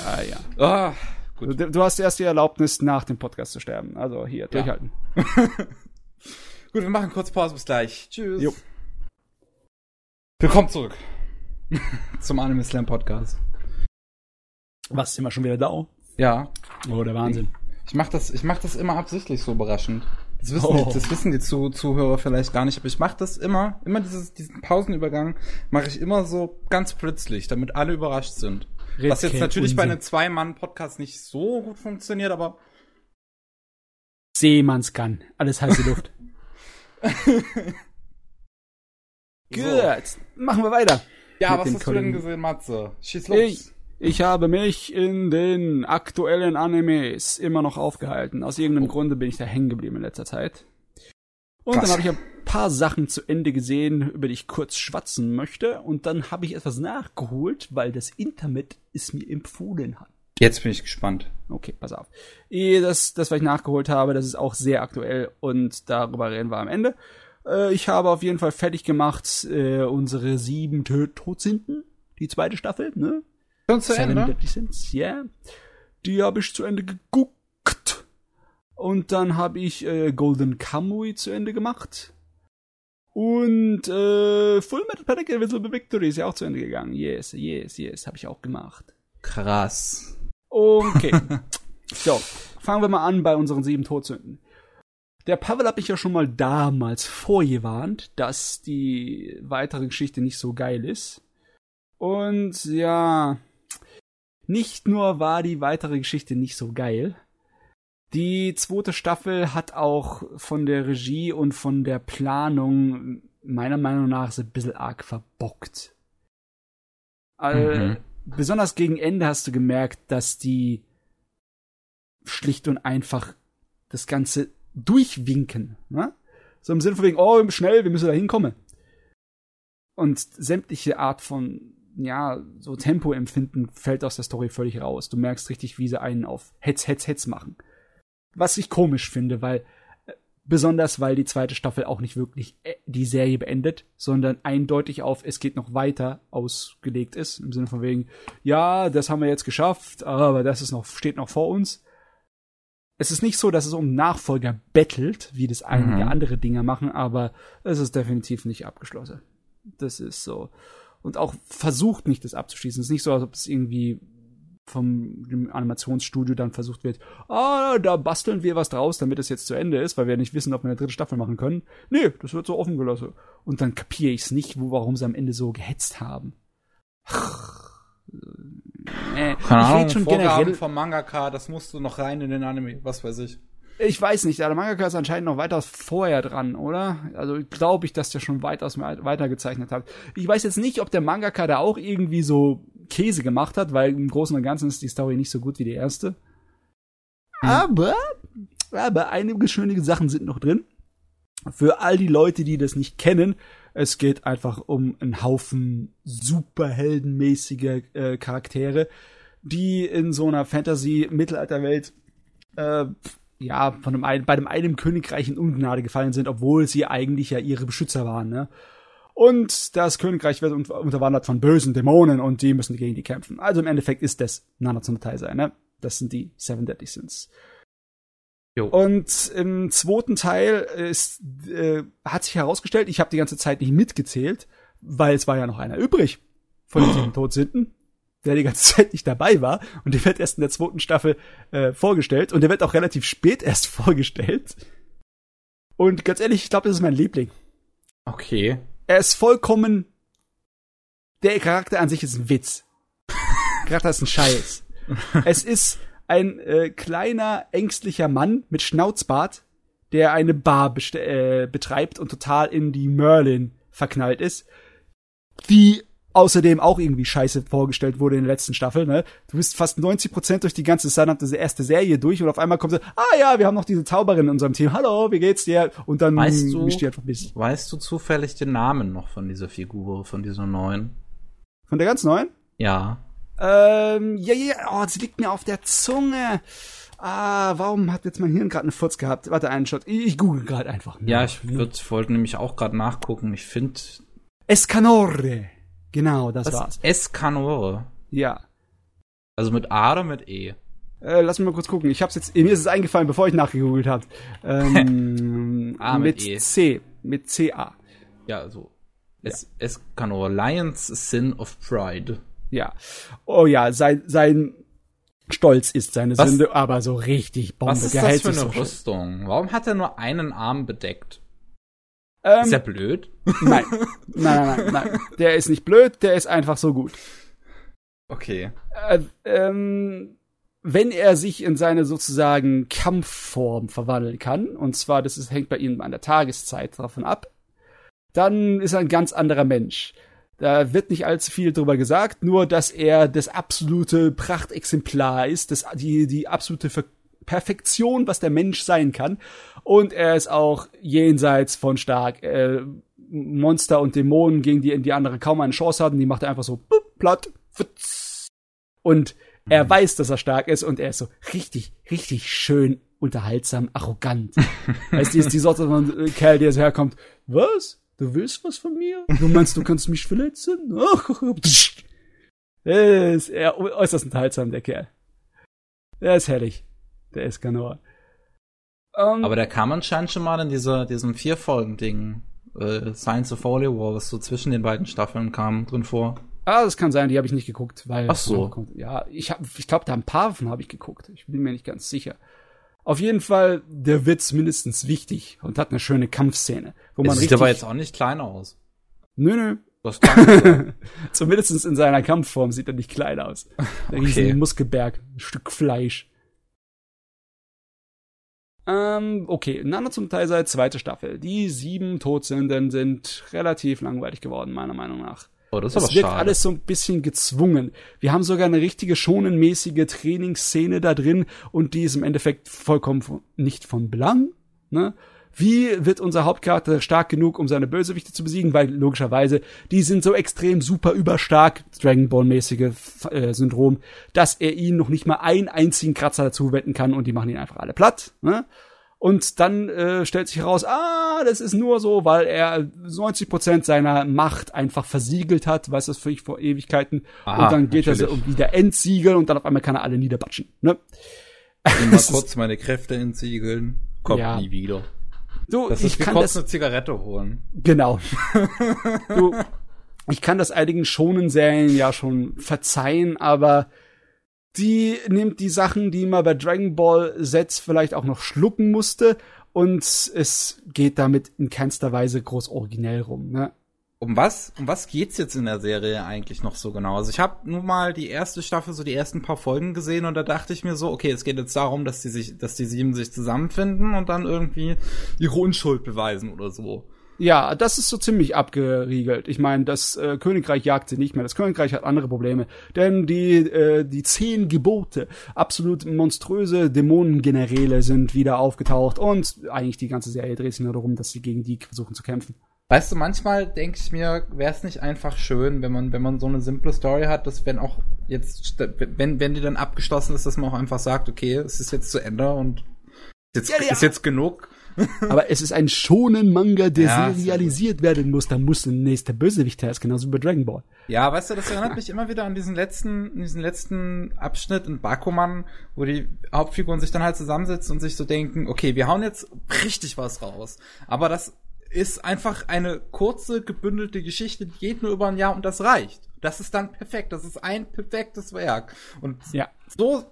S2: Ah, ja. Ah, gut. Du, du, hast erst die Erlaubnis, nach dem Podcast zu sterben. Also hier, durchhalten. Ja.
S1: gut, wir machen kurz Pause. Bis gleich. Tschüss. Jo. Willkommen zurück. Zum Anime Slam Podcast.
S2: Was, sind wir schon wieder da?
S1: Ja.
S2: Oh, der Wahnsinn.
S1: Ich mach das, ich mach das immer absichtlich so überraschend. Das wissen, oh. die, das wissen die Zu Zuhörer vielleicht gar nicht, aber ich mache das immer, immer dieses, diesen Pausenübergang mache ich immer so ganz plötzlich, damit alle überrascht sind. Red Was jetzt natürlich Unsinn. bei einem Zwei-Mann-Podcast nicht so gut funktioniert, aber
S2: Seemannskan, alles heiße Luft. Gut, so. machen wir weiter.
S1: Ja, was hast Kollegen. du denn gesehen, Matze?
S2: Schieß los. Ich, ich habe mich in den aktuellen Animes immer noch aufgehalten. Aus irgendeinem oh. Grunde bin ich da hängen geblieben in letzter Zeit. Und Krass. dann habe ich ein paar Sachen zu Ende gesehen, über die ich kurz schwatzen möchte. Und dann habe ich etwas nachgeholt, weil das Internet es mir empfohlen hat.
S1: Jetzt bin ich gespannt.
S2: Okay, pass auf. Das, das, was ich nachgeholt habe, das ist auch sehr aktuell und darüber reden wir am Ende. Äh, ich habe auf jeden Fall fertig gemacht äh, unsere sieben Todsünden, die zweite Staffel, ne?
S1: Schon zu Seven Ende? Deadly
S2: Sins, ja. Die habe ich zu Ende geguckt. Und dann habe ich äh, Golden Kamui zu Ende gemacht. Und äh, Full Metal Panic Invisible Victory ist ja auch zu Ende gegangen. Yes, yes, yes, habe ich auch gemacht.
S1: Krass.
S2: Okay. so, fangen wir mal an bei unseren sieben Todsünden. Der Pavel hat mich ja schon mal damals vorgewarnt, dass die weitere Geschichte nicht so geil ist. Und ja, nicht nur war die weitere Geschichte nicht so geil, die zweite Staffel hat auch von der Regie und von der Planung meiner Meinung nach so ein bisschen arg verbockt. All, mhm. Besonders gegen Ende hast du gemerkt, dass die schlicht und einfach das Ganze durchwinken. Ne? So im Sinne von wegen, oh, schnell, wir müssen da hinkommen. Und sämtliche Art von ja, so Tempoempfinden fällt aus der Story völlig raus. Du merkst richtig, wie sie einen auf Hetz, Hetz, Hetz machen. Was ich komisch finde, weil äh, besonders weil die zweite Staffel auch nicht wirklich äh, die Serie beendet, sondern eindeutig auf es geht noch weiter ausgelegt ist im Sinne von wegen ja, das haben wir jetzt geschafft, aber das ist noch steht noch vor uns. Es ist nicht so, dass es um Nachfolger bettelt, wie das einige
S1: Mhm.
S2: andere Dinge machen, aber es ist definitiv nicht abgeschlossen. Das ist so und auch versucht nicht, das abzuschließen. Es ist nicht so, als ob es irgendwie vom Animationsstudio dann versucht wird, ah, da basteln wir was draus, damit es jetzt zu Ende ist, weil wir nicht wissen, ob wir eine dritte Staffel machen können. Nee, das wird so offen gelassen. Und dann kapiere ich es nicht, wo, warum sie am Ende so gehetzt haben. Äh,
S1: Keine Ahnung,
S2: schon
S1: Vorgaben
S2: generell,
S1: vom Mangaka, das musst du noch rein in den Anime, was weiß ich.
S2: Ich weiß nicht, der Mangaka ist anscheinend noch weitaus vorher dran, oder? Also glaube ich, dass der schon weitaus mehr weitergezeichnet hat. Ich weiß jetzt nicht, ob der Mangaka da auch irgendwie so Käse gemacht hat, weil im Großen und Ganzen ist die Story nicht so gut wie die erste. Aber, aber einige schöne Sachen sind noch drin. Für all die Leute, die das nicht kennen, es geht einfach um einen Haufen superheldenmäßiger äh, Charaktere, die in so einer Fantasy-Mittelalterwelt äh, ja, von dem einen, bei dem einen Königreich in Ungnade gefallen sind, obwohl sie eigentlich ja ihre Beschützer waren, ne? Und das Königreich wird un- unterwandert von bösen Dämonen und die müssen gegen die kämpfen. Also im Endeffekt ist das Nanatsu no Taizai, ne? Das sind die Seven Deadly Sins.
S1: Jo.
S2: Und im zweiten Teil ist, äh, hat sich herausgestellt, ich habe die ganze Zeit nicht mitgezählt, weil es war ja noch einer übrig von den sieben Todsünden, der die ganze Zeit nicht dabei war. Und der wird erst in der zweiten Staffel äh, vorgestellt. Und der wird auch relativ spät erst vorgestellt. Und ganz ehrlich, ich glaube, das ist mein Liebling.
S1: Okay.
S2: Er ist vollkommen. Der Charakter an sich ist ein Witz. Der Charakter ist ein Scheiß. es ist ein äh, kleiner, ängstlicher Mann mit Schnauzbart, der eine Bar äh, betreibt und total in die Merlin verknallt ist. Die außerdem auch irgendwie scheiße vorgestellt wurde in der letzten Staffel, ne? Du bist fast 90% durch die ganze diese erste Serie durch und auf einmal kommt so, ah ja, wir haben noch diese Zauberin in unserem Team. Hallo, wie geht's dir? Und dann
S1: Weißt du-
S2: mischt die einfach bis.
S1: Weißt du zufällig den Namen noch von dieser Figur, von dieser neuen?
S2: Von der ganz neuen?
S1: Ja.
S2: Ähm, ja, ja, oh, sie liegt mir auf der Zunge. Ah, warum hat jetzt mein Hirn gerade einen Furz gehabt? Warte, einen Shot. Ich, ich google gerade einfach.
S1: Ja, ich würd, wollte nämlich auch gerade nachgucken. Ich finde.
S2: Escanore. Genau, das
S1: Was?
S2: war's.
S1: Escanore.
S2: Ja.
S1: Also mit A oder mit E?
S2: Äh, lass mich mal kurz gucken. Ich hab's jetzt, mir ist es eingefallen, bevor ich nachgegoogelt habe. Ähm,
S1: Ah, mit
S2: mit
S1: E.
S2: C. Mit C-A.
S1: Ja, also. Es, Escanore. Lions Sin of Pride.
S2: Ja. Oh ja, sein, sein Stolz ist seine
S1: Was-
S2: Sünde, aber so richtig Bombe.
S1: Was ist das für eine
S2: so.
S1: Rüstung? Warum hat er nur einen Arm bedeckt?
S2: Ähm,
S1: Ist er blöd?
S2: nein. nein, nein, nein, nein. Der ist nicht blöd, der ist einfach so gut.
S1: Okay.
S2: äh, ähm, wenn er sich in seine sozusagen Kampfform verwandeln kann, und zwar, das ist, hängt bei ihm an der Tageszeit davon ab, dann ist er ein ganz anderer Mensch. Da wird nicht allzu viel drüber gesagt, nur dass er das absolute Prachtexemplar ist, das, die, die absolute Ver Perfektion, was der Mensch sein kann. Und er ist auch jenseits von stark. Äh, Monster und Dämonen, gegen die die andere kaum eine Chance hatten, die macht er einfach so bup, platt. Und er weiß, dass er stark ist und er ist so richtig, richtig schön unterhaltsam, arrogant. weißt du, ist die Sorte von äh, Kerl, der so herkommt, was? Du willst was von mir? Du meinst, du kannst mich verletzen? Ist er äußerst unterhaltsam, der Kerl. Der ist herrlich. Der ist Kanor. Ähm,
S1: Aber der kam anscheinend schon mal in dieser, diesem Vier-Folgen-Ding. Äh, Science of Holy War, was so zwischen den beiden Staffeln kam, drin vor.
S2: Ah, das kann sein, die habe ich nicht geguckt, weil
S1: Ach so.
S2: Ja, ich hab, ich glaube, da ein paar davon habe ich geguckt. Ich bin mir nicht ganz sicher. Auf jeden Fall, der Witz mindestens wichtig und hat eine schöne Kampfszene, wo man
S1: sieht
S2: richtig.
S1: aber jetzt auch nicht klein aus.
S2: nö, nö.
S1: Das kann.
S2: Zumindest in seiner Kampfform sieht er nicht klein aus. Der
S1: Okay.
S2: Muskelberg, ein Stück Fleisch. Ähm, okay, Nana zum Taisei, zweite Staffel. Die sieben Todsünden sind relativ langweilig geworden, meiner Meinung nach.
S1: Oh, das ist aber
S2: Es wirkt
S1: schade.
S2: alles so ein bisschen gezwungen. Wir haben sogar eine richtige schonenmäßige Trainingsszene da drin und die ist im Endeffekt vollkommen von, nicht von Belang, ne? Wie wird unser Hauptcharakter stark genug, um seine Bösewichte zu besiegen? Weil logischerweise, die sind so extrem super überstark, Dragon Ball-mäßige äh, Syndrom, dass er ihnen noch nicht mal einen einzigen Kratzer dazu wetten kann und die machen ihn einfach alle platt. Ne? Und dann äh, stellt sich heraus, ah, das ist nur so, weil er 90 Prozent seiner Macht einfach versiegelt hat, weiß das für ich vor Ewigkeiten. Aha, und dann geht natürlich. er so wieder entsiegeln und dann auf einmal kann er alle niederbatschen. Ne?
S1: Ich mal kurz meine Kräfte entsiegeln, kommt ja. nie wieder.
S2: Du,
S1: das
S2: ich kann das
S1: eine Zigarette holen.
S2: Genau. du, ich kann das einigen schonen Serien ja schon verzeihen, aber die nimmt die Sachen, die man bei Dragon Ball Sets vielleicht auch noch schlucken musste und es geht damit in keinster Weise groß originell rum, ne?
S1: Um was, um was geht's jetzt in der Serie eigentlich noch so genau? Also ich habe nur mal die erste Staffel, so die ersten paar Folgen gesehen und da dachte ich mir so, okay, es geht jetzt darum, dass die sich, dass die sieben sich zusammenfinden und dann irgendwie ihre Unschuld beweisen oder so.
S2: Ja, das ist so ziemlich abgeriegelt. Ich meine, das äh, Königreich jagt sie nicht mehr. Das Königreich hat andere Probleme. Denn die, äh, die zehn Gebote, absolut monströse Dämonengeneräle sind wieder aufgetaucht und eigentlich die ganze Serie dreht sich nur darum, dass sie gegen die versuchen zu kämpfen.
S1: Weißt du, manchmal denke ich mir, wäre es nicht einfach schön, wenn man, wenn man so eine simple Story hat, dass wenn auch jetzt, wenn, wenn die dann abgeschlossen ist, dass man auch einfach sagt, okay, es ist jetzt zu Ende und jetzt, ja, ja. ist jetzt genug
S2: aber es ist ein schonen Manga, der ja, serialisiert werden muss. Da muss ein nächster Bösewicht her, ist genauso wie bei Dragon Ball.
S1: Ja, weißt du, das erinnert mich immer wieder an diesen letzten, diesen letzten Abschnitt in Bakuman, wo die Hauptfiguren sich dann halt zusammensetzen und sich so denken, okay, wir hauen jetzt richtig was raus. Aber das ist einfach eine kurze, gebündelte Geschichte, die geht nur über ein Jahr und das reicht. Das ist dann perfekt. Das ist ein perfektes Werk. Und ja. so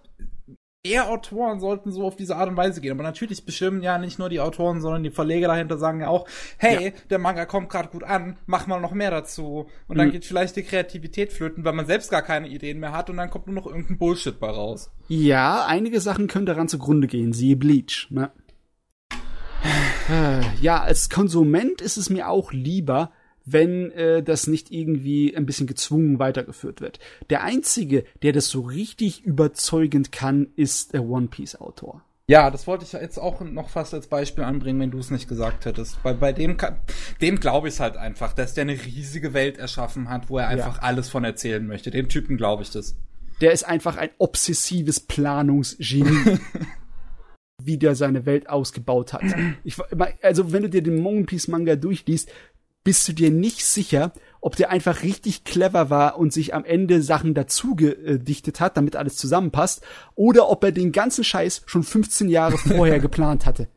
S1: eher Autoren sollten so auf diese Art und Weise gehen. Aber natürlich bestimmen ja nicht nur die Autoren, sondern die Verleger dahinter sagen ja auch, hey, ja. der Manga kommt gerade gut an, mach mal noch mehr dazu. Und dann mhm. geht vielleicht die Kreativität flöten, weil man selbst gar keine Ideen mehr hat und dann kommt nur noch irgendein Bullshit bei raus.
S2: Ja, einige Sachen können daran zugrunde gehen, siehe Bleach. Ne? Ja, als Konsument ist es mir auch lieber, wenn äh, das nicht irgendwie ein bisschen gezwungen weitergeführt wird. Der einzige, der das so richtig überzeugend kann, ist der One Piece Autor.
S1: Ja, das wollte ich jetzt auch noch fast als Beispiel anbringen, wenn du es nicht gesagt hättest. Bei, bei dem, dem glaube ich halt einfach, dass der eine riesige Welt erschaffen hat, wo er einfach ja. alles von erzählen möchte. Dem Typen glaube ich das.
S2: Der ist einfach ein obsessives Planungsgenie. wie der seine Welt ausgebaut hat. Ich, also wenn du dir den One Piece Manga durchliest, bist du dir nicht sicher, ob der einfach richtig clever war und sich am Ende Sachen dazu gedichtet hat, damit alles zusammenpasst, oder ob er den ganzen Scheiß schon 15 Jahre vorher geplant hatte.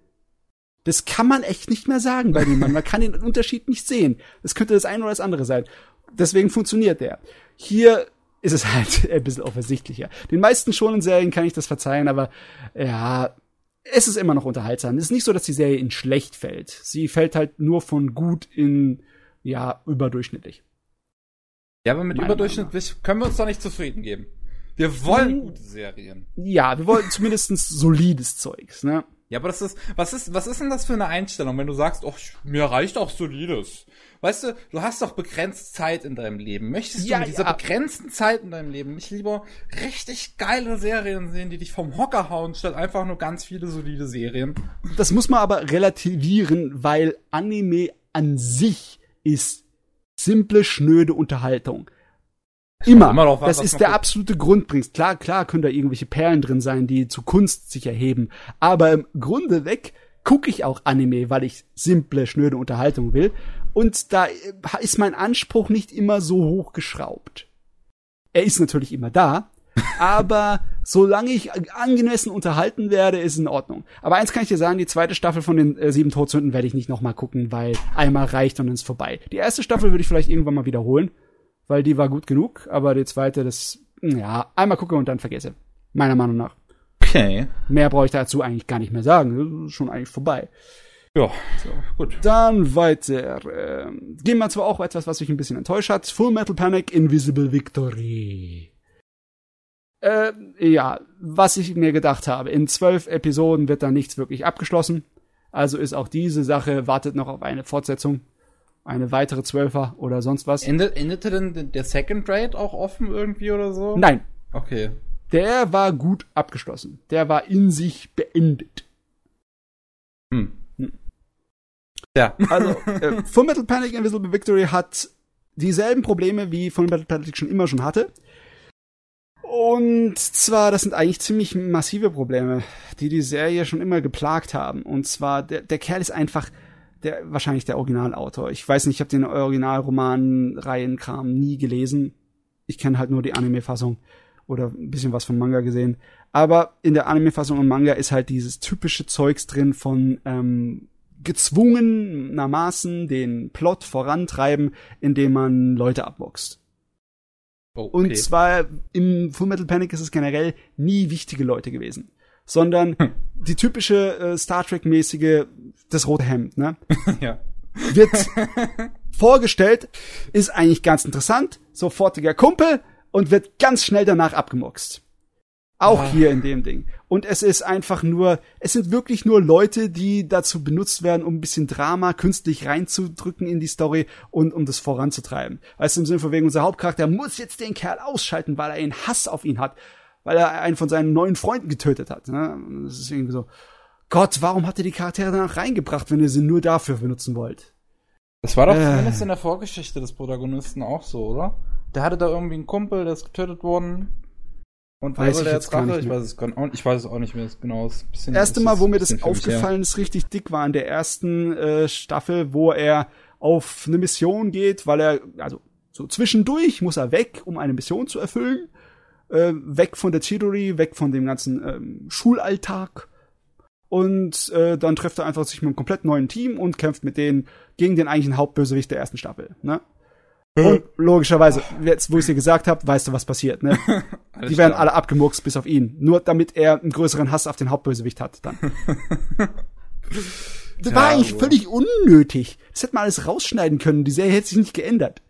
S2: Das kann man echt nicht mehr sagen bei dem Mann. Man kann den Unterschied nicht sehen. Das könnte das eine oder das andere sein. Deswegen funktioniert der. Hier ist es halt ein bisschen offensichtlicher. Den meisten schonen Serien kann ich das verzeihen, aber ja, es ist immer noch unterhaltsam. Es ist nicht so, dass die Serie in schlecht fällt. Sie fällt halt nur von gut in, ja, überdurchschnittlich.
S1: Ja, aber mit Meine überdurchschnittlich können wir uns doch nicht zufrieden geben. Wir wollen gute Serien.
S2: Ja, wir wollen zumindest solides Zeugs, ne?
S1: Ja, aber das ist, was ist, was ist denn das für eine Einstellung, wenn du sagst, oh, mir reicht auch solides? Weißt du, du hast doch begrenzt Zeit in deinem Leben. Möchtest ja, du mit dieser ja. begrenzten Zeit in deinem Leben nicht lieber richtig geile Serien sehen, die dich vom Hocker hauen, statt einfach nur ganz viele solide Serien?
S2: Das muss man aber relativieren, weil Anime an sich ist simple, schnöde Unterhaltung. Immer. immer was, das ist der absolute Grundbrief. Klar, klar können da irgendwelche Perlen drin sein, die zu Kunst sich erheben. Aber im Grunde weg gucke ich auch Anime, weil ich simple, schnöde Unterhaltung will. Und da ist mein Anspruch nicht immer so hochgeschraubt. Er ist natürlich immer da, aber solange ich angemessen unterhalten werde, ist in Ordnung. Aber eins kann ich dir sagen, die zweite Staffel von den äh, sieben Todsünden werde ich nicht nochmal gucken, weil einmal reicht und dann ist vorbei. Die erste Staffel würde ich vielleicht irgendwann mal wiederholen, weil die war gut genug, aber die zweite, das, ja, einmal gucke und dann vergesse. Meiner Meinung nach.
S1: Okay.
S2: Mehr brauche ich dazu eigentlich gar nicht mehr sagen. schon eigentlich vorbei.
S1: Ja, so,
S2: gut. Dann weiter. Ähm, gehen wir zwar auch etwas, was mich ein bisschen enttäuscht hat. Full Metal Panic Invisible Victory. Äh, ja, was ich mir gedacht habe. In zwölf Episoden wird da nichts wirklich abgeschlossen. Also ist auch diese Sache, wartet noch auf eine Fortsetzung. Eine weitere Zwölfer oder sonst was.
S1: Ende, endete denn der Second Raid auch offen irgendwie oder so?
S2: Nein.
S1: Okay.
S2: Der war gut abgeschlossen. Der war in sich beendet.
S1: Hm.
S2: Ja. Also, äh, Full Metal Panic Invisible Victory hat dieselben Probleme, wie Full Metal Panic schon immer schon hatte. Und zwar, das sind eigentlich ziemlich massive Probleme, die die Serie schon immer geplagt haben. Und zwar, der, der Kerl ist einfach der, wahrscheinlich der Originalautor. Ich weiß nicht, ich habe den Originalroman-Reihenkram nie gelesen. Ich kenne halt nur die Anime-Fassung oder ein bisschen was vom Manga gesehen. Aber in der Anime-Fassung und Manga ist halt dieses typische Zeugs drin von ähm, gezwungenermaßen den Plot vorantreiben, indem man Leute abboxt. Oh, okay. Und zwar im Full Metal Panic ist es generell nie wichtige Leute gewesen, sondern hm. die typische äh, Star Trek mäßige das rote Hemd, ne? ja. Wird vorgestellt, ist eigentlich ganz interessant, sofortiger Kumpel und wird ganz schnell danach abgemuckst. Auch ah. hier in dem Ding. Und es ist einfach nur, es sind wirklich nur Leute, die dazu benutzt werden, um ein bisschen Drama künstlich reinzudrücken in die Story und um das voranzutreiben. Also im Sinne von wegen, unser Hauptcharakter muss jetzt den Kerl ausschalten, weil er einen Hass auf ihn hat, weil er einen von seinen neuen Freunden getötet hat. Ne? Das ist irgendwie so, Gott, warum habt ihr die Charaktere danach reingebracht, wenn ihr sie nur dafür benutzen wollt?
S1: Das war doch äh. zumindest in der Vorgeschichte des Protagonisten auch so, oder? Der hatte da irgendwie einen Kumpel, der ist getötet worden und
S2: weiß ich jetzt Drache?
S1: Ich weiß es gar nicht. Ich weiß es auch nicht mehr genau. Das
S2: erste Mal, wo mir das aufgefallen ist, richtig dick war in der ersten äh, Staffel, wo er auf eine Mission geht, weil er also so zwischendurch muss er weg, um eine Mission zu erfüllen, äh, weg von der Chidori, weg von dem ganzen ähm, Schulalltag und äh, dann trifft er einfach sich mit einem komplett neuen Team und kämpft mit denen gegen den eigentlichen Hauptbösewicht der ersten Staffel. Ne? Und logischerweise, jetzt wo ich dir gesagt habe, weißt du, was passiert, ne? Die werden klar. alle abgemurkst, bis auf ihn. Nur damit er einen größeren Hass auf den Hauptbösewicht hat, dann. das ja, war eigentlich völlig unnötig. Das hätte man alles rausschneiden können. Die Serie hätte sich nicht geändert.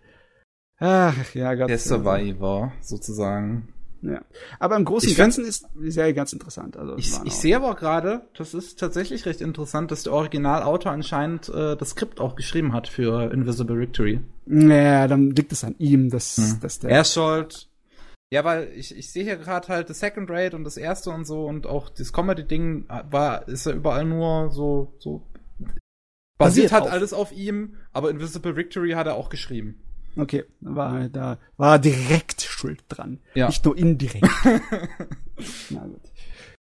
S1: Ach, ja, Gott. Der Survivor, sozusagen.
S2: Ja. Aber im Großen und Ganzen ist die Serie ganz interessant. Also,
S1: ich, ich sehe aber gerade, das ist tatsächlich recht interessant, dass der Originalautor anscheinend äh, das Skript auch geschrieben hat für Invisible Victory.
S2: Naja, dann liegt es an ihm, dass,
S1: hm.
S2: dass
S1: der. Er schuld. Ja, weil ich, ich sehe hier gerade halt das Second Rate und das erste und so und auch das Comedy-Ding war, ist ja überall nur so, so basiert, basiert hat auf. alles auf ihm, aber Invisible Victory hat er auch geschrieben.
S2: Okay, war da war direkt schuld dran,
S1: ja.
S2: nicht nur indirekt. Na gut.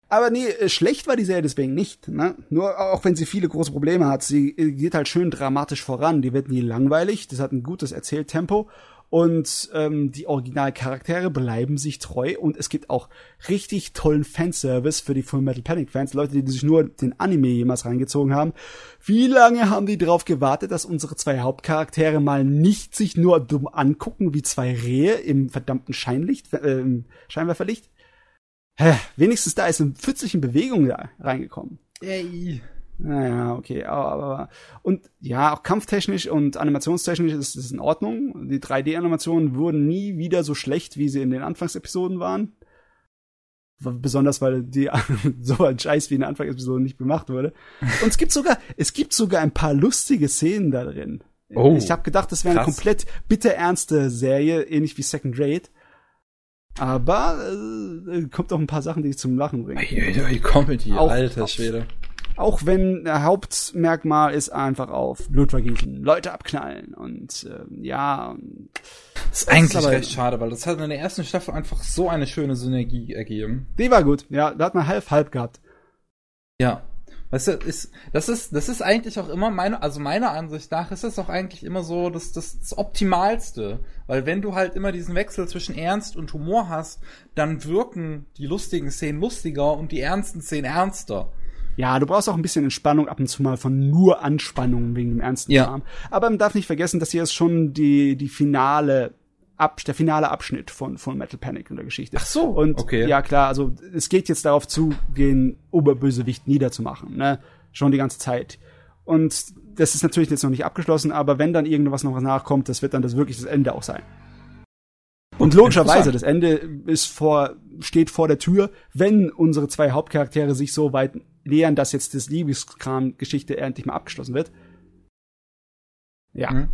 S2: Aber nee, äh, schlecht war die Serie deswegen nicht. Ne? Nur auch wenn sie viele große Probleme hat, sie äh, geht halt schön dramatisch voran. Die wird nie langweilig. Das hat ein gutes Erzähltempo und ähm, die Originalcharaktere bleiben sich treu und es gibt auch richtig tollen Fanservice für die Full Metal Panic Fans, Leute, die sich nur den Anime jemals reingezogen haben. Wie lange haben die darauf gewartet, dass unsere zwei Hauptcharaktere mal nicht sich nur dumm angucken wie zwei Rehe im verdammten Scheinlicht, äh, Scheinwerferlicht? Hä, wenigstens da ist eine pfützliche Bewegung da reingekommen.
S1: Ey.
S2: Naja, okay, aber, und ja, auch kampftechnisch und animationstechnisch ist es in Ordnung. Die 3D-Animationen wurden nie wieder so schlecht, wie sie in den Anfangsepisoden waren. Besonders weil die so ein Scheiß wie in der Anfangsepisode nicht gemacht wurde. Und es gibt sogar, es gibt sogar ein paar lustige Szenen da drin. Oh, ich habe gedacht, das wäre eine komplett bitterernste Serie, ähnlich wie Second Rate. Aber äh, kommt auch ein paar Sachen, die ich zum Lachen bringen.
S1: Die Comedy, auch, alter Schwede.
S2: Auch wenn der Hauptmerkmal ist einfach auf Blutvergießen, Leute abknallen und äh, ja.
S1: Das ist eigentlich aber, recht schade, weil das hat in der ersten Staffel einfach so eine schöne Synergie ergeben.
S2: Die war gut, ja, da hat man halb halb gehabt.
S1: Ja. Weißt du, ist, das ist, das ist eigentlich auch immer meine, also meiner Ansicht nach ist das auch eigentlich immer so das, das, das Optimalste. Weil wenn du halt immer diesen Wechsel zwischen Ernst und Humor hast, dann wirken die lustigen Szenen lustiger und die ernsten Szenen ernster.
S2: Ja, du brauchst auch ein bisschen Entspannung ab und zu mal von nur Anspannung wegen dem ernsten
S1: ja. Kram.
S2: Aber man darf nicht vergessen, dass hier ist schon die, die finale Ab, der finale Abschnitt von, von Metal Panic in der Geschichte.
S1: Ach so,
S2: und okay. ja klar, also es geht jetzt darauf zu, den Oberbösewicht niederzumachen, ne? Schon die ganze Zeit. Und das ist natürlich jetzt noch nicht abgeschlossen, aber wenn dann irgendwas noch nachkommt, das wird dann das wirklich das Ende auch sein. Und logischerweise, das Ende ist vor, steht vor der Tür, wenn unsere zwei Hauptcharaktere sich so weit nähern, dass jetzt das Liebeskram-Geschichte endlich mal abgeschlossen wird. Ja. Mhm.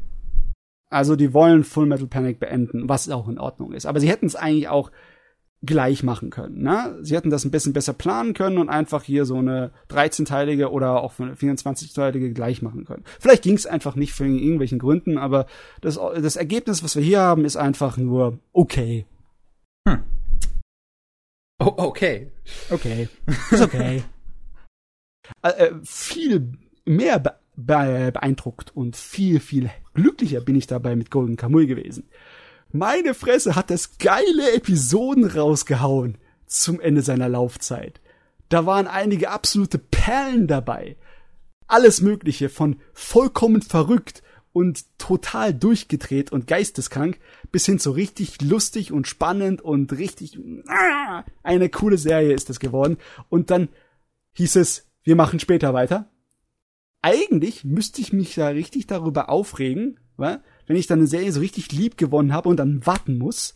S2: Also die wollen Full Metal Panic beenden, was auch in Ordnung ist. Aber sie hätten es eigentlich auch gleich machen können. Ne? Sie hätten das ein bisschen besser planen können und einfach hier so eine 13-teilige oder auch eine 24-teilige gleich machen können. Vielleicht ging es einfach nicht für irgendwelchen Gründen, aber das, das Ergebnis, was wir hier haben, ist einfach nur okay. Hm.
S1: Oh, okay.
S2: Okay. Ist okay. Äh, äh viel mehr be be beeindruckt und viel, viel glücklicher bin ich dabei mit Golden Kamuy gewesen. Meine Fresse hat das geile Episoden rausgehauen zum Ende seiner Laufzeit. Da waren einige absolute Perlen dabei. Alles Mögliche von vollkommen verrückt und total durchgedreht und geisteskrank bis hin zu richtig lustig und spannend und richtig ah, eine coole Serie ist das geworden. Und dann hieß es, wir machen später weiter. Eigentlich müsste ich mich da richtig darüber aufregen, wenn ich dann eine Serie so richtig lieb gewonnen habe und dann warten muss.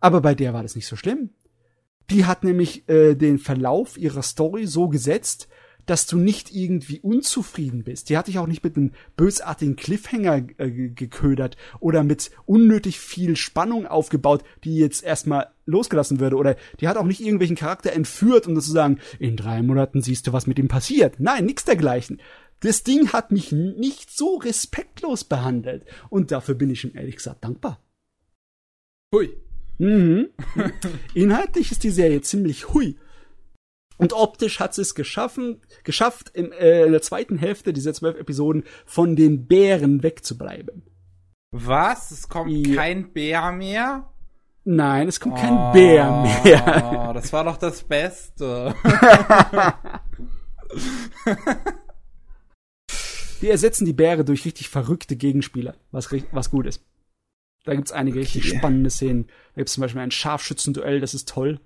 S2: Aber bei der war das nicht so schlimm. Die hat nämlich äh, den Verlauf ihrer Story so gesetzt, dass du nicht irgendwie unzufrieden bist. Die hat dich auch nicht mit einem bösartigen Cliffhanger äh, geködert oder mit unnötig viel Spannung aufgebaut, die jetzt erstmal losgelassen würde. Oder die hat auch nicht irgendwelchen Charakter entführt, um zu sagen, in drei Monaten siehst du, was mit ihm passiert. Nein, nichts dergleichen. Das Ding hat mich nicht so respektlos behandelt. Und dafür bin ich ihm ehrlich gesagt dankbar.
S1: Hui.
S2: Mhm. Inhaltlich ist die Serie ziemlich hui. Und optisch hat sie es geschaffen, geschafft, in, äh, in der zweiten Hälfte dieser zwölf Episoden von den Bären wegzubleiben.
S1: Was? Es kommt ja. kein Bär mehr?
S2: Nein, es kommt oh, kein Bär mehr.
S1: Das war doch das Beste.
S2: Die ersetzen die Bäre durch richtig verrückte Gegenspieler, was, was gut ist. Da gibt's einige okay. richtig spannende Szenen. Da gibt's zum Beispiel ein Scharfschützenduell, das ist toll.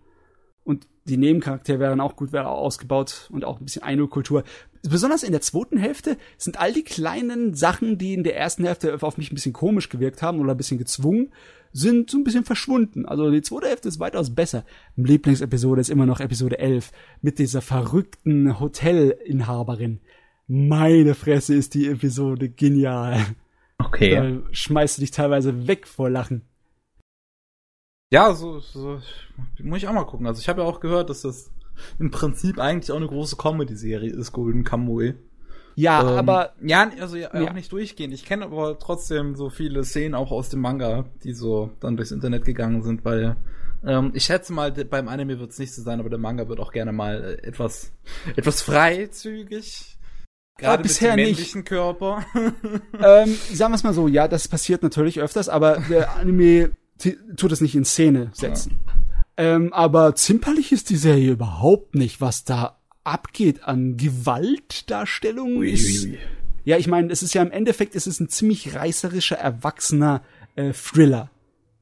S2: Und die Nebencharaktere wären auch gut wäre ausgebaut und auch ein bisschen Einkultur. Besonders in der zweiten Hälfte sind all die kleinen Sachen, die in der ersten Hälfte auf mich ein bisschen komisch gewirkt haben oder ein bisschen gezwungen, sind so ein bisschen verschwunden. Also die zweite Hälfte ist weitaus besser. Lieblingsepisode ist immer noch Episode 11 mit dieser verrückten Hotelinhaberin. Meine Fresse ist die Episode genial.
S1: Okay.
S2: Da schmeißt du dich teilweise weg vor Lachen.
S1: Ja, so, so muss ich auch mal gucken. Also ich habe ja auch gehört, dass das im Prinzip eigentlich auch eine große Comedy-Serie ist, Golden Kamuy.
S2: Ja, ähm, aber
S1: ja, also ja, ja. auch nicht durchgehend. Ich kenne aber trotzdem so viele Szenen auch aus dem Manga, die so dann durchs Internet gegangen sind, weil ähm, ich schätze mal, beim Anime wird es nicht so sein, aber der Manga wird auch gerne mal äh, etwas etwas freizügig
S2: Gerade bisher mit dem männlichen
S1: nicht. Körper.
S2: ähm, sagen wir es mal so, ja, das passiert natürlich öfters, aber der Anime tut es nicht in Szene setzen. Ja. Ähm, aber zimperlich ist die Serie überhaupt nicht, was da abgeht an Gewaltdarstellung. Ui, ist, ui. Ja, ich meine, es ist ja im Endeffekt, es ist ein ziemlich reißerischer, erwachsener äh, Thriller.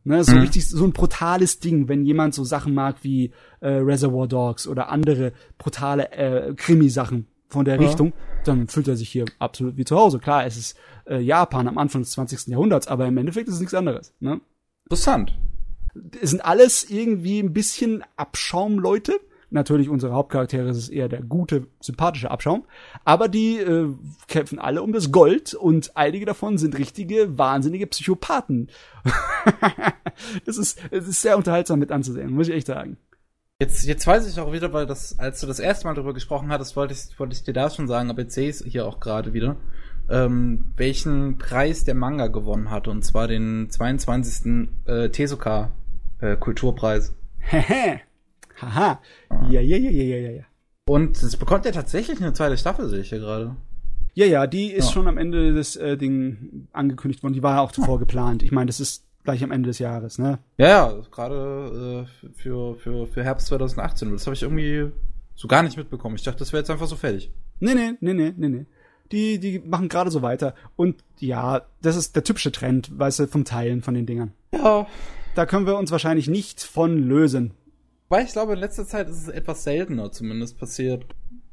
S2: Ne, so mhm. richtig, so ein brutales Ding, wenn jemand so Sachen mag wie äh, Reservoir Dogs oder andere brutale äh, Krimi-Sachen von der ja. Richtung, dann fühlt er sich hier absolut wie zu Hause. Klar, es ist äh, Japan am Anfang des 20. Jahrhunderts, aber im Endeffekt ist es nichts anderes. Ne?
S1: Interessant.
S2: Es sind alles irgendwie ein bisschen Abschaumleute. Natürlich, unsere Hauptcharaktere ist eher der gute, sympathische Abschaum. Aber die äh, kämpfen alle um das Gold und einige davon sind richtige, wahnsinnige Psychopathen. das, ist, das ist sehr unterhaltsam mit anzusehen, muss ich echt sagen.
S1: Jetzt, jetzt weiß ich auch wieder, weil das, als du das erste Mal darüber gesprochen hattest, wollte ich, wollte ich dir da schon sagen, aber jetzt sehe ich es hier auch gerade wieder, ähm, welchen Preis der Manga gewonnen hat, und zwar den 22. Äh, Tezuka äh, Kulturpreis.
S2: Hehe. Haha. Ja, ja, ja, ja, ja, ja.
S1: Und es bekommt ja tatsächlich eine zweite Staffel, sehe ich hier gerade.
S2: Ja, ja, die ist ja. schon am Ende des äh, Ding angekündigt worden. Die war ja auch zuvor geplant. Ich meine, das ist gleich am Ende des Jahres, ne?
S1: Ja, ja, gerade äh, für, für, für Herbst 2018. Das habe ich irgendwie so gar nicht mitbekommen. Ich dachte, das wäre jetzt einfach so fertig.
S2: Nee, nee, nee, nee, nee, nee. Die, die machen gerade so weiter. Und ja, das ist der typische Trend, weißt du, vom Teilen von den Dingern.
S1: Ja.
S2: Da können wir uns wahrscheinlich nicht von lösen.
S1: Weil ich glaube, in letzter Zeit ist es etwas seltener zumindest passiert.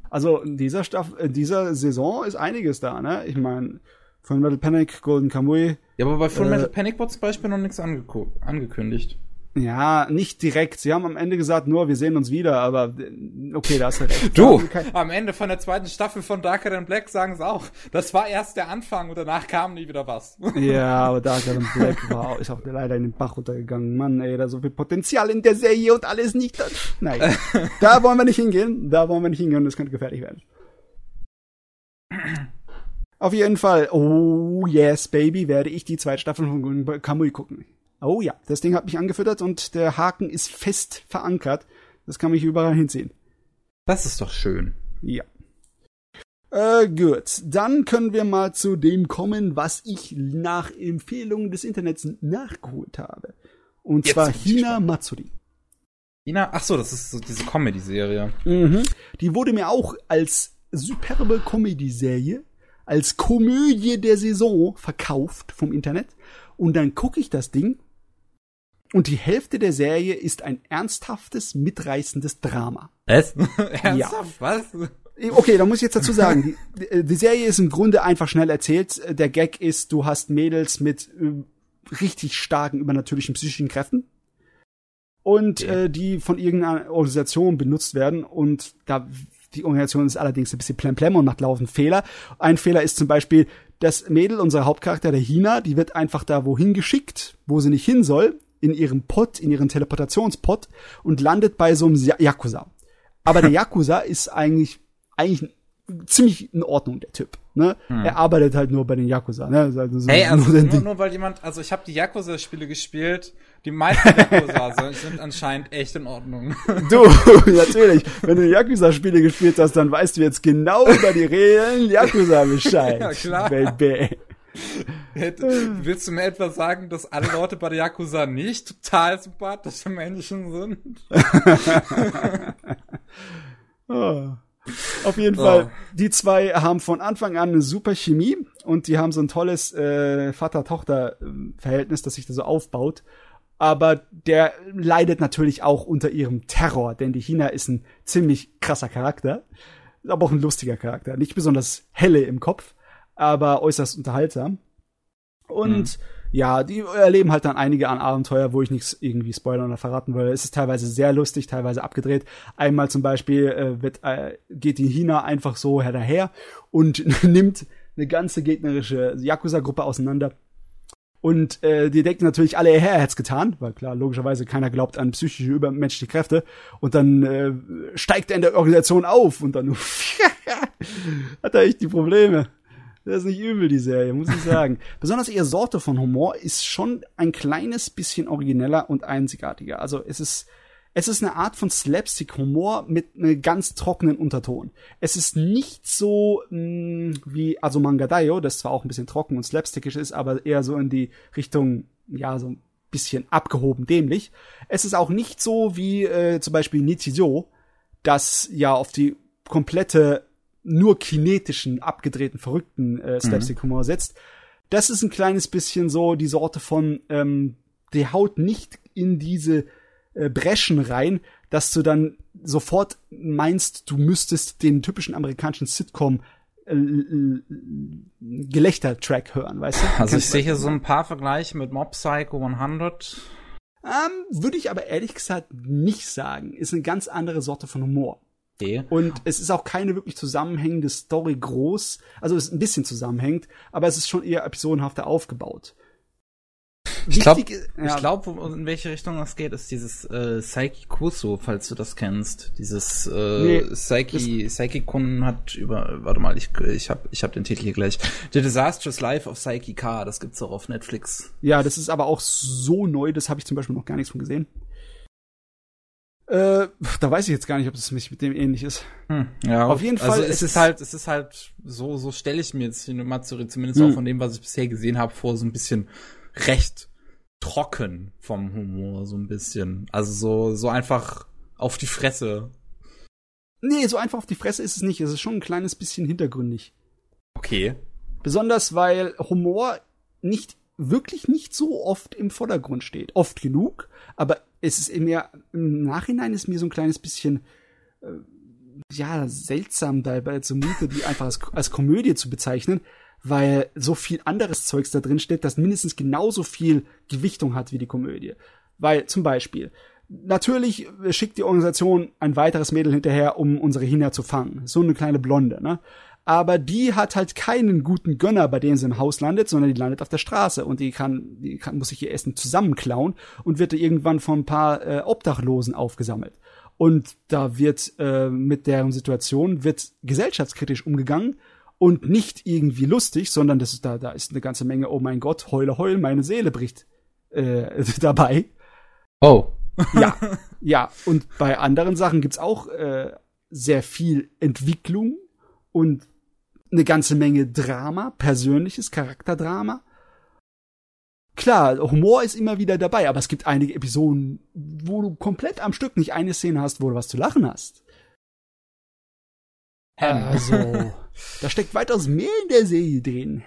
S2: Also in dieser Staffel, in dieser Saison ist einiges da, ne? Ich meine, von Metal Panic, Golden Kamuy.
S1: Ja, aber bei Full äh, Metal Panic wurde zum Beispiel noch nichts angekündigt.
S2: Ja, nicht direkt. Sie haben am Ende gesagt, nur wir sehen uns wieder, aber äh, okay, da ist halt recht.
S1: Du, am Ende von der zweiten Staffel von Darker Than Black sagen sie auch, das war erst der Anfang und danach kam nie wieder was.
S2: Ja, aber Darker Than Black war, ist auch leider in den Bach runtergegangen. Mann, ey, da so viel Potenzial in der Serie und alles nicht. Nein, da wollen wir nicht hingehen, da wollen wir nicht hingehen, das könnte gefährlich werden. Auf jeden Fall, oh yes, Baby, werde ich die zweite Staffel von Kamui gucken. Oh ja, das Ding hat mich angefüttert und der Haken ist fest verankert. Das kann mich überall hinziehen.
S1: Das ist doch schön.
S2: Ja. Äh, gut, dann können wir mal zu dem kommen, was ich nach Empfehlungen des Internets nachgeholt habe. Und Jetzt zwar Hina Matsuri.
S1: Hina, ach so, das ist so diese Comedy-Serie.
S2: Mhm. Die wurde mir auch als superbe Comedy-Serie, als Komödie der Saison verkauft vom Internet. Und dann gucke ich das Ding und die Hälfte der Serie ist ein ernsthaftes, mitreißendes Drama.
S1: Was? Ernsthaft? Ja. Was?
S2: Okay, da muss ich jetzt dazu sagen, die, die, Serie ist im Grunde einfach schnell erzählt. Der Gag ist, du hast Mädels mit äh, richtig starken übernatürlichen psychischen Kräften und okay. äh, die von irgendeiner Organisation benutzt werden und da die Organisation ist allerdings ein bisschen plemplem und macht laufend Fehler. Ein Fehler ist zum Beispiel, das Mädel, unser Hauptcharakter, der Hina, die wird einfach da wohin geschickt, wo sie nicht hin soll in ihrem Pot, in ihren Teleportationspot und landet bei so einem Yakuza. Aber der Yakuza ist eigentlich, eigentlich ziemlich in Ordnung, der Typ. Ne? Hm. Er arbeitet halt nur bei den Yakuza. Ne?
S1: Also so hey, also nur, nur, nur, weil jemand, also ich habe die Yakuza-Spiele gespielt, die meisten Yakuza sind anscheinend echt in Ordnung.
S2: Du, natürlich. Wenn du Yakuza-Spiele gespielt hast, dann weißt du jetzt genau über die Regeln Yakuza Bescheid. ja, klar. Baby.
S1: Willst du mir etwa sagen, dass alle Leute bei der Yakuza nicht total sympathische Menschen sind?
S2: oh. Auf jeden oh. Fall, die zwei haben von Anfang an eine super Chemie und die haben so ein tolles äh, Vater-Tochter-Verhältnis, das sich da so aufbaut. Aber der leidet natürlich auch unter ihrem Terror, denn die China ist ein ziemlich krasser Charakter, aber auch ein lustiger Charakter. Nicht besonders helle im Kopf, aber äußerst unterhaltsam. Und mhm. ja, die erleben halt dann einige an Abenteuer, wo ich nichts irgendwie spoilern oder verraten will. Es ist teilweise sehr lustig, teilweise abgedreht. Einmal zum Beispiel äh, wird, äh, geht die Hina einfach so daher und nimmt eine ganze gegnerische Yakuza-Gruppe auseinander. Und äh, die denken natürlich alle, er hätte es getan, weil klar, logischerweise keiner glaubt an psychische übermenschliche Kräfte. Und dann äh, steigt er in der Organisation auf und dann hat er echt die Probleme. Das ist nicht übel, die Serie, muss ich sagen. Besonders ihre Sorte von Humor ist schon ein kleines bisschen origineller und einzigartiger. Also es ist, es ist eine Art von Slapstick-Humor mit einem ganz trockenen Unterton. Es ist nicht so mh, mm, wie Azumangadayo, das zwar auch ein bisschen trocken und slapstickisch ist, aber eher so in die Richtung, ja, so ein bisschen abgehoben dämlich. Es ist auch nicht so wie äh, zum Beispiel Nichijou, das ja auf die komplette nur kinetischen, abgedrehten, verrückten äh, Slapstick-Humor mhm. setzt. Das ist ein kleines bisschen so die Sorte von, ähm, der haut nicht in diese äh, Breschen rein, dass du dann sofort meinst, du müsstest den typischen amerikanischen Sitcom äh, Gelächter-Track hören, weißt du?
S1: Also ich sehe hier so ein paar Vergleiche mit Mob Psycho 100.
S2: Ähm, würde ich aber ehrlich gesagt nicht sagen. Ist eine ganz andere Sorte von Humor. Okay. Und es ist auch keine wirklich zusammenhängende Story groß. Also es ist ein bisschen zusammenhängt, aber es ist schon eher episodenhafter aufgebaut.
S1: Ich glaube, ja. glaub, in welche Richtung das geht, ist dieses äh, Saiki Kuso, falls du das kennst. Dieses äh, nee, Saiki, Saiki Kun hat über, warte mal, ich, ich habe ich hab den Titel hier gleich. The Disastrous Life of Saiki K, das gibt's auch auf Netflix.
S2: Ja, das ist aber auch so neu, das habe ich zum Beispiel noch gar nichts von gesehen. Äh, da weiß ich jetzt gar nicht, ob das mich mit dem ähnlich ist.
S1: Hm, ja, auf jeden also Fall. Also es ist halt, es ist halt so, so stelle ich mir jetzt Matsuri zumindest hm. auch von dem, was ich bisher gesehen habe, vor so ein bisschen recht trocken vom Humor, so ein bisschen. Also so, so einfach auf die Fresse.
S2: Nee, so einfach auf die Fresse ist es nicht. Es ist schon ein kleines bisschen hintergründig.
S1: Okay.
S2: Besonders weil Humor nicht wirklich nicht so oft im Vordergrund steht. Oft genug, aber es ist mir im Nachhinein ist mir so ein kleines bisschen äh, ja seltsam dabei zumute, die einfach als, als Komödie zu bezeichnen, weil so viel anderes Zeugs da drin steht, das mindestens genauso viel Gewichtung hat wie die Komödie. Weil zum Beispiel, natürlich schickt die Organisation ein weiteres Mädel hinterher, um unsere Hina zu fangen. So eine kleine Blonde, ne? Aber die hat halt keinen guten Gönner, bei dem sie im Haus landet, sondern die landet auf der Straße und die kann, die kann, muss sich ihr Essen zusammenklauen und wird irgendwann von ein paar äh, Obdachlosen aufgesammelt. Und da wird äh, mit deren Situation wird gesellschaftskritisch umgegangen und nicht irgendwie lustig, sondern das ist da, da ist eine ganze Menge, oh mein Gott, heule, heul, meine Seele bricht äh, dabei.
S1: Oh.
S2: ja, ja. Und bei anderen Sachen gibt's auch äh, sehr viel Entwicklung und eine ganze Menge Drama, persönliches Charakterdrama. Klar, Humor ist immer wieder dabei, aber es gibt einige Episoden, wo du komplett am Stück nicht eine Szene hast, wo du was zu lachen hast. Also, da steckt weitaus mehr in der Serie drin.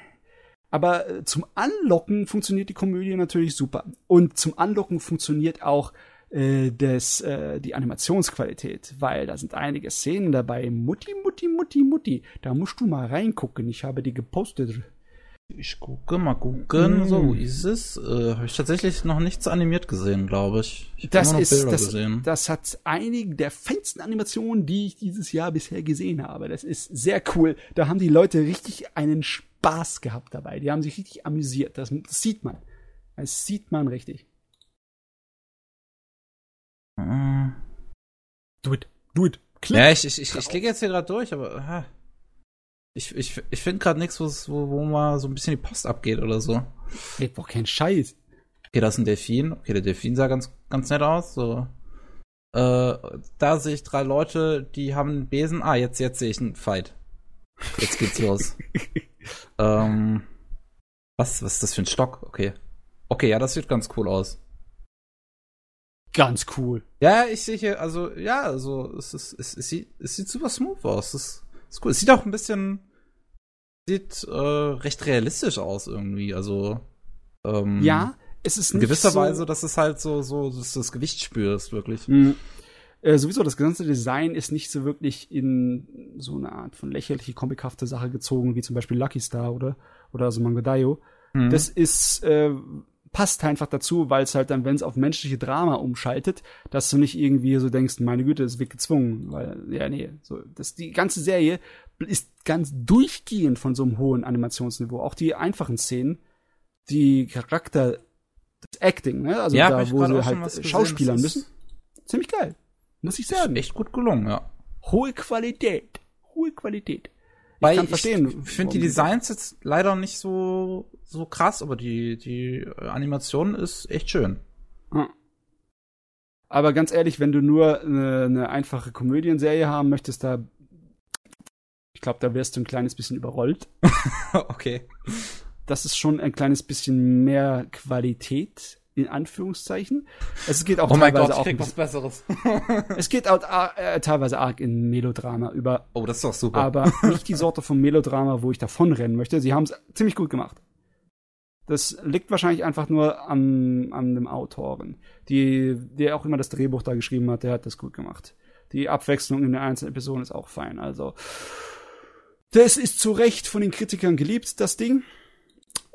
S2: Aber äh, zum Anlocken funktioniert die Komödie natürlich super. Und zum Anlocken funktioniert auch äh, des, äh, die Animationsqualität, weil da sind einige Szenen dabei. Mutti, Mutti, Mutti, Mutti. Da musst du mal reingucken. Ich habe die gepostet.
S1: Ich gucke mal gucken, mm. so ist es. Äh, habe ich tatsächlich noch nichts animiert gesehen, glaube ich. ich
S2: das ist das, gesehen. das hat einige der feinsten Animationen, die ich dieses Jahr bisher gesehen habe. Das ist sehr cool. Da haben die Leute richtig einen Spaß gehabt dabei. Die haben sich richtig amüsiert. Das, das sieht man. Das sieht man richtig. Do it, do it.
S1: Klick. Ja, ich, ich, ich, ich klicke jetzt hier gerade durch, aber aha. ich, ich, ich finde gerade nichts, wo, wo mal so ein bisschen die Post abgeht oder so.
S2: Geht doch kein Scheiß.
S1: Okay, das ist ein Delfin. Okay, der Delfin sah ganz, ganz nett aus. So. Äh, da sehe ich drei Leute, die haben einen Besen. Ah, jetzt, jetzt sehe ich einen Fight. Jetzt geht's los. ähm, was, was ist das für ein Stock? Okay. Okay, ja, das sieht ganz cool aus
S2: ganz cool.
S1: Ja, ich sehe hier, also, ja, also, es, ist, es, es, sieht, es sieht super smooth aus. Es ist cool. Es sieht auch ein bisschen, sieht äh, recht realistisch aus irgendwie. Also,
S2: ähm, ja, es ist
S1: in gewisser so Weise, dass es halt so, so, dass du das Gewicht spürst, wirklich.
S2: Mhm. Äh, sowieso, das ganze Design ist nicht so wirklich in so eine Art von lächerliche, comichafte Sache gezogen, wie zum Beispiel Lucky Star oder, oder so Mangodayo. Mhm. Das ist, äh, passt einfach dazu, weil es halt dann, wenn es auf menschliche Drama umschaltet, dass du nicht irgendwie so denkst, meine Güte, es wird gezwungen, weil, ja, nee, so, das, die ganze Serie ist ganz durchgehend von so einem hohen Animationsniveau. Auch die einfachen Szenen, die Charakter, das Acting, ne, also
S1: ja,
S2: da, wo sie halt Schauspielern müssen, ziemlich geil. Muss ich sagen.
S1: echt gut gelungen, ja.
S2: Hohe Qualität. Hohe Qualität.
S1: Weil ich kann verstehen. Ich finde die Designs jetzt leider nicht so, so krass, aber die, die Animation ist echt schön.
S2: Aber ganz ehrlich, wenn du nur eine, eine einfache Komödienserie haben möchtest, da ich glaube, da wirst du ein kleines bisschen überrollt.
S1: okay.
S2: Das ist schon ein kleines bisschen mehr Qualität in Anführungszeichen. Es geht auch
S1: oh teilweise Gott, auch was Besseres.
S2: es geht auch äh, teilweise arg in Melodrama über.
S1: Oh, das ist doch super.
S2: Aber nicht die Sorte von Melodrama, wo ich davonrennen möchte. Sie haben es ziemlich gut gemacht. Das liegt wahrscheinlich einfach nur an, an dem Autoren, die, der auch immer das Drehbuch da geschrieben hat, der hat das gut gemacht. Die Abwechslung in den einzelnen Episoden ist auch fein. Also, das ist zu Recht von den Kritikern geliebt, das Ding.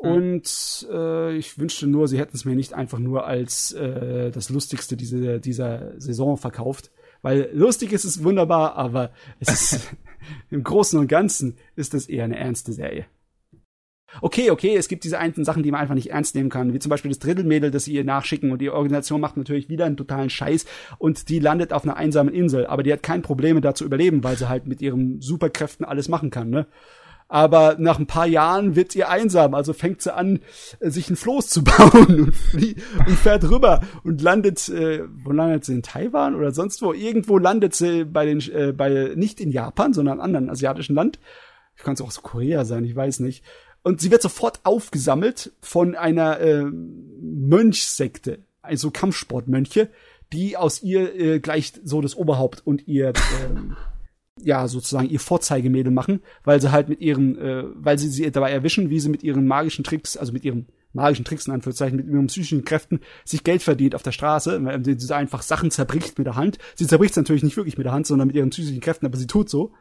S2: Mhm. Und äh, ich wünschte nur, sie hätten es mir nicht einfach nur als äh, das Lustigste diese, dieser Saison verkauft. Weil lustig ist es wunderbar, aber es ist im Großen und Ganzen ist das eher eine ernste Serie. Okay, okay, es gibt diese einzelnen Sachen, die man einfach nicht ernst nehmen kann, wie zum Beispiel das Drittelmädel, das sie ihr nachschicken und die Organisation macht natürlich wieder einen totalen Scheiß und die landet auf einer einsamen Insel, aber die hat kein Probleme da zu überleben, weil sie halt mit ihren Superkräften alles machen kann, ne? Aber nach ein paar Jahren wird ihr einsam, also fängt sie an, äh, sich ein Floß zu bauen und, und fährt rüber und landet, äh, wo landet sie in Taiwan oder sonst wo? Irgendwo landet sie bei den, äh, bei nicht in Japan, sondern in einem anderen asiatischen Land. Kann es auch so Korea sein, ich weiß nicht. Und sie wird sofort aufgesammelt von einer äh, Mönchsekte, also Kampfsportmönche, die aus ihr äh, gleich so das Oberhaupt und ihr äh, ja, sozusagen ihr Vorzeigemädel machen, weil sie halt mit ihren, äh, weil sie sie dabei erwischen, wie sie mit ihren magischen Tricks, also mit ihren magischen Tricks in Anführungszeichen, mit ihren psychischen Kräften sich Geld verdient auf der Straße, weil sie einfach Sachen zerbricht mit der Hand. Sie zerbricht es natürlich nicht wirklich mit der Hand, sondern mit ihren psychischen Kräften, aber sie tut so.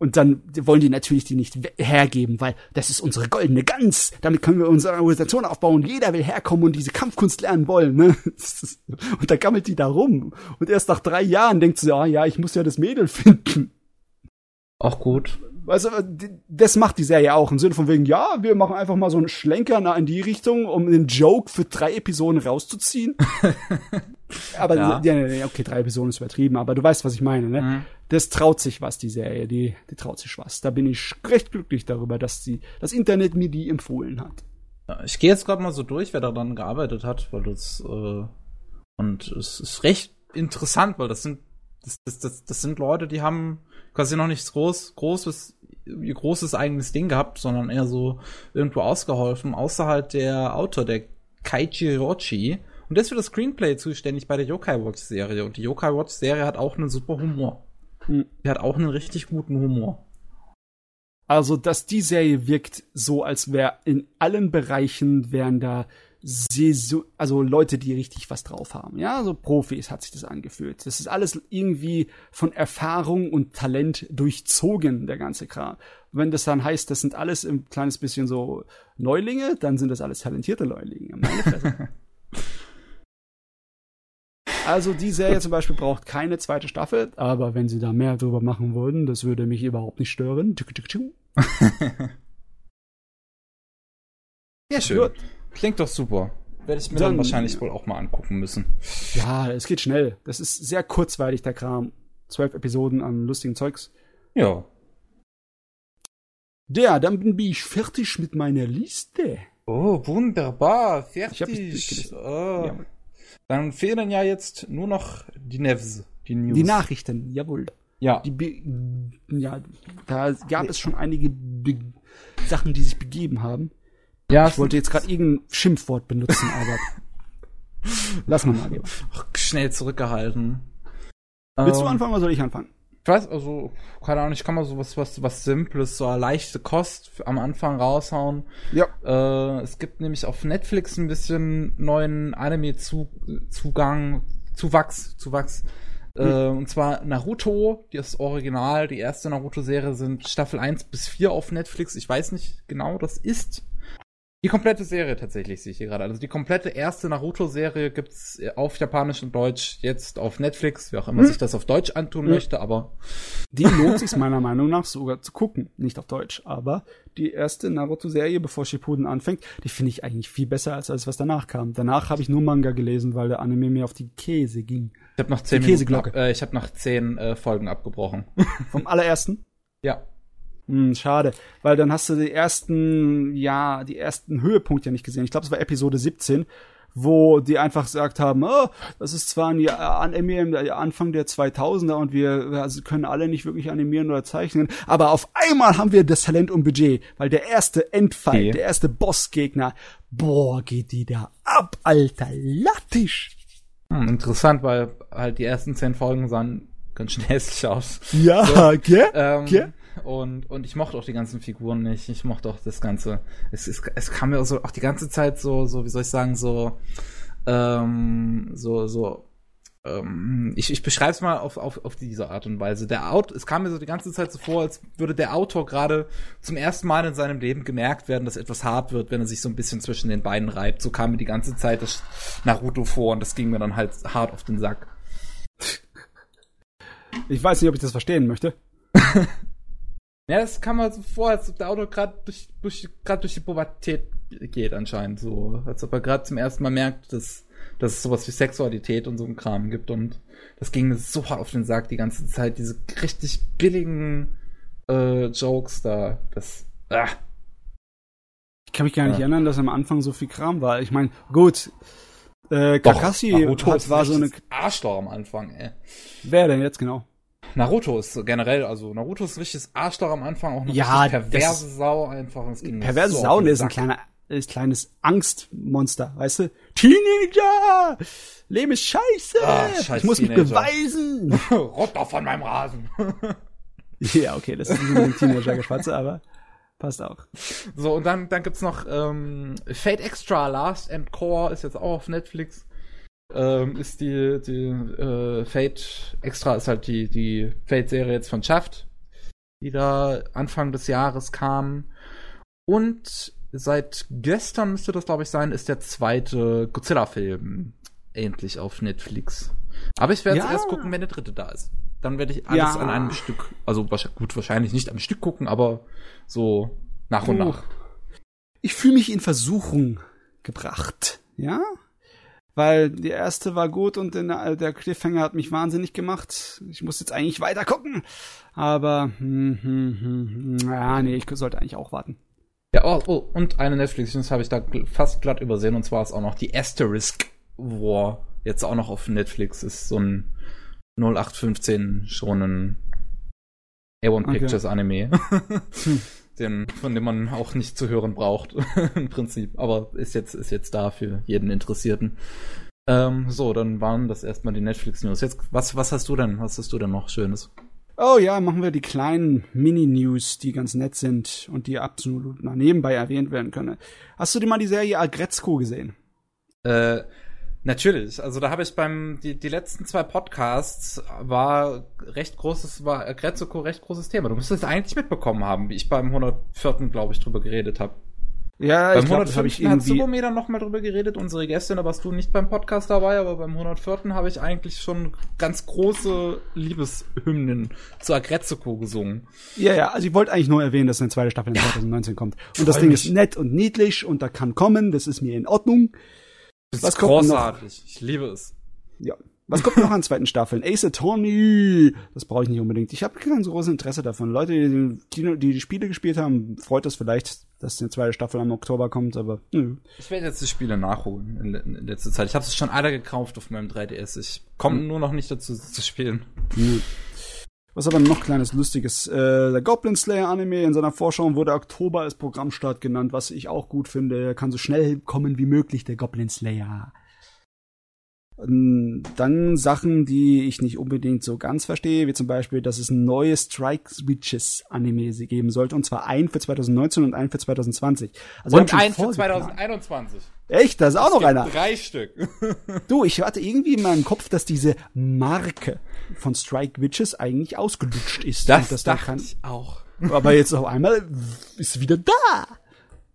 S2: Und dann wollen die natürlich die nicht hergeben, weil das ist unsere goldene Gans. Damit können wir unsere Organisation aufbauen. Jeder will herkommen und diese Kampfkunst lernen wollen. Ne? Und da gammelt die da rum. Und erst nach drei Jahren denkt sie, ah ja, ich muss ja das Mädel finden.
S1: Auch gut.
S2: Also, das macht die Serie auch im Sinne von wegen, ja, wir machen einfach mal so einen Schlenker in die Richtung, um einen Joke für drei Episoden rauszuziehen. aber, ja. ja. okay, drei Episoden ist übertrieben, aber du weißt, was ich meine, ne? Mhm. Das traut sich was, die Serie, die, die traut sich was. Da bin ich recht glücklich darüber, dass die, das Internet mir die empfohlen hat.
S1: Ich gehe jetzt gerade mal so durch, wer daran gearbeitet hat, weil das, äh, und es ist recht interessant, weil das sind, das, das, das, das sind Leute, die haben quasi noch nichts groß, großes, großes eigenes Ding gehabt, sondern eher so irgendwo ausgeholfen, außer halt der Autor, der Kaiji Rochi. Und der ist für das Screenplay zuständig bei der Yokai Watch Serie. Und die Yokai Watch Serie hat auch einen super Humor. Hm. Die hat auch einen richtig guten Humor.
S2: Also, dass die Serie wirkt so, als wäre in allen Bereichen wären da Saison, also Leute, die richtig was drauf haben. Ja, so Profis hat sich das angefühlt. Das ist alles irgendwie von Erfahrung und Talent durchzogen, der ganze Kram. Wenn das dann heißt, das sind alles ein kleines bisschen so Neulinge, dann sind das alles talentierte Neulinge. Also die Serie zum Beispiel braucht keine zweite Staffel, aber wenn sie da mehr drüber machen würden, das würde mich überhaupt nicht stören.
S1: ja, schön. Gut. Klingt doch super. Werde ich mir dann, dann, wahrscheinlich wohl auch mal angucken müssen.
S2: Ja, es geht schnell. Das ist sehr kurzweilig, der Kram. Zwölf Episoden an lustigen Zeugs.
S1: Ja.
S2: Ja, dann bin ich fertig mit meiner Liste.
S1: Oh, wunderbar. Fertig. Ich oh. ja. Dann fehlen ja jetzt nur noch die Nevs,
S2: die News. Die Nachrichten, jawohl.
S1: Ja.
S2: Die ja, da gab es schon einige Be Sachen, die sich begeben haben. Ja, ich wollte jetzt gerade irgendein Schimpfwort benutzen, aber lass mal mal lieber.
S1: Schnell zurückgehalten.
S2: Willst ähm, du anfangen oder soll ich anfangen?
S1: Ich weiß, also, keine Ahnung, ich kann mal so was, was, was Simples, so eine leichte Kost am Anfang raushauen.
S2: Ja.
S1: Äh, es gibt nämlich auf Netflix ein bisschen neuen Anime-Zugang, Zuwachs, Zuwachs. Hm. Äh, und zwar Naruto, das Original, die erste Naruto-Serie sind Staffel 1 bis 4 auf Netflix. Ich weiß nicht genau, das ist die komplette Serie tatsächlich sehe ich hier gerade. Also die komplette erste Naruto-Serie gibt's äh, auf Japanisch und Deutsch jetzt auf Netflix, wie auch immer hm. sich das auf Deutsch antun hm. möchte, aber.
S2: Die lohnt sich meiner Meinung nach sogar zu gucken. Nicht auf Deutsch, aber die erste Naruto-Serie, bevor Shippuden anfängt, die finde ich eigentlich viel besser als alles, was danach kam. Danach habe ich nur Manga gelesen, weil der Anime mir auf die Käse ging.
S1: Ich habe noch zehn Minuten, äh, ich habe noch zehn äh, Folgen abgebrochen.
S2: Vom allerersten?
S1: Ja.
S2: Hm, schade, weil dann hast du die ersten, ja, die ersten Höhepunkte ja nicht gesehen. Ich glaube, es war Episode 17, wo die einfach gesagt haben, oh, das ist zwar ein Anime im Anfang der 2000er und wir können alle nicht wirklich animieren oder zeichnen, aber auf einmal haben wir das Talent und Budget, weil der erste Endfight, okay. der erste Bossgegner, boah, geht die da ab, alter Lattisch.
S1: Hm, interessant, weil halt die ersten zehn Folgen sahen ganz schön hässlich aus.
S2: Ja, so, gell? Ähm,
S1: gell? Und, und ich mochte auch die ganzen Figuren nicht. Ich mochte auch das Ganze. Es, es, es kam mir so auch die ganze Zeit so, so, wie soll ich sagen, so, ähm, so, so, ähm, ich, ich beschreibe es mal auf, auf, auf diese Art und Weise. Der Autor, es kam mir so die ganze Zeit so vor, als würde der Autor gerade zum ersten Mal in seinem Leben gemerkt werden, dass etwas hart wird, wenn er sich so ein bisschen zwischen den Beinen reibt. So kam mir die ganze Zeit das Naruto vor und das ging mir dann halt hart auf den Sack.
S2: Ich weiß nicht, ob ich das verstehen möchte.
S1: Ja, das kam mal so vor, als ob der Auto gerade durch, durch, grad durch die Pubertät geht anscheinend so. Als ob er gerade zum ersten Mal merkt, dass, dass es sowas wie Sexualität und so ein Kram gibt. Und das ging mir so hart auf den Sack die ganze Zeit. Diese richtig billigen äh, Jokes da. Das. Ah.
S2: Ich kann mich gar nicht ja. erinnern, dass am Anfang so viel Kram war. Ich meine, gut, äh, Kakashi
S1: Doch, hat, war so eine Arschloch am Anfang, ey.
S2: Wer denn jetzt genau?
S1: Naruto ist generell, also Naruto ist richtiges Arschloch am Anfang, auch eine
S2: ja,
S1: perverse Sau einfach.
S2: Perverse so Sau, der ist ein kleiner, ist kleines Angstmonster, weißt du? Teenager! Leben ist scheiße! Ach, ich muss Teenager. mich beweisen!
S1: Runter von meinem Rasen!
S2: ja, okay, das ist ein Teenager-Geschwatze, aber passt auch.
S1: So, und dann, dann gibt's noch ähm, Fate Extra Last and Core, ist jetzt auch auf Netflix ähm, ist die, die äh, Fate Extra ist halt die, die Fate-Serie jetzt von Shaft. die da Anfang des Jahres kamen. Und seit gestern müsste das, glaube ich, sein, ist der zweite Godzilla-Film endlich auf Netflix. Aber ich werde ja. erst gucken, wenn der dritte da ist. Dann werde ich alles ja. an einem Stück, also gut, wahrscheinlich nicht am Stück gucken, aber so nach und oh. nach.
S2: Ich fühle mich in Versuchung gebracht, ja? Weil die erste war gut und der, der Cliffhanger hat mich wahnsinnig gemacht. Ich muss jetzt eigentlich weiter gucken. Aber, hm, hm, hm, hm ja, nee, ich sollte eigentlich auch warten.
S1: Ja, oh, oh und eine Netflix-News habe ich da fast glatt übersehen und zwar ist auch noch die Asterisk War jetzt auch noch auf Netflix. Ist so ein 0815 schon ein A1 okay. Pictures Anime. den, von dem man auch nicht zu hören braucht, im Prinzip. Aber ist jetzt, ist jetzt da für jeden Interessierten. Ähm, so, dann waren das erstmal die Netflix-News. Jetzt, was, was hast du denn? Was hast du denn noch Schönes?
S2: Oh ja, machen wir die kleinen Mini-News, die ganz nett sind und die absolut nebenbei erwähnt werden können. Hast du dir mal die Serie Agretzko gesehen?
S1: Äh, Natürlich, also da habe ich beim die, die letzten zwei Podcasts war recht großes war Grezoko recht großes Thema. Du müsstest es eigentlich mitbekommen haben, wie ich beim 104. glaube ich drüber geredet habe.
S2: Ja,
S1: beim ich glaub, 105. habe ich irgendwie hat Subomir noch mal drüber geredet, unsere Gästin, da warst du nicht beim Podcast dabei, aber beim 104. habe ich eigentlich schon ganz große Liebeshymnen zu Agrezoko gesungen.
S2: Ja, ja, also ich wollte eigentlich nur erwähnen, dass eine zweite Staffel in ja, 2019 kommt. Und das Ding ist nett und niedlich und da kann kommen, das ist mir in Ordnung.
S1: Das Was ist großartig. Ich liebe es.
S2: Ja. Was kommt noch an zweiten Staffeln? Ace Attorney. Das brauche ich nicht unbedingt. Ich habe kein so großes Interesse davon. Leute, die die, die die Spiele gespielt haben, freut das vielleicht, dass eine zweite Staffel am Oktober kommt, aber nö.
S1: Ich werde jetzt die Spiele nachholen in, in letzter Zeit. Ich habe es schon alle gekauft auf meinem 3DS. Ich komme hm. nur noch nicht dazu zu spielen. Hm.
S2: Was aber noch kleines Lustiges. Äh, der Goblin Slayer Anime in seiner Vorschau wurde Oktober als Programmstart genannt, was ich auch gut finde. Er kann so schnell kommen wie möglich, der Goblin Slayer. Ähm, dann Sachen, die ich nicht unbedingt so ganz verstehe, wie zum Beispiel, dass es ein neues Strike Switches Anime geben sollte, und zwar ein für 2019 und ein für 2020.
S1: Also und ein für 2021.
S2: Echt? Da ist auch es noch einer.
S1: Drei Stück.
S2: du, ich hatte irgendwie in meinem Kopf, dass diese Marke von Strike Witches eigentlich ausgelutscht ist.
S1: Das, das dachte da kann, ich auch.
S2: Aber jetzt auf einmal ist wieder da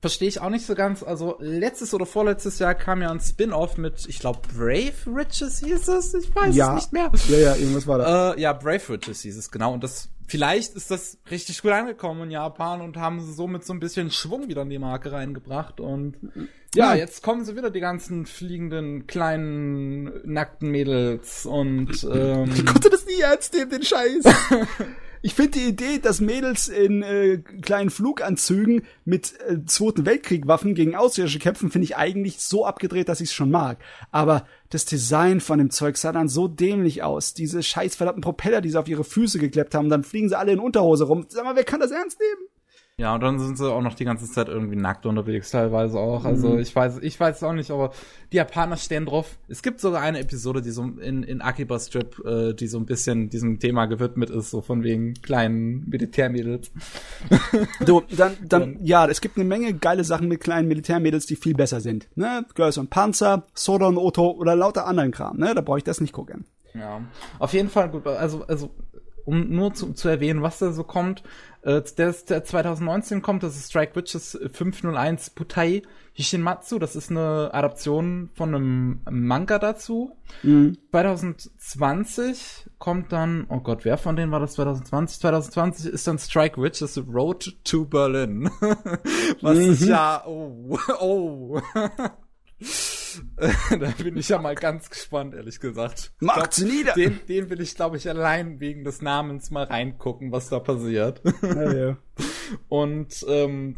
S1: verstehe ich auch nicht so ganz. Also letztes oder vorletztes Jahr kam ja ein Spin-off mit, ich glaube, Brave Riches hieß es. Ich weiß ja. es nicht mehr.
S2: Ja, ja, irgendwas war
S1: da. Äh, ja, Brave Riches hieß es, genau. Und das, vielleicht ist das richtig gut angekommen in Japan und haben sie somit so ein bisschen Schwung wieder in die Marke reingebracht. Und ja, ja jetzt kommen sie wieder, die ganzen fliegenden, kleinen, nackten Mädels und, ähm,
S2: Ich konnte das nie ernst nehmen, den Scheiß. Ich finde die Idee, dass Mädels in äh, kleinen Fluganzügen mit äh, Zweiten Weltkrieg-Waffen gegen Außerirdische kämpfen, finde ich eigentlich so abgedreht, dass ich es schon mag. Aber das Design von dem Zeug sah dann so dämlich aus. Diese scheiß verdammten Propeller, die sie auf ihre Füße gekleppt haben, dann fliegen sie alle in Unterhose rum. Sag mal, wer kann das ernst nehmen?
S1: Ja, und dann sind sie auch noch die ganze Zeit irgendwie nackt unterwegs, teilweise auch. Also mhm. ich weiß, ich weiß auch nicht, aber die Japaner stehen drauf. Es gibt sogar eine Episode, die so in, in Akiba Strip, äh, die so ein bisschen diesem Thema gewidmet ist, so von wegen kleinen Militärmädels.
S2: Du, dann, dann, ja, es gibt eine Menge geile Sachen mit kleinen Militärmädels, die viel besser sind. Ne? Girls und Panzer, Soda und Oto oder lauter anderen Kram, ne? Da brauche ich das nicht gucken.
S1: Ja. Auf jeden Fall gut, also, also um nur zu, zu erwähnen, was da so kommt. Äh, der, der 2019 kommt, das ist Strike Witches 501 Putai Hishinmatsu. Das ist eine Adaption von einem Manga dazu. Mhm. 2020 kommt dann, oh Gott, wer von denen war das 2020? 2020 ist dann Strike Witches Road to Berlin. was mhm. ist ja, oh, oh. da bin ich ja mal ganz gespannt, ehrlich gesagt.
S2: Macht's glaub, nieder!
S1: Den, den will ich, glaube ich, allein wegen des Namens mal reingucken, was da passiert. Ja, ja. Und ähm,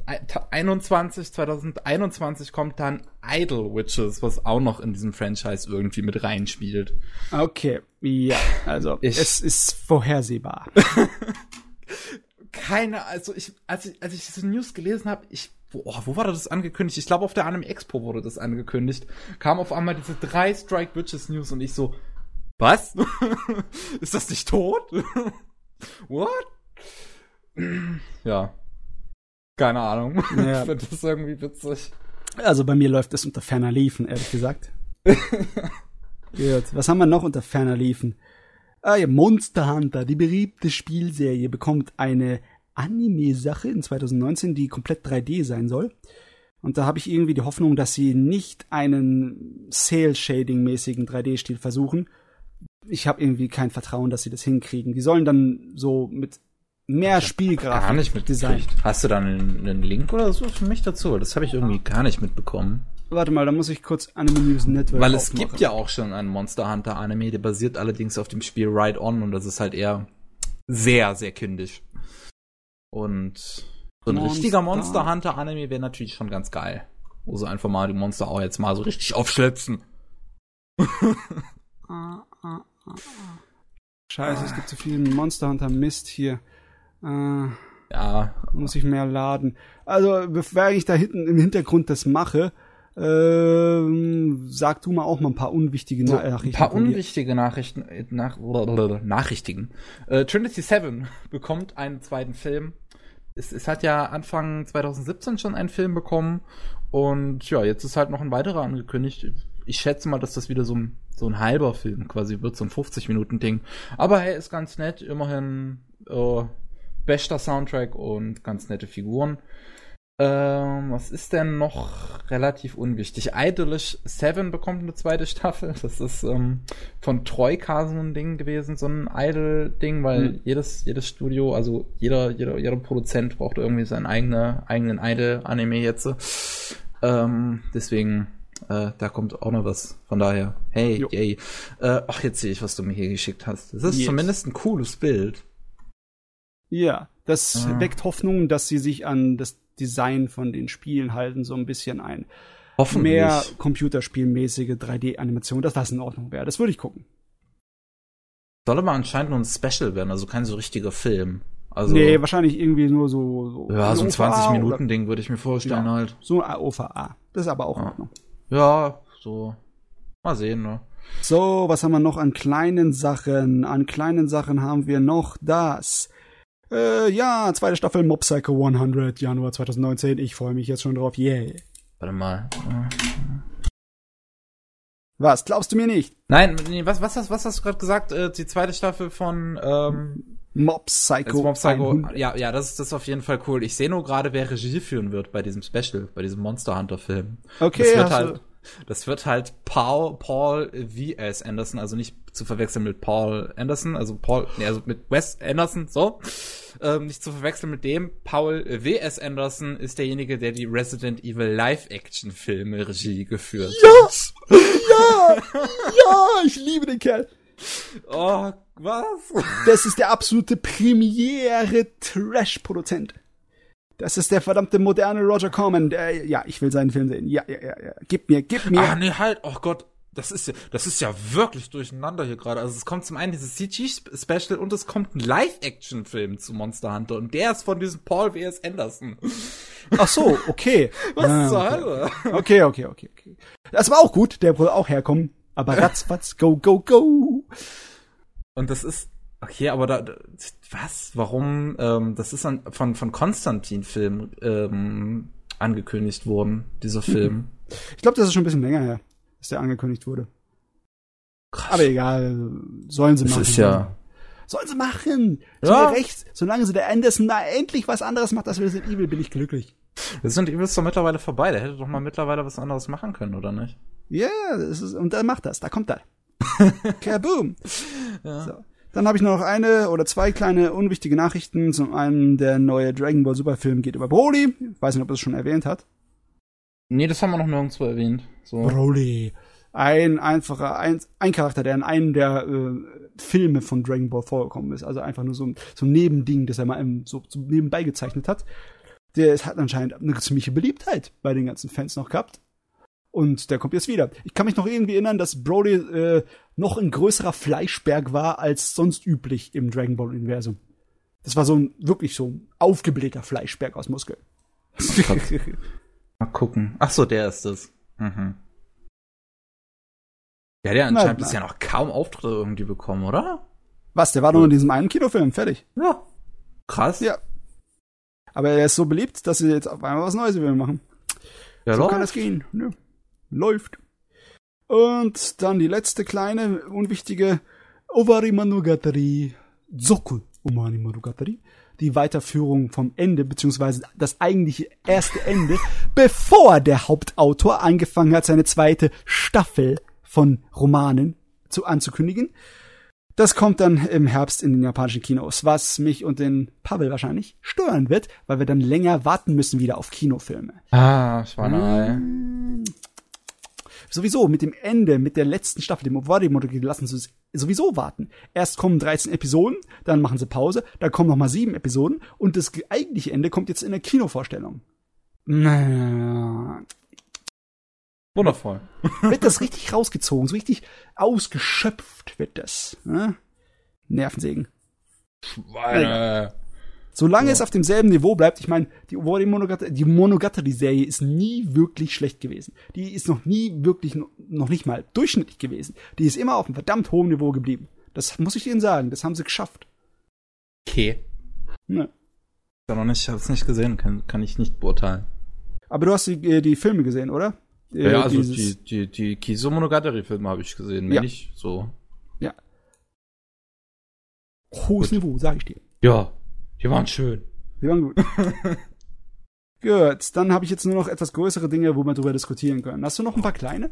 S1: 21, 2021 kommt dann Idol Witches, was auch noch in diesem Franchise irgendwie mit reinspielt.
S2: Okay, ja, also ich, es ist vorhersehbar.
S1: Keine, also ich, als ich, als ich diese News gelesen habe, ich wo, oh, wo war das angekündigt? Ich glaube, auf der Anime Expo wurde das angekündigt. Kam auf einmal diese drei Strike Witches News und ich so, was? Ist das nicht tot? What? ja. Keine Ahnung. Ja. Ich finde das irgendwie witzig.
S2: Also bei mir läuft es unter ferner Liefen, ehrlich gesagt. Gut. Was haben wir noch unter ferner Liefen? Ah ja, Monster Hunter, die beliebte Spielserie, bekommt eine Anime-Sache in 2019, die komplett 3D sein soll. Und da habe ich irgendwie die Hoffnung, dass sie nicht einen Cell-Shading-mäßigen 3D-Stil versuchen. Ich habe irgendwie kein Vertrauen, dass sie das hinkriegen. Die sollen dann so mit mehr Spielgrafik
S1: Gar nicht mitgekriegt. Hast du da einen, einen Link oder so für mich dazu? Das habe ich irgendwie gar nicht mitbekommen.
S2: Warte mal, da muss ich kurz Anime News Network
S1: Weil es
S2: aufmachen.
S1: gibt ja auch schon einen Monster Hunter Anime, der basiert allerdings auf dem Spiel Ride On und das ist halt eher sehr, sehr kindisch. Und so ein
S2: Monster.
S1: richtiger Monster Hunter Anime wäre natürlich schon ganz geil. Wo sie einfach mal die Monster auch jetzt mal so richtig aufschlitzen.
S2: Ah, ah, ah. Scheiße, es gibt so viel Monster Hunter Mist hier. Äh,
S1: Ja,
S2: muss ich mehr laden. Also, bevor ich da hinten im Hintergrund das mache, ähm, sag du mal auch mal ein paar unwichtige
S1: so,
S2: Na
S1: ein
S2: Nachrichten.
S1: paar unwichtige Nachrichten, äh, nach, Nachrichtigen. Äh, Trinity 7 bekommt einen zweiten Film. Es, es hat ja Anfang 2017 schon einen Film bekommen und ja, jetzt ist halt noch ein weiterer angekündigt. Ich schätze mal, dass das wieder so ein, so ein halber Film quasi wird, so ein 50-Minuten-Ding. Aber hey, ist ganz nett, immerhin äh, bester Soundtrack und ganz nette Figuren. Ähm, was ist denn noch relativ unwichtig? Idolish 7 bekommt eine zweite Staffel. Das ist ähm, von Troika so ein Ding gewesen, so ein Idol-Ding, weil
S2: Mhm.
S1: jedes, jedes Studio, also jeder, jeder, jeder Produzent braucht irgendwie seinen eigene, eigenen Idol-Anime jetzt. Ähm, deswegen, äh, da kommt auch noch was. Von daher, hey,
S2: Jo.
S1: yay. Äh, ach, jetzt sehe ich, was du mir hier geschickt hast. Das ist
S2: Yes.
S1: zumindest ein cooles Bild.
S2: Ja, das
S1: Ah.
S2: weckt Hoffnung, dass sie sich an das Design von den Spielen halten, so ein bisschen ein.
S1: Hoffentlich.
S2: Mehr computerspielmäßige 3D-Animation, dass das in Ordnung wäre. Das würde ich gucken.
S1: Soll aber anscheinend nur ein Special werden, also kein so richtiger Film. Also,
S2: nee, wahrscheinlich irgendwie nur so. so
S1: ja, so ein
S2: OVA
S1: 20-Minuten-Ding würde ich mir vorstellen
S2: Ja.
S1: halt.
S2: So ein OVA. Das ist aber auch in
S1: Ja.
S2: Ordnung.
S1: Ja, so. Mal sehen, ne?
S2: So, was haben wir noch an kleinen Sachen? An kleinen Sachen haben wir noch das. Äh, ja, zweite Staffel Mob Psycho 100, Januar 2019. Ich freue mich jetzt schon drauf. Yeah.
S1: Warte mal.
S2: Was, glaubst du mir nicht?
S1: Nein, nee, was, was, hast- was hast du gerade gesagt? Äh, die zweite Staffel von ähm,
S2: Mob Psycho.
S1: Mob Psycho.
S2: 100.
S1: Ja, ja, das ist, das ist auf jeden Fall cool. Ich sehe nur gerade, wer Regie führen wird bei diesem Special, bei diesem Monster Hunter Film.
S2: Okay,
S1: das wird halt, das wird halt Paul, Paul V.S. Anderson, also nicht zu verwechseln mit Paul Anderson, also Paul, nee, also mit Wes Anderson, so. Ähm, nicht zu verwechseln mit dem. Paul W.S. Anderson ist derjenige, der die Resident Evil Live-Action-Filme Regie geführt hat.
S2: Ja! Ja! Ja! Ich liebe den Kerl.
S1: Oh, was?
S2: Das ist der absolute Premiere Trash-Produzent. Das ist der verdammte moderne Roger Corman. Der, ja, ich will seinen Film sehen. Ja, ja, ja, ja. Gib mir, gib mir.
S1: Ah, nee, halt. Oh Gott. Das ist ja, das ist ja wirklich durcheinander hier gerade. Also es kommt zum einen dieses CG-Special und es kommt ein Live-Action-Film zu Monster Hunter und der ist von diesem Paul W.S. Anderson.
S2: Ach so, okay.
S1: Was
S2: Ah,
S1: zur
S2: okay.
S1: Hölle?
S2: Okay, okay, okay, okay. Das war auch gut. Der wollte auch herkommen. Aber ratzfatz, go, go, go.
S1: Und das ist, okay, aber da, da was? Warum? Ähm, das ist an, von, von Konstantin-Film ähm, angekündigt worden, dieser Film.
S2: Ich glaube, das ist schon ein bisschen länger her, dass der angekündigt wurde.
S1: Krass.
S2: Aber egal, sollen sie
S1: das
S2: machen.
S1: ist ja,
S2: Sollen sie machen.
S1: Ja.
S2: Ja. recht. Solange sie der Anderson mal endlich was anderes macht als Resident Evil, bin ich glücklich.
S1: das sind Evil ist doch mittlerweile vorbei. Der hätte doch mal mittlerweile was anderes machen können, oder nicht?
S2: Ja, das ist, und dann macht das. Da kommt er. Kaboom.
S1: Ja.
S2: So. Dann habe ich noch eine oder zwei kleine unwichtige Nachrichten. Zum einen der neue Dragon Ball Super Film geht über Broly. Ich weiß nicht, ob er es schon erwähnt hat.
S1: Nee, das haben wir noch nirgendwo erwähnt. So.
S2: Broly. Ein einfacher, ein, ein Charakter, der in einem der äh, Filme von Dragon Ball vorgekommen ist. Also einfach nur so, ein- so ein Nebending, das er mal so, so nebenbei gezeichnet hat. Der ist, hat anscheinend eine ziemliche Beliebtheit bei den ganzen Fans noch gehabt. Und der kommt jetzt wieder. Ich kann mich noch irgendwie erinnern, dass Broly äh, noch ein größerer Fleischberg war als sonst üblich im Dragon Ball Universum. Das war so ein wirklich so ein aufgeblähter Fleischberg aus Muskeln.
S1: Mal gucken. Ach so, der ist es. Mhm. Ja, der anscheinend bisher noch kaum Auftritte irgendwie bekommen, oder?
S2: Was? Der war nur in diesem einen Kinofilm fertig.
S1: Ja. Krass.
S2: Ja. Aber er ist so beliebt, dass sie jetzt auf einmal was Neues über ihn machen.
S1: ja
S2: so
S1: doch.
S2: kann es gehen. Nö. Läuft. Und dann die letzte kleine, unwichtige Owari Monogatari. Zoku Omani Monogatari. die Weiterführung vom Ende, beziehungsweise das eigentliche erste Ende, bevor der Hauptautor angefangen hat, seine zweite Staffel von Romanen zu anzukündigen. Das kommt dann im Herbst in den japanischen Kinos, was mich und den Pavel wahrscheinlich stören wird, weil wir dann länger warten müssen wieder auf Kinofilme.
S1: Ah, Schweinerei.
S2: Sowieso mit dem Ende, mit der letzten Staffel, dem Obwadi-Monologie, lassen sie es sowieso warten. Erst kommen 13 Episoden, dann machen sie Pause, dann kommen noch mal sieben Episoden und das eigentliche Ende kommt jetzt in der Kinovorstellung.
S1: Wundervoll.
S2: wird das richtig rausgezogen, so richtig ausgeschöpft wird das. Ne? Nervensägen.
S1: Schweine.
S2: Solange
S1: Ja.
S2: es auf demselben Niveau bleibt, ich meine, die Owari Monogatari, die Monogatari-Serie ist nie wirklich schlecht gewesen. Die ist noch nie wirklich, no- noch nicht mal durchschnittlich gewesen. Die ist immer auf einem verdammt hohen Niveau geblieben. Das muss ich Ihnen sagen, das haben sie geschafft.
S1: Okay.
S2: Ne.
S1: Ich noch nicht, ich hab's nicht gesehen, kann, kann ich nicht beurteilen.
S2: Aber du hast die, äh, die Filme gesehen, oder? Äh,
S1: Ja, also die, die, die Kiso Monogatari-Filme habe ich gesehen,
S2: Ja.
S1: nicht so.
S2: hohes Niveau, sag ich dir.
S1: Ja, die waren schön.
S2: Die waren gut. gut, dann habe ich jetzt nur noch etwas größere Dinge, wo wir drüber diskutieren können. Hast du noch ein paar kleine?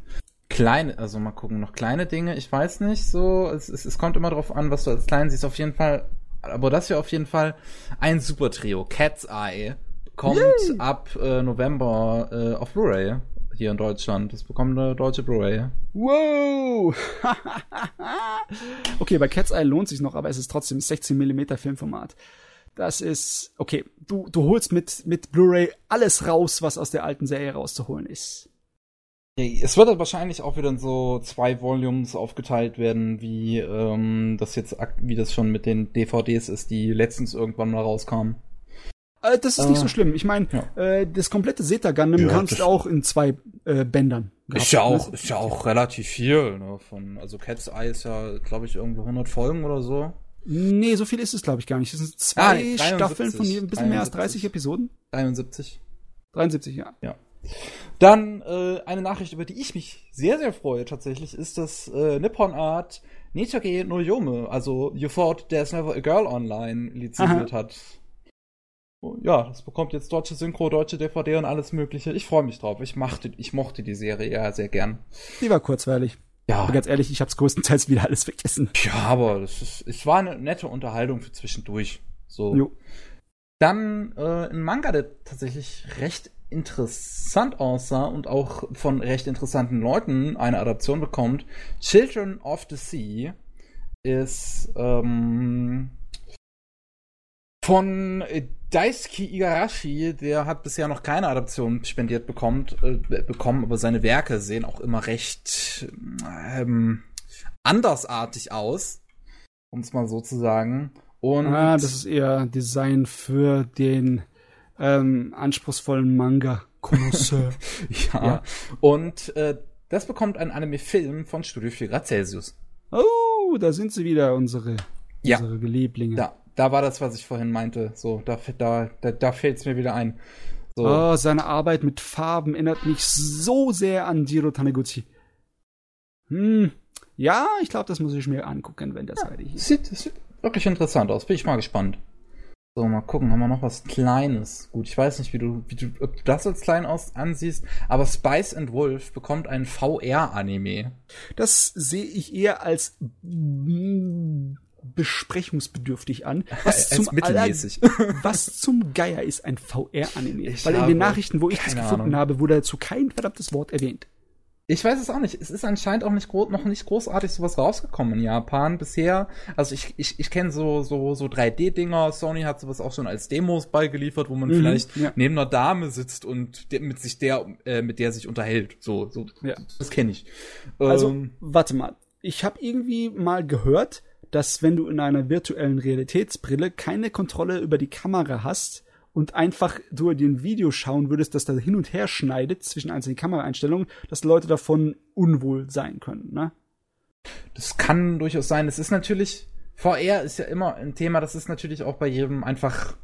S1: Kleine, also mal gucken, noch kleine Dinge, ich weiß nicht, so, es, es, es kommt immer drauf an, was du als klein siehst, auf jeden Fall, aber das wäre auf jeden Fall ein super Trio. Cat's Eye kommt
S2: Yay.
S1: ab äh, November äh, auf Blu-ray hier in Deutschland. Das bekommt eine deutsche Blu-ray.
S2: Wow! okay, bei Cat's Eye lohnt sich noch, aber es ist trotzdem 16 mm Filmformat. Das ist, okay, du, du holst mit, mit Blu-ray alles raus, was aus der alten Serie rauszuholen ist.
S1: Es wird halt wahrscheinlich auch wieder in so zwei Volumes aufgeteilt werden, wie ähm, das jetzt, wie das schon mit den DVDs ist, die letztens irgendwann mal rauskamen.
S2: Äh, das ist nicht
S1: Äh,
S2: so schlimm. Ich meine,
S1: ja.
S2: äh, das komplette Zeta Gundam
S1: Ja,
S2: kannst auch in zwei äh, Bändern.
S1: Ist
S2: gehabt
S1: ja
S2: haben,
S1: auch,
S2: ne?
S1: ist ja auch relativ viel, ne, von, also Cat's Eye ist ja, glaube ich, irgendwie 100 Folgen oder so.
S2: Nee, so viel ist es, glaube ich, gar nicht. Das sind zwei
S1: Ah, nee, 73.
S2: Staffeln von ein bisschen mehr als 30
S1: 73.
S2: Episoden.
S1: 73.
S2: 73, ja.
S1: Dann äh, eine Nachricht, über die ich mich sehr, sehr freue tatsächlich, ist, dass äh, Nippon Art Nichage no Yome, also You Thought There's Never a Girl Online, lizenziert hat. Oh, Ja, das bekommt jetzt deutsche Synchro, deutsche DVD und alles mögliche. Ich freue mich drauf. Ich mochte, ich mochte die Serie ja sehr gern.
S2: Die war kurzweilig.
S1: Ja,
S2: Aber ganz ehrlich, ich habe größtenteils wieder alles vergessen.
S1: ja aber das ist, es war eine nette Unterhaltung für zwischendurch. So.
S2: Jo.
S1: Dann äh, ein Manga, der tatsächlich recht interessant aussah und auch von recht interessanten Leuten eine Adaption bekommt. Children of the Sea ist ähm, von Daisuke Igarashi, der hat bisher noch keine Adaption spendiert bekommt, äh, bekommen, aber seine Werke sehen auch immer recht ähm, andersartig aus, um es mal so zu sagen. Und
S2: Ah, das ist eher Design für den ähm, anspruchsvollen Manga. Connoisseur.
S1: Ja.
S2: Ja.
S1: Und äh, das bekommt ein Anime-Film von Studio 4 Grad Celsius.
S2: oh, da sind sie wieder, unsere,
S1: Ja.
S2: unsere Lieblinge.
S1: Da, da war das, was ich vorhin meinte. So, da, da, da, da fällt es mir wieder ein. So.
S2: Oh, seine Arbeit mit Farben erinnert mich so sehr an Jiro Taniguchi. Hm. Ja, ich glaube, das muss ich mir angucken, wenn das fertig ist.
S1: Sieht, sieht wirklich interessant aus. Bin ich mal gespannt. So, mal gucken, haben wir noch was Kleines? Gut, ich weiß nicht, wie du, wie du, ob du das als klein aus ansiehst, aber Spice and Wolf bekommt einen VR-Anime.
S2: Das sehe ich eher als mm, besprechungsbedürftig an. Was zum
S1: mittelmäßig.
S2: Aller- was zum Geier ist ein VR-Anime? Weil in den Nachrichten, wo ich das gefunden
S1: Ahnung.
S2: habe, wurde dazu kein verdammtes Wort erwähnt.
S1: Ich weiß es auch nicht. Es ist anscheinend auch nicht gro noch nicht großartig sowas rausgekommen in Japan bisher. Also ich, ich, ich kenne so, so, so 3D-Dinger. Sony hat sowas auch schon als Demos beigeliefert, wo man
S2: Mhm,
S1: vielleicht
S2: ja.
S1: neben einer Dame sitzt und mit sich der, äh, mit der sich unterhält. So, so,
S2: Ja.
S1: das kenne ich.
S2: Also,
S1: Ähm,
S2: warte mal. Ich habe irgendwie mal gehört, dass wenn du in einer virtuellen Realitätsbrille keine Kontrolle über die Kamera hast und einfach durch den Video schauen würdest, dass da hin und her schneidet zwischen einzelnen Kameraeinstellungen, dass Leute davon unwohl sein können, ne?
S1: Das kann durchaus sein. Es ist natürlich, VR ist ja immer ein Thema, das ist natürlich auch bei jedem einfach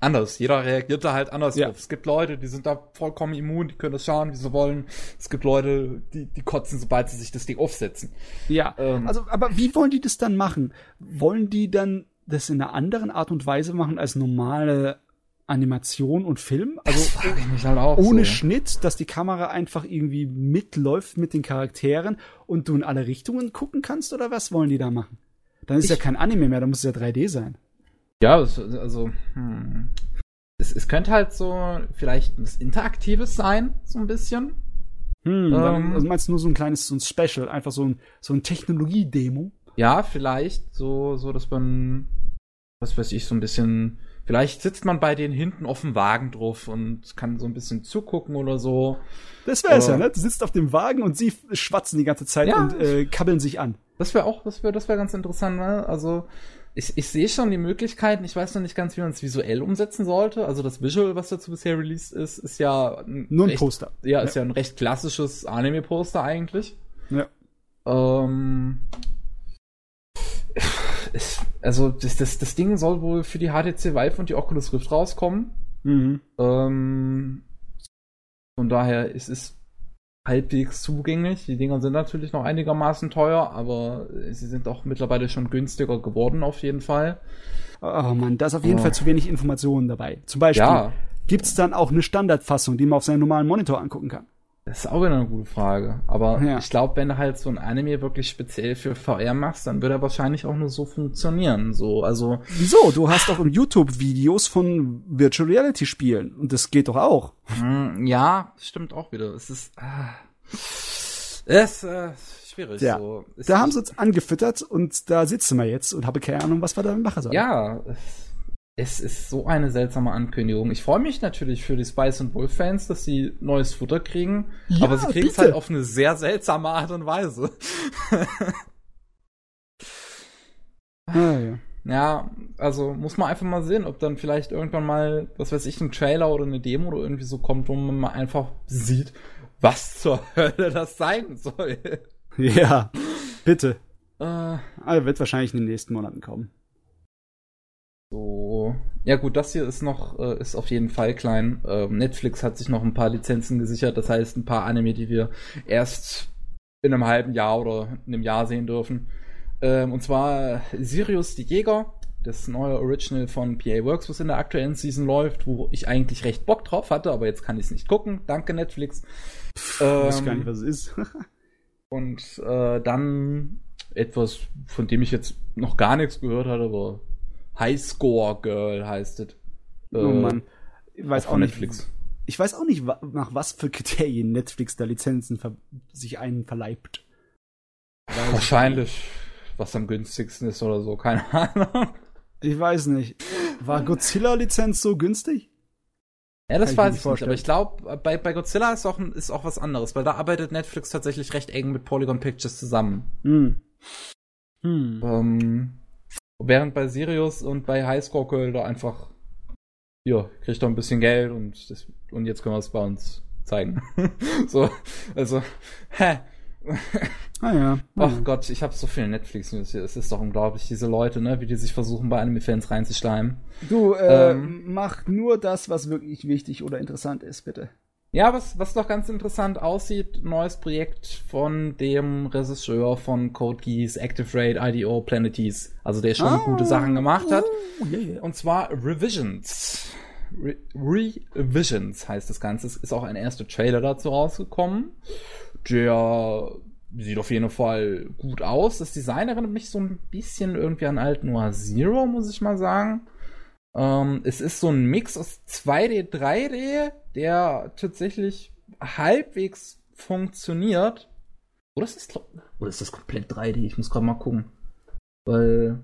S1: anders. Jeder reagiert da halt anders
S2: Ja.
S1: drauf. Es gibt Leute, die sind da vollkommen immun, die können das schauen, wie sie wollen. Es gibt Leute, die, die kotzen, sobald sie sich das Ding aufsetzen.
S2: Ja.
S1: Ähm.
S2: also, aber wie wollen die das dann machen? Wollen die dann das in einer anderen Art und Weise machen als normale Animation und Film? Also
S1: das frage ich mich halt
S2: ohne
S1: so.
S2: Schnitt, dass die Kamera einfach irgendwie mitläuft mit den Charakteren und du in alle Richtungen gucken kannst oder was wollen die da machen? Dann ist
S1: Ich-
S2: ja kein Anime mehr, dann muss es ja 3D sein.
S1: Ja, es- also, hm. es, es könnte halt so vielleicht was Interaktives sein, so ein bisschen.
S2: Hm,
S1: Ähm.
S2: also meinst du nur so ein kleines so ein Special, einfach so ein so ein Technologie-Demo?
S1: Ja, vielleicht so, so, dass man, was weiß ich, so ein bisschen, vielleicht sitzt man bei denen hinten auf dem Wagen drauf und kann so ein bisschen zugucken oder so.
S2: Das wär's
S1: Ja.
S2: ja, ne? Du sitzt auf dem Wagen und sie schwatzen die ganze Zeit
S1: Ja.
S2: und äh, kabbeln sich an.
S1: Das wäre auch, das wäre, das wäre ganz interessant, ne? Also, ich, ich sehe schon die Möglichkeiten, ich weiß noch nicht ganz, wie man es visuell umsetzen sollte. Also das Visual, was dazu bisher released ist, ist ja ein
S2: Nur ein
S1: recht,
S2: Poster.
S1: Ja, ist ja ein recht klassisches Anime-Poster eigentlich.
S2: Ja.
S1: Ähm, es, also das, das, das Ding soll wohl für die HTC Vive und die Oculus Rift rauskommen.
S2: Mhm.
S1: Ähm, von daher ist es halbwegs zugänglich. Die Dinger sind natürlich noch einigermaßen teuer, aber sie sind auch mittlerweile schon günstiger geworden auf jeden Fall.
S2: Oh Mann, da ist auf jeden
S1: Oh.
S2: Fall zu wenig Informationen dabei. Zum Beispiel
S1: Ja,
S2: gibt's dann auch eine Standardfassung, die man auf seinem normalen Monitor angucken kann.
S1: Das ist auch wieder eine gute Frage. Aber
S2: Ja.
S1: ich glaube, wenn du halt so ein Anime wirklich speziell für VR machst, dann wird er wahrscheinlich auch nur so funktionieren. So, also
S2: Wieso? Du hast doch im YouTube Videos von Virtual Reality Spielen und das geht doch auch.
S1: Mm, Ja, stimmt auch wieder. Es ist. Ah, es ist äh, schwierig.
S2: Ja,
S1: so.
S2: Da haben sie uns angefüttert und da sitzen wir jetzt und habe keine Ahnung, was wir da machen sollen.
S1: Ja, es ist so eine seltsame Ankündigung. Ich freue mich natürlich für die Spice und Wolf Fans, dass sie neues Futter kriegen,
S2: Ja,
S1: aber sie kriegen es halt auf eine sehr seltsame Art und Weise.
S2: Ah, ja.
S1: Ja, also muss man einfach mal sehen, ob dann vielleicht irgendwann mal, was weiß ich, ein Trailer oder eine Demo oder irgendwie so kommt, wo man mal einfach sieht, was zur Hölle das sein soll.
S2: ja, bitte.
S1: Äh,
S2: Aber wird wahrscheinlich in den nächsten Monaten kommen.
S1: So. Ja gut, das hier ist noch, äh, ist auf jeden Fall klein. Ähm, Netflix hat sich noch ein paar Lizenzen gesichert, das heißt ein paar Anime, die wir erst in einem halben Jahr oder in einem Jahr sehen dürfen. Ähm, und zwar Sirius die Jäger, das neue Original von PA Works, was in der aktuellen Season läuft, wo ich eigentlich recht Bock drauf hatte, aber jetzt kann ich es nicht gucken. Danke Netflix.
S2: Ich weiß gar
S1: Ähm,
S2: nicht, was es ist.
S1: Und äh, dann etwas, von dem ich jetzt noch gar nichts gehört hatte, aber High Score Girl heißt es.
S2: oh
S1: Äh,
S2: Mann. Ich weiß
S1: auch
S2: nicht.
S1: Netflix.
S2: Ich weiß auch nicht, nach was für Kriterien Netflix da Lizenzen sich einen verleibt.
S1: Wahrscheinlich, was am günstigsten ist oder so, keine Ahnung.
S2: Ich weiß nicht. War Godzilla-Lizenz so günstig?
S1: Ja,
S2: Kann
S1: das
S2: mir
S1: weiß ich nicht,
S2: vorstellen.
S1: aber ich glaube, bei, bei Godzilla ist auch, ist auch was anderes, weil da arbeitet Netflix tatsächlich recht eng mit Polygon Pictures zusammen.
S2: Hm. Hm.
S1: Ähm, während bei Sirius und bei High Score Girl da einfach, ja, kriegt doch ein bisschen Geld und, das, und jetzt können wir es bei uns zeigen. so, also, hä.
S2: Ah ja.
S1: Ach. Gott, ich habe so viel Netflix-News hier. Es ist doch unglaublich, diese Leute, ne, wie die sich versuchen, bei Anime-Fans reinzuschleimen.
S2: Du, äh,
S1: Ähm.
S2: mach nur das, was wirklich wichtig oder interessant ist, bitte.
S1: Ja, was, was doch ganz interessant aussieht, neues Projekt von dem Regisseur von Code Geass, Active Raid, IDO, Planetease. Also der schon
S2: Ah.
S1: gute Sachen gemacht hat.
S2: Oh, yeah, yeah.
S1: Und zwar Revisions. Re Revisions heißt das Ganze. Es ist auch ein erster Trailer dazu rausgekommen. Der sieht auf jeden Fall gut aus. Das Design erinnert mich so ein bisschen irgendwie an Alt Noir Zero, muss ich mal sagen. Ähm, es ist so ein Mix aus 2D, 3D, der tatsächlich halbwegs funktioniert. Oder ist das, glaub- oder ist das komplett 3D? Ich muss gerade mal gucken. Weil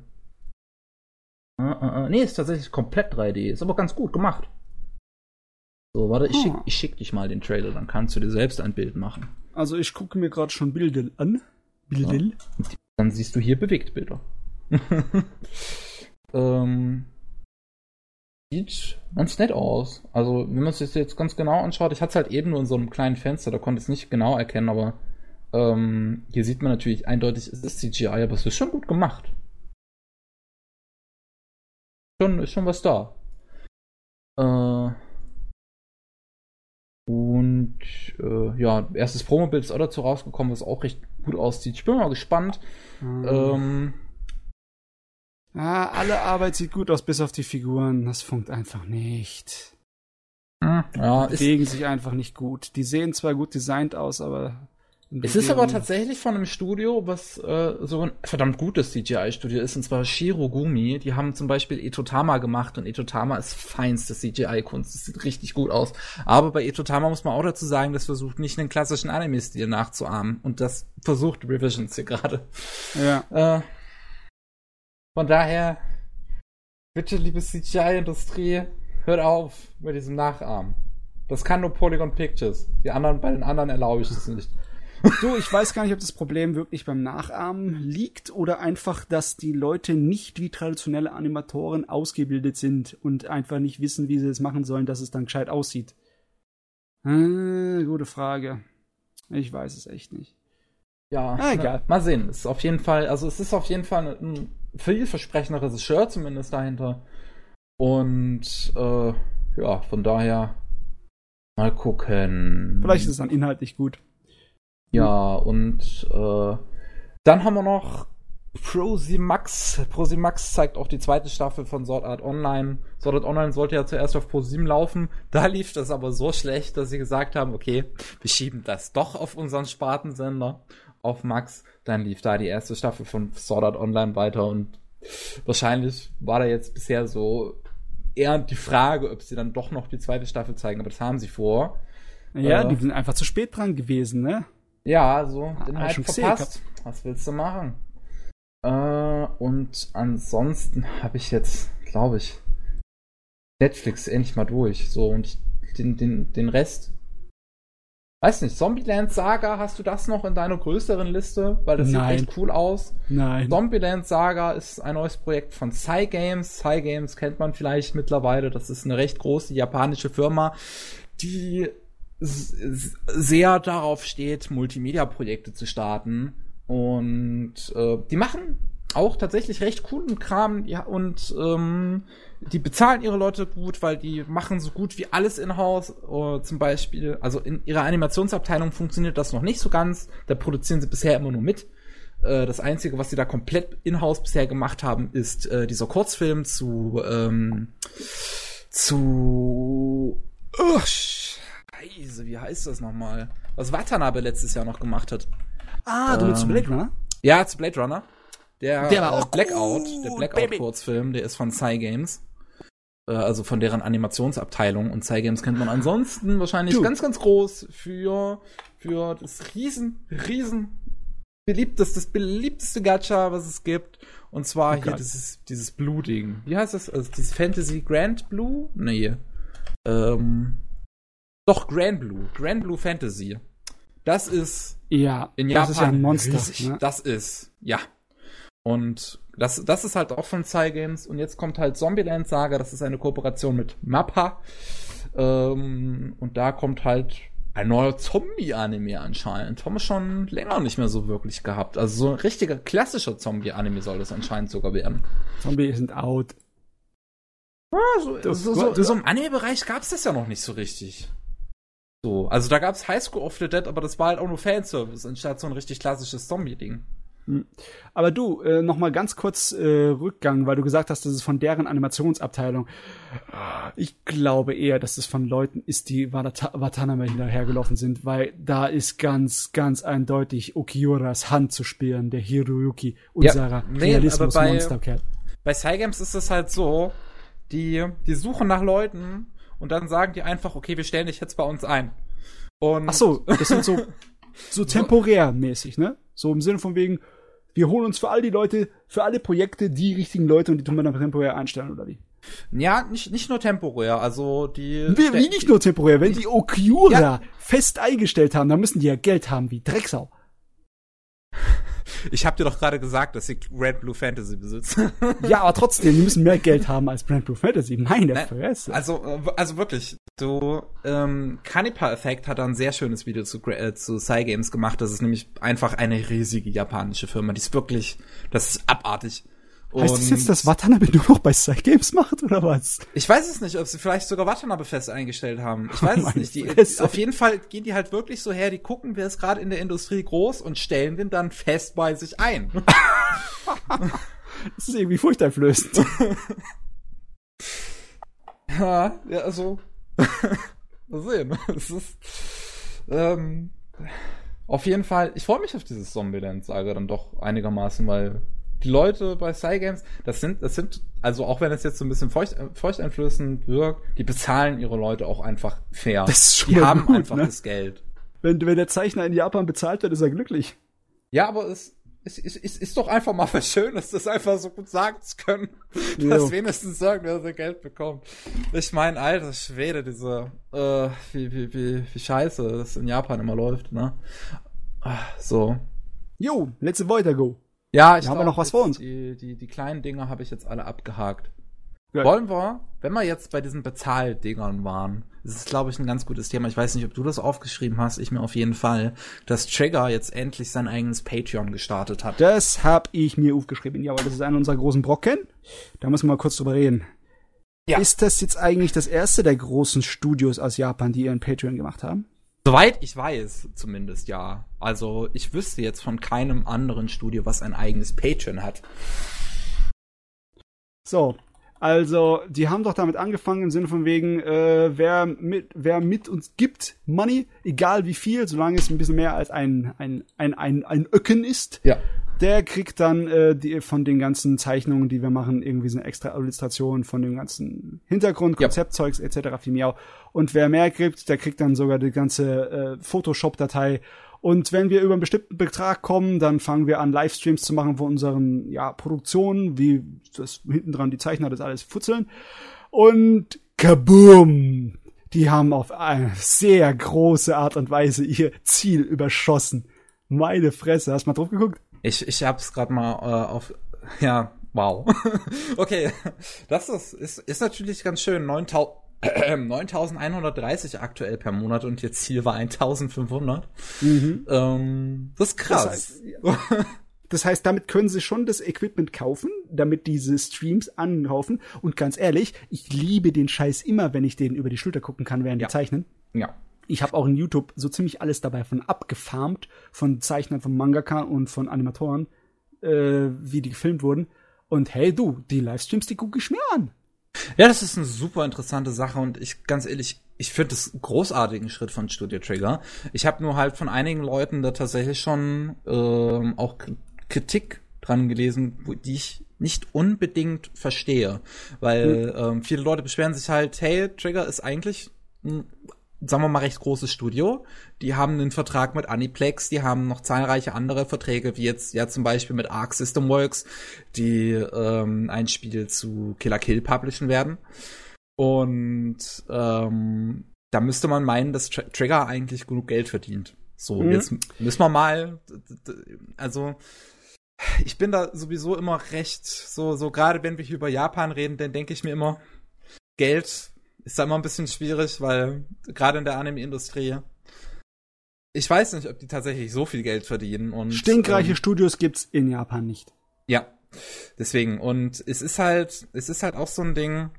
S1: äh, äh, äh, nee, ist tatsächlich komplett 3D. Ist aber ganz gut gemacht. So, warte, ich schick,
S2: Ah.
S1: ich schick dich mal den Trailer, dann kannst du dir selbst ein Bild machen.
S2: Also ich gucke mir gerade schon Bilder an. Bilder?
S1: Dann siehst du hier Bewegtbilder. ähm, sieht ganz nett aus. Also, wenn man es sich jetzt ganz genau anschaut, ich hatte es halt eben nur in so einem kleinen Fenster, da konnte ich es nicht genau erkennen, aber ähm, hier sieht man natürlich eindeutig, es ist CGI, aber es ist schon gut gemacht. Schon, ist schon was da. Äh, und äh, ja, erstes Promobild ist auch dazu rausgekommen, was auch recht gut aussieht. Ich bin mal gespannt.
S2: Ähm,
S1: Ähm,
S2: Ah, alle Arbeit sieht gut aus, bis auf die Figuren. Das funkt einfach nicht.
S1: Hm, ja,
S2: Die bewegen sich einfach nicht gut. Die sehen zwar gut designt aus, aber.
S1: Es ist aber tatsächlich von einem Studio, was äh, so ein verdammt gutes CGI-Studio ist, und zwar Shirogumi. Die haben zum Beispiel Etotama gemacht und Etotama ist feinste CGI-Kunst. Das sieht richtig gut aus. Aber bei Etotama muss man auch dazu sagen, das versucht nicht einen klassischen Anime-Stil nachzuahmen. Und das versucht Revisions hier gerade.
S2: Ja.
S1: Äh, von daher, bitte, liebe CGI-Industrie, hört auf mit diesem Nachahmen. Das kann nur Polygon Pictures. Die anderen, bei den anderen erlaube ich es nicht.
S2: Du, ich weiß gar nicht, ob das Problem wirklich beim Nachahmen liegt oder einfach, dass die Leute nicht wie traditionelle Animatoren ausgebildet sind und einfach nicht wissen, wie sie es machen sollen, dass es dann gescheit aussieht. Äh, gute Frage. Ich weiß es echt nicht.
S1: Ja,
S2: Ah, egal.
S1: ne, mal sehen. Es ist auf jeden Fall, also es ist auf jeden Fall ein vielversprechender Regisseur zumindest dahinter. Und äh, ja, von daher mal gucken.
S2: Vielleicht ist es dann inhaltlich gut.
S1: Ja, und äh, dann haben wir noch Prosimax. Prosimax zeigt auch die zweite Staffel von Sword Art Online. Sword Art Online sollte ja zuerst auf Pro7 laufen. Da lief das aber so schlecht, dass sie gesagt haben, okay, wir schieben das doch auf unseren Spartensender, auf Max. Dann lief da die erste Staffel von Sword Art Online weiter und wahrscheinlich war da jetzt bisher so eher die Frage, ob sie dann doch noch die zweite Staffel zeigen, aber das haben sie vor.
S2: Ja,
S1: Äh.
S2: die sind einfach zu spät dran gewesen, ne?
S1: Ja, so, den
S2: Ah,
S1: halt
S2: schon gesehen
S1: verpasst. Was willst du machen? Äh, und ansonsten habe ich jetzt, glaube ich, Netflix endlich mal durch. So, und den, den, den Rest. Weiß nicht, Zombieland Saga, hast du das noch in deiner größeren Liste? Weil das
S2: Nein.
S1: sieht echt cool aus.
S2: Nein.
S1: Zombieland Saga ist ein neues Projekt von Cygames. Cygames kennt man vielleicht mittlerweile. Das ist eine recht große japanische Firma, die sehr darauf steht, Multimedia-Projekte zu starten. Und äh, die machen auch tatsächlich recht coolen Kram, ja, und ähm, die bezahlen ihre Leute gut, weil die machen so gut wie alles in-house. Äh, zum Beispiel, also in ihrer Animationsabteilung funktioniert das noch nicht so ganz. Da produzieren sie bisher immer nur mit. Äh, das Einzige, was sie da komplett in-house bisher gemacht haben, ist äh, dieser Kurzfilm zu ähm, zu oh, Scheiße, wie heißt das nochmal? Was Watanabe letztes Jahr noch gemacht hat.
S2: Ah, du
S1: Ähm,
S2: Blade Runner?
S1: Ja, zu Blade Runner. Der,
S2: Der war
S1: äh,
S2: auch
S1: Blackout,
S2: gut,
S1: der. Blackout-Kurzfilm, der ist von Cygames. Äh, also von deren Animationsabteilung. Und Cygames kennt man ansonsten wahrscheinlich
S2: Du.
S1: ganz, ganz groß für, für das riesen, riesen beliebteste, das beliebteste Gacha, was es gibt. Und zwar
S2: Oh
S1: hier dieses, dieses Blue-Ding. Wie heißt das? Also dieses Fantasy Grand Blue? Nee. Ähm, doch, Grand Blue. Grand Blue Fantasy. Das ist
S2: Ja,
S1: in
S2: das
S1: Japan
S2: ist ja ein Monster.
S1: riesig.
S2: Ne?
S1: Das ist, ja. Und das, das ist halt auch von Cygames. Und jetzt kommt halt Zombieland Saga. Das ist eine Kooperation mit Mappa. Ähm, und da kommt halt ein neuer Zombie-Anime anscheinend. Haben wir schon länger nicht mehr so wirklich gehabt. Also so ein richtiger klassischer Zombie-Anime soll das anscheinend sogar werden.
S2: Zombies sind out.
S1: Ja, so,
S2: Du-
S1: so, so, so im Anime-Bereich gab's das ja noch nicht so richtig. So, also da gab's High School of the Dead, aber das war halt auch nur Fanservice, anstatt so ein richtig klassisches Zombie-Ding.
S2: Aber du, äh, noch mal ganz kurz äh, Rückgang, weil du gesagt hast, das ist von deren Animationsabteilung. Ich glaube eher, dass es von Leuten ist, die Watanabe hinterhergelaufen sind, weil da ist ganz, ganz eindeutig Okioras Hand zu spüren, der Hiroyuki, unserer
S1: nee, aber
S2: Realismus
S1: bei-
S2: Monsterkerl.
S1: Bei Cygames ist es halt so, die, die suchen nach Leuten und dann sagen die einfach, okay, wir stellen dich jetzt bei uns ein. Und
S2: Ach so, das sind so, so temporär mäßig, ne? So im Sinne von wegen, wir holen uns für all die Leute, für alle Projekte die richtigen Leute und die tun wir dann temporär einstellen, oder wie?
S1: ja, nicht, nicht nur temporär, also die.
S2: Wie, wie nicht nur temporär, wenn die Okiura
S1: Ja.
S2: fest eingestellt haben, dann müssen die ja Geld haben wie Drecksau.
S1: Ich hab dir doch gerade gesagt, dass ich Red Blue Fantasy besitze.
S2: Ja, aber trotzdem, die müssen mehr Geld haben als Brand Blue Fantasy. Meine
S1: Nein,
S2: Fresse.
S1: Also, äh, also wirklich, du, ähm, Canipa Effect hat da ein sehr schönes Video zu, äh, zu Cygames gemacht. Das ist nämlich einfach eine riesige japanische Firma. Die ist wirklich, das ist abartig.
S2: Heißt das jetzt, dass Watanabe nur noch bei Side Games macht, oder was?
S1: Ich weiß es nicht, ob sie vielleicht sogar Watanabe fest eingestellt haben. Ich weiß es
S2: Meine
S1: nicht. Die,
S2: Fresse.
S1: auf jeden Fall gehen die halt wirklich so her, die gucken, wer ist gerade in der Industrie groß und stellen den dann fest bei sich ein.
S2: Das ist irgendwie furchteinflößend.
S1: ja, ja, also. mal sehen. Es ist. Ähm, auf jeden Fall, ich freue mich auf dieses Zombieland-Saga dann doch einigermaßen, weil die Leute bei Cygames, das sind, das sind, also auch wenn es jetzt so ein bisschen feucht, feuchteinflößend wirkt, die bezahlen ihre Leute auch einfach fair.
S2: Das ist schon
S1: die haben
S2: gut,
S1: einfach
S2: ne?
S1: das Geld.
S2: Wenn, wenn der Zeichner in Japan bezahlt wird, ist er glücklich.
S1: Ja, aber es, es, es, es ist doch einfach mal was Schönes, das einfach so gut sagen zu können,
S2: Jo.
S1: dass wenigstens er Geld bekommt. Ich meine, alter Schwede, diese, äh, wie, wie, wie, wie scheiße das in Japan immer läuft, ne? Ah, So.
S2: Jo, let's weiter go.
S1: Ja, ich
S2: Da haben wir
S1: glaub,
S2: noch was vor uns.
S1: Die, die, die kleinen Dinger habe ich jetzt alle abgehakt.
S2: Geil.
S1: Wollen wir, wenn wir jetzt bei diesen Bezahldingern waren, das ist, glaube ich, ein ganz gutes Thema. Ich weiß nicht, ob du das aufgeschrieben hast, ich mir auf jeden Fall, dass Trigger jetzt endlich sein eigenes Patreon gestartet hat.
S2: Das hab ich mir aufgeschrieben. Ja, weil das ist einer unserer großen Brocken. Da müssen wir mal kurz drüber reden.
S1: Ja.
S2: Ist das jetzt eigentlich das erste der großen Studios aus Japan, die ihren Patreon gemacht haben?
S1: Soweit ich weiß, zumindest ja. Also ich wüsste jetzt von keinem anderen Studio, was ein eigenes Patreon hat.
S2: So, also die haben doch damit angefangen im Sinne von wegen, äh, wer mit, wer mit uns gibt Money, egal wie viel, solange es ein bisschen mehr als ein ein ein ein, ein Öcken ist,
S1: Ja.
S2: Der kriegt dann äh, die von den ganzen Zeichnungen, die wir machen, irgendwie so eine extra Illustration von dem ganzen Hintergrund,
S1: Ja.
S2: Konzeptzeugs etc. viel mehr. Und wer mehr kriegt, der kriegt dann sogar die ganze äh, Photoshop-Datei. Und wenn wir über einen bestimmten Betrag kommen, dann fangen wir an, Livestreams zu machen von unseren ja, Produktionen, wie das hinten dran die Zeichner das alles futzeln. Und kaboom! Die haben auf eine sehr große Art und Weise ihr Ziel überschossen. Meine Fresse, hast du mal drauf geguckt?
S1: Ich, ich hab's gerade mal äh, auf. Ja, wow. okay, das ist, ist, ist natürlich ganz schön. 9000 9130 aktuell per Monat und ihr Ziel war 1500. Ähm, das ist krass.
S2: Das Das heißt, damit können sie schon das Equipment kaufen, damit diese Streams anlaufen. Und ganz ehrlich, ich liebe den Scheiß immer, wenn ich den über die Schulter gucken kann, während
S1: Ja.
S2: die zeichnen.
S1: ja.
S2: Ich habe auch in YouTube so ziemlich alles dabei von abgefarmt, von Zeichnern, von Mangaka und von Animatoren, äh, wie die gefilmt wurden. Und hey du, die Livestreams, die gucke ich mir an.
S1: Ja, das ist eine super interessante Sache und ich ganz ehrlich, ich finde das großartigen Schritt von Studio Trigger. Ich habe nur halt von einigen Leuten da tatsächlich schon ähm, auch Kritik dran gelesen, wo, die ich nicht unbedingt verstehe, weil ähm, viele Leute beschweren sich halt, hey, Trigger ist eigentlich ein sagen wir mal, recht großes Studio. Die haben einen Vertrag mit Aniplex, die haben noch zahlreiche andere Verträge, wie jetzt ja zum Beispiel mit Arc System Works, die ähm, ein Spiel zu Killer Kill publishen werden. Und ähm, da müsste man meinen, dass Tr Trigger eigentlich genug Geld verdient. So,
S2: Mhm.
S1: jetzt müssen wir mal, also ich bin da sowieso immer recht, so, so gerade wenn wir hier über Japan reden, dann denke ich mir immer, Geld ist da immer ein bisschen schwierig, weil gerade in der Anime-Industrie, ich weiß nicht, ob die tatsächlich so viel Geld verdienen und
S2: Stinkreiche
S1: ähm,
S2: Studios gibt's in Japan nicht.
S1: ja, deswegen und es ist halt, es ist halt auch so ein Ding.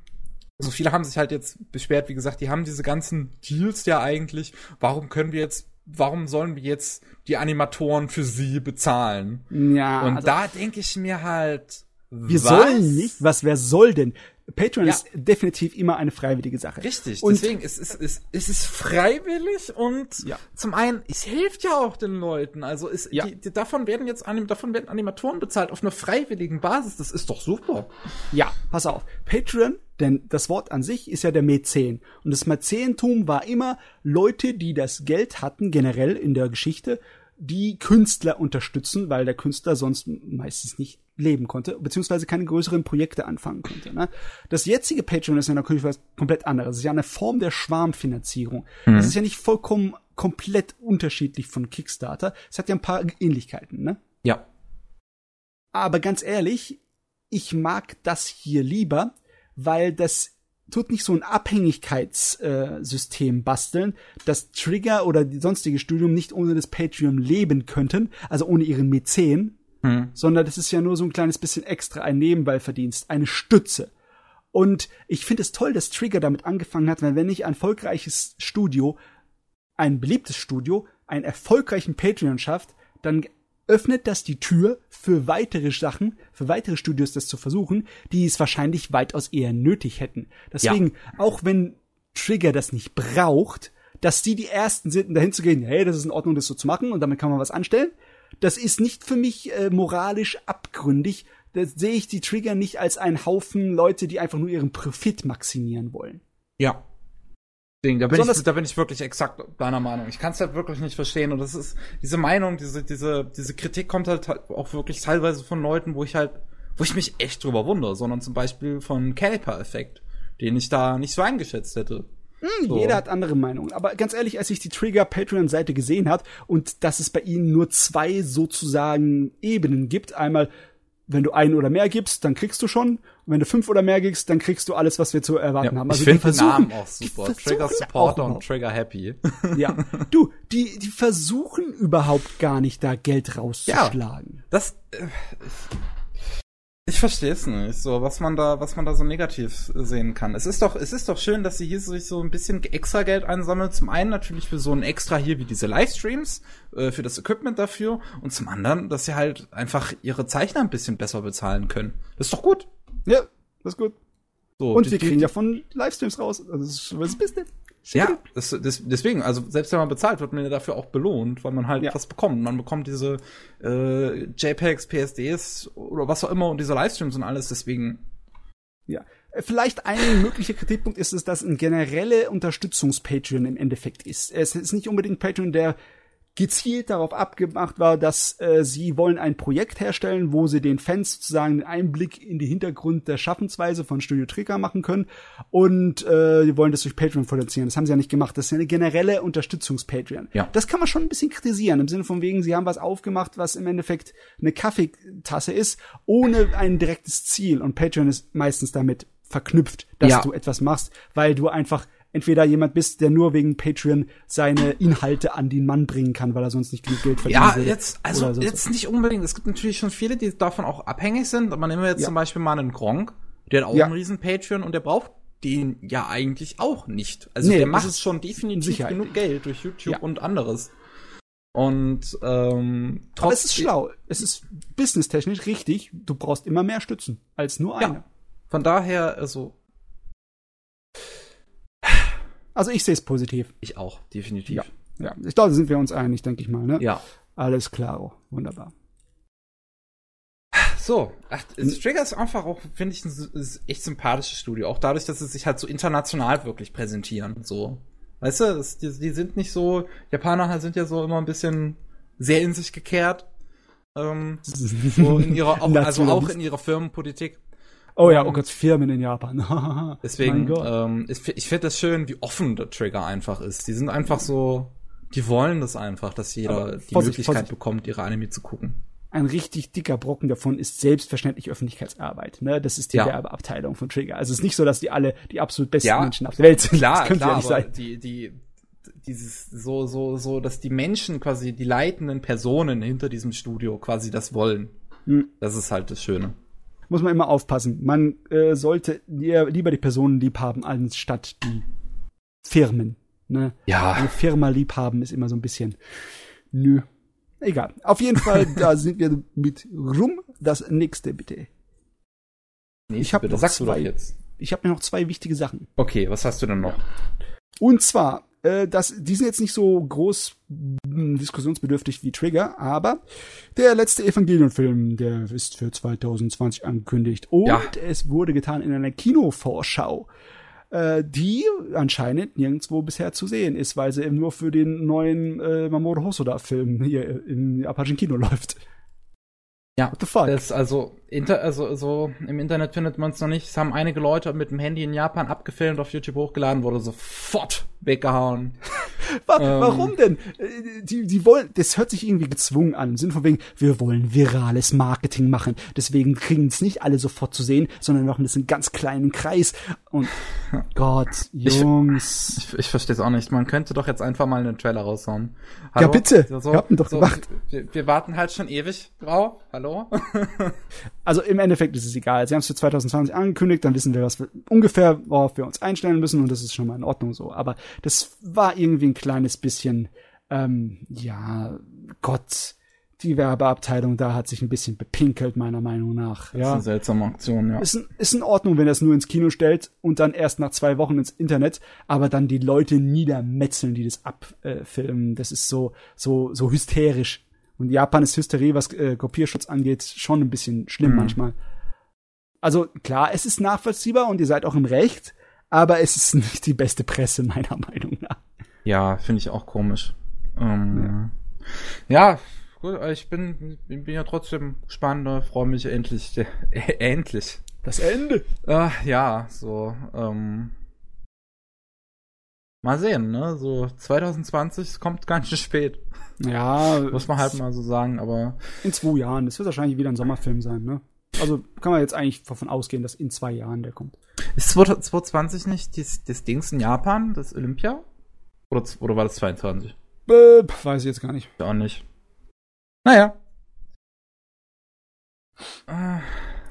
S1: So viele haben sich halt jetzt beschwert, wie gesagt, die haben diese ganzen Deals ja eigentlich. Warum können wir jetzt, warum sollen wir jetzt die Animatoren für sie bezahlen?
S2: Ja,
S1: Und
S2: also,
S1: da denke ich mir halt,
S2: wir
S1: was?
S2: sollen nicht. Was, wer soll denn? Patreon
S1: Ja.
S2: ist definitiv immer eine freiwillige Sache.
S1: Richtig,
S2: Und-
S1: deswegen, es ist, es, es ist freiwillig und
S2: Ja.
S1: zum einen, es hilft ja auch den Leuten. Also es,
S2: Ja.
S1: die, die, davon werden jetzt Anim, davon werden Animatoren bezahlt auf einer freiwilligen Basis. Das ist doch super.
S2: Ja, pass auf. Patreon, denn das Wort an sich ist ja der Mäzen. Und das Mäzentum war immer Leute, die das Geld hatten, generell in der Geschichte, die Künstler unterstützen, weil der Künstler sonst meistens nicht leben konnte, beziehungsweise keine größeren Projekte anfangen konnte. Ne? Das jetzige Patreon ist ja natürlich was komplett anderes. Es ist ja eine Form der Schwarmfinanzierung. Es ist ja nicht vollkommen komplett unterschiedlich von Kickstarter. Es hat ja ein paar Ähnlichkeiten, ne?
S1: Ja.
S2: Aber ganz ehrlich, ich mag das hier lieber, weil das tut nicht so ein Abhängigkeitssystem basteln, dass Trigger oder die sonstige Studium nicht ohne das Patreon leben könnten, also ohne ihren Mäzen,
S1: Hm.
S2: sondern das ist ja nur so ein kleines bisschen extra ein Nebenbeiverdienst, eine Stütze. Und ich finde es toll, dass Trigger damit angefangen hat, weil wenn nicht ein erfolgreiches Studio, ein beliebtes Studio, einen erfolgreichen Patreon schafft, dann öffnet das die Tür für weitere Sachen, für weitere Studios das zu versuchen, die es wahrscheinlich weitaus eher nötig hätten. Deswegen, ja. auch wenn Trigger das nicht braucht, dass die die ersten sind, dahin zu gehen, hey, das ist in Ordnung, das so zu machen und damit kann man was anstellen. Das ist nicht für mich äh, moralisch abgründig. Da sehe ich die Trigger nicht als einen Haufen Leute, die einfach nur ihren Profit maximieren wollen.
S1: Ja, Ding. Da bin, ich, da bin ich wirklich exakt deiner Meinung. Ich kann es halt wirklich nicht verstehen. Und das ist, diese Meinung, diese, diese, diese Kritik kommt halt auch wirklich teilweise von Leuten, wo ich halt, wo ich mich echt drüber wundere, sondern zum Beispiel von Caliper-Effekt, den ich da nicht so eingeschätzt hätte.
S2: Hm, so. Jeder hat andere Meinungen. Aber ganz ehrlich, als ich die Trigger Patreon-Seite gesehen hat und dass es bei ihnen nur zwei sozusagen Ebenen gibt, einmal wenn du ein oder mehr gibst, dann kriegst du schon. Und wenn du fünf oder mehr gibst, dann kriegst du alles, was wir zu erwarten
S1: ja,
S2: haben.
S1: Also ich finde den Namen auch super. Trigger Supporter und Trigger Happy.
S2: Ja. Du, die, die versuchen überhaupt gar nicht, da Geld rauszuschlagen.
S1: Ja, das, äh, ich verstehe es nicht, so was man da, was man da so negativ sehen kann. Es ist doch, es ist doch schön, dass sie hier sich so ein bisschen extra Geld einsammelt. Zum einen natürlich für so ein extra hier wie diese Livestreams, äh, für das Equipment dafür, und zum anderen, dass sie halt einfach ihre Zeichner ein bisschen besser bezahlen können. Das ist doch gut.
S2: Ja, das ist gut. So, und die, wir kriegen ja von Livestreams raus. Also das ist was Business.
S1: Ja, das, das, deswegen, also selbst wenn man bezahlt, wird man ja dafür auch belohnt, weil man halt ja. was bekommt. Man bekommt diese äh, JPEGs, PSDs oder was auch immer und diese Livestreams und alles, deswegen.
S2: Ja. Vielleicht ein möglicher Kritikpunkt ist es, dass ein generelle Unterstützungs-Patreon im Endeffekt ist. Es ist nicht unbedingt Patreon, der gezielt darauf abgemacht war, dass äh, sie wollen ein Projekt herstellen, wo sie den Fans sozusagen einen Einblick in die Hintergrund der Schaffensweise von Studio Trigger machen können und äh, die wollen das durch Patreon finanzieren. Das haben sie ja nicht gemacht. Das ist ja eine generelle Unterstützungs-Patreon. Ja. Das kann man schon ein bisschen kritisieren, im Sinne von wegen, sie haben was aufgemacht, was im Endeffekt eine Kaffeetasse ist, ohne ein direktes Ziel. Und Patreon ist meistens damit verknüpft, dass ja. du etwas machst, weil du einfach entweder jemand bist, der nur wegen Patreon seine Inhalte an den Mann bringen kann, weil er sonst nicht genug Geld verdient.
S1: Ja, jetzt, also jetzt nicht unbedingt. Es gibt natürlich schon viele, die davon auch abhängig sind. Aber nehmen wir jetzt ja. zum Beispiel mal einen Gronk, der hat auch ja. einen riesen Patreon und der braucht den ja eigentlich auch nicht. Also nee, der macht es schon definitiv Sicherheit. genug Geld durch YouTube ja. und anderes. Und ähm,
S2: trotzdem. Aber es ist schlau. Es ist businesstechnisch richtig. Du brauchst immer mehr Stützen als nur eine. Ja.
S1: Von daher, also
S2: also ich sehe es positiv.
S1: Ich auch, definitiv.
S2: Ja, ja. ich glaube, da sind wir uns einig, denke ich mal. Ne?
S1: Ja.
S2: Alles klar, wunderbar.
S1: So, ach, Trigger ist einfach auch, finde ich, ein echt sympathisches Studio. Auch dadurch, dass sie sich halt so international wirklich präsentieren. So. Weißt du, das, die, die sind nicht so, Japaner sind ja so immer ein bisschen sehr in sich gekehrt. Ähm, so in ihrer, auch, also auch in ihrer Firmenpolitik.
S2: Oh ja, oh Gott, Firmen in Japan.
S1: deswegen, ähm, ich, ich finde das schön, wie offen der Trigger einfach ist. Die sind einfach so, die wollen das einfach, dass jeder Aber die Vorsicht, Möglichkeit Vorsicht. bekommt, ihre Anime zu gucken.
S2: Ein richtig dicker Brocken davon ist selbstverständlich Öffentlichkeitsarbeit. Ne? Das ist die ja. Werbeabteilung von Trigger. Also es ist nicht so, dass die alle die absolut besten ja, Menschen auf der Welt sind.
S1: Klar, das klar, ja nicht aber sein. die, die, dieses so, so, so, dass die Menschen quasi, die leitenden Personen hinter diesem Studio quasi das wollen. Hm. Das ist halt das Schöne
S2: muss man immer aufpassen. Man äh, sollte lieber die Personen lieb haben, anstatt die Firmen. Ne?
S1: Ja.
S2: Eine Firma lieb haben ist immer so ein bisschen. Nö. Egal. Auf jeden Fall, da sind wir mit rum. Das nächste bitte.
S1: Nee, ich habe sagst zwei, du doch jetzt.
S2: Ich habe mir noch zwei wichtige Sachen.
S1: Okay, was hast du denn noch?
S2: Und zwar äh, das, die sind jetzt nicht so groß hm, diskussionsbedürftig wie Trigger, aber der letzte Evangelion-Film, der ist für 2020 angekündigt. Und ja. es wurde getan in einer Kinovorschau, äh, die anscheinend nirgendwo bisher zu sehen ist, weil sie eben nur für den neuen äh, Mamoru Hosoda-Film hier im japanischen Kino läuft.
S1: Ja, What the fuck? Das also, inter, also so im Internet findet man es noch nicht. Es haben einige Leute mit dem Handy in Japan abgefilmt, auf YouTube hochgeladen, wurde sofort weggehauen.
S2: Warum ähm, denn? Die, die wollen, das hört sich irgendwie gezwungen an, im Sinne von wegen, wir wollen virales Marketing machen. Deswegen kriegen es nicht alle sofort zu sehen, sondern machen das in ganz kleinen Kreis. Und Gott, Jungs.
S1: Ich, ich, ich verstehe es auch nicht. Man könnte doch jetzt einfach mal einen Trailer raushauen.
S2: Hallo? Ja, bitte. So, habt doch so, gemacht.
S1: Wir, wir warten halt schon ewig drauf. Hallo?
S2: also im Endeffekt ist es egal. Sie haben es für 2020 angekündigt, dann wissen wir, was wir ungefähr, worauf wir uns einstellen müssen und das ist schon mal in Ordnung so. Aber das war irgendwie ein kleines bisschen, ähm, ja, Gott, die Werbeabteilung da hat sich ein bisschen bepinkelt, meiner Meinung nach.
S1: Das ist eine seltsame Aktion, ja.
S2: Ist, in, ist in Ordnung, wenn er es nur ins Kino stellt und dann erst nach zwei Wochen ins Internet, aber dann die Leute niedermetzeln, die das abfilmen. das ist so, so, so hysterisch. Und Japan ist Hysterie, was äh, Kopierschutz angeht, schon ein bisschen schlimm
S1: Mhm.
S2: manchmal. Also klar, es ist nachvollziehbar und ihr seid auch im Recht, aber es ist nicht die beste Presse, meiner Meinung nach.
S1: Ja, finde ich auch komisch. Ähm, ja. gut, ich bin, bin ja trotzdem gespannt, ne, freue mich endlich, äh, endlich.
S2: Das Ende.
S1: Äh, ja, so, ähm, mal sehen, ne, so 2020, es kommt ganz schön spät,
S2: Ja,
S1: muss man halt mal so sagen, aber
S2: in zwei Jahren. Das wird wahrscheinlich wieder ein Sommerfilm sein, ne? Also kann man jetzt eigentlich davon ausgehen, dass in zwei Jahren der kommt.
S1: ist 2020 nicht das, das Dings in z- das Olympia? Oder, oder war das 22?
S2: Äh, weiß ich jetzt gar nicht.
S1: Auch nicht. Naja. Äh,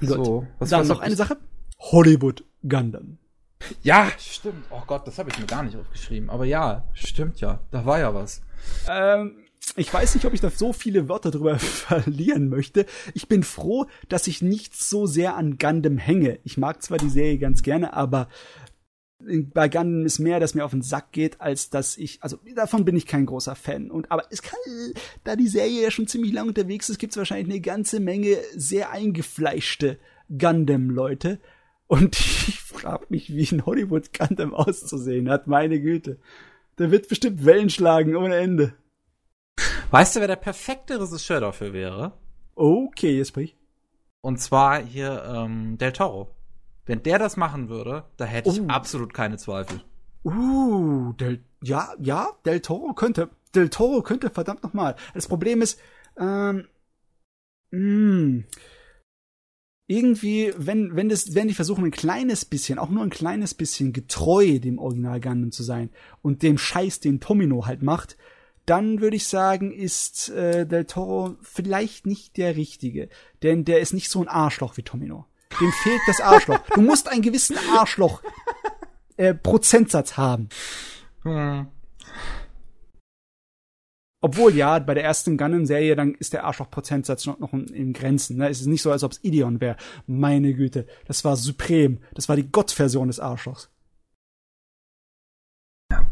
S1: so, was
S2: Dann noch eine Sache. Hollywood Gundam.
S1: Ja, stimmt. Oh Gott, das habe ich mir gar nicht aufgeschrieben. Aber ja, stimmt ja. Da war ja was.
S2: Ähm, ich weiß nicht, ob ich da so viele Wörter drüber verlieren möchte. Ich bin froh, dass ich nicht so sehr an Gundam hänge. Ich mag zwar die Serie ganz gerne, aber bei Gundam ist mehr, dass mir auf den Sack geht, als dass ich, also davon bin ich kein großer Fan. Und aber es kann, da die Serie ja schon ziemlich lang unterwegs ist, gibt es wahrscheinlich eine ganze Menge sehr eingefleischte Gundam-Leute. Und ich frage mich, wie ein Hollywood Gundam auszusehen hat. Meine Güte. Der wird bestimmt Wellen schlagen ohne Ende.
S1: Weißt du, wer der perfekte Regisseur dafür wäre?
S2: Okay, jetzt sprich.
S1: Und zwar hier ähm, Del Toro. Wenn der das machen würde, da hätte ich
S2: Oh.
S1: absolut keine Zweifel.
S2: Uh, Del, ja, ja, Del Toro könnte, Del Toro könnte verdammt nochmal. Das Problem ist, ähm, mh, irgendwie, wenn, wenn das, wenn die versuchen, ein kleines bisschen, auch nur ein kleines bisschen getreu dem Original Gundam zu sein und dem Scheiß, den Tomino halt macht, dann würde ich sagen, ist äh, Del Toro vielleicht nicht der Richtige. Denn der ist nicht so ein Arschloch wie Tomino. Dem fehlt das Arschloch. Du musst einen gewissen Arschloch äh, Prozentsatz haben.
S1: Hm.
S2: Obwohl, ja, bei der ersten Gundam-Serie, dann ist der Arschloch-Prozentsatz noch, noch in, in Grenzen. Ne? Es ist nicht so, als ob es Ideon wäre. Meine Güte, das war suprem. Das war die Gottversion des Arschlochs.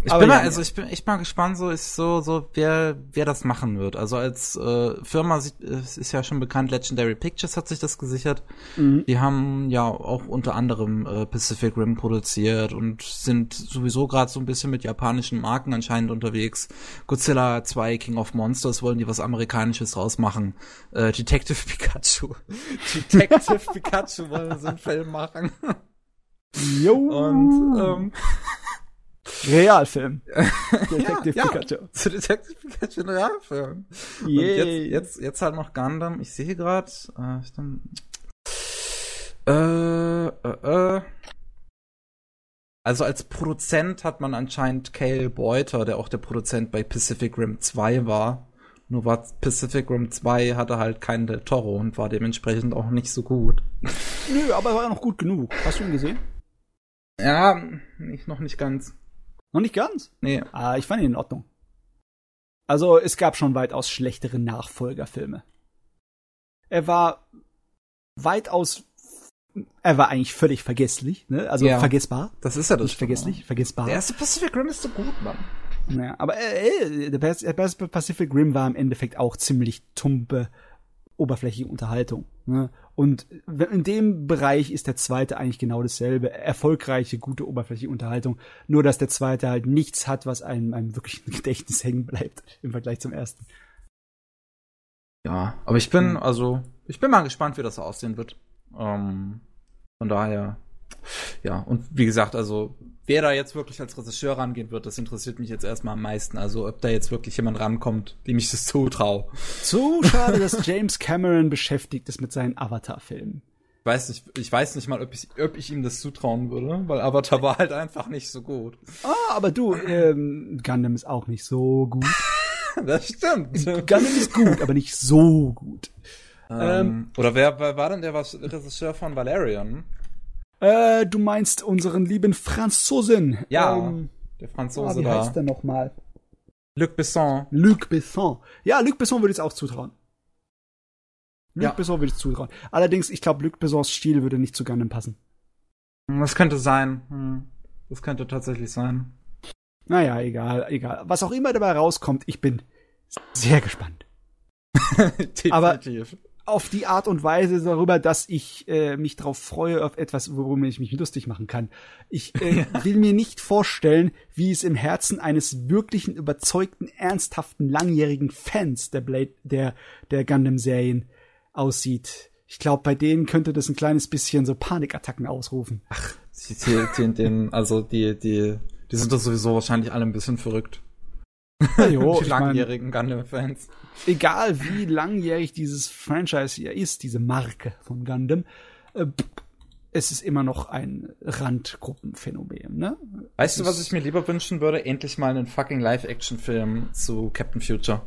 S1: Ich
S2: Aber
S1: bin mal,
S2: ja,
S1: also
S2: ja.
S1: ich bin echt mal gespannt, so ist so, so wer, wer das machen wird. Also als äh, Firma sieht, ist ja schon bekannt, Legendary Pictures hat sich das gesichert.
S2: Mhm.
S1: Die haben ja auch unter anderem äh, Pacific Rim produziert und sind sowieso gerade so ein bisschen mit japanischen Marken anscheinend unterwegs. Godzilla 2, King of Monsters wollen die was Amerikanisches rausmachen. Äh, Detective Pikachu. Detective Pikachu wollen so einen Film machen.
S2: Jo.
S1: Und ähm,
S2: Realfilm. Detective
S1: ja,
S2: Pikachu.
S1: zu Detective Pikachu ein Realfilm.
S2: Yay.
S1: jetzt, jetzt, jetzt halt noch Gundam. Ich sehe gerade, äh, ich äh, äh, äh. Also als Produzent hat man anscheinend Cale Beuter, der auch der Produzent bei Pacific Rim 2 war. Nur war Pacific Rim 2 hatte halt keinen Del Toro und war dementsprechend auch nicht so gut.
S2: Nö, aber er war noch gut genug. Hast du ihn gesehen?
S1: Ja, nicht, noch nicht ganz.
S2: Noch nicht ganz.
S1: Nee.
S2: Ah, ich fand ihn in Ordnung. Also, es gab schon weitaus schlechtere Nachfolgerfilme. Er war weitaus, er war eigentlich völlig vergesslich, ne? Also
S1: Ja.
S2: vergessbar.
S1: Das ist ja das.
S2: Nicht vergesslich, vergessbar.
S1: Der erste Pacific Rim ist so gut, Mann.
S2: Ja, aber äh, äh, der Pacific Rim war im Endeffekt auch ziemlich tumpe, oberflächliche Unterhaltung. Ne? Und in dem Bereich ist der zweite eigentlich genau dasselbe. Erfolgreiche, gute, oberflächliche Unterhaltung. Nur, dass der zweite halt nichts hat, was einem, einem wirklich im Gedächtnis hängen bleibt im Vergleich zum ersten.
S1: Ja, aber ich bin,
S2: Hm.
S1: also, ich bin mal gespannt, wie das aussehen wird. Ähm, von daher, ja, und wie gesagt, also, wer da jetzt wirklich als Regisseur rangehen wird, das interessiert mich jetzt erstmal am meisten. Also, ob da jetzt wirklich jemand rankommt, dem ich das zutraue.
S2: Zu schade, dass James Cameron beschäftigt ist mit seinen Avatar-Filmen.
S1: Ich weiß nicht, ich weiß nicht mal, ob ich, ob ich ihm das zutrauen würde, weil Avatar war halt einfach nicht so gut.
S2: Ah, aber du, ähm, Gundam ist auch nicht so gut.
S1: Das stimmt.
S2: Gundam ist gut, aber nicht so gut.
S1: ähm, oder wer, wer war denn der was Regisseur von Valerian?
S2: Äh, du meinst unseren lieben Franzosen.
S1: Ja,
S2: Ähm,
S1: der
S2: ah,
S1: Franzose
S2: wie
S1: da.
S2: heißt der nochmal?
S1: Luc Besson.
S2: Luc Besson. Ja, Luc Besson würde ich es auch zutrauen. Luc
S1: Ja.
S2: Besson würde ich zutrauen. Allerdings, ich glaube, Luc Bessons Stil würde nicht zu Gundam passen.
S1: Das könnte sein. Hm. Das könnte tatsächlich sein.
S2: Naja, egal, egal. Was auch immer dabei rauskommt, ich bin sehr gespannt. Aber-. Auf die Art und Weise darüber, dass ich äh, mich darauf freue, auf etwas, worüber ich mich lustig machen kann. Ich äh, will mir nicht vorstellen, wie es im Herzen eines wirklichen, überzeugten, ernsthaften, langjährigen Fans der Blade, der, der Gundam-Serien aussieht. Ich glaube, bei denen könnte das ein kleines bisschen so Panikattacken ausrufen.
S1: Die, die, den, also die, die, die sind doch sowieso wahrscheinlich alle ein bisschen verrückt.
S2: Jo,
S1: die langjährigen Gundam-Fans.
S2: egal wie langjährig dieses Franchise hier ist, diese Marke von Gundam, äh, es ist immer noch ein Randgruppenphänomen, ne?
S1: Weißt du,
S2: Das
S1: was
S2: ist-
S1: ich mir lieber wünschen würde? Endlich mal einen fucking Live-Action-Film zu Captain Future.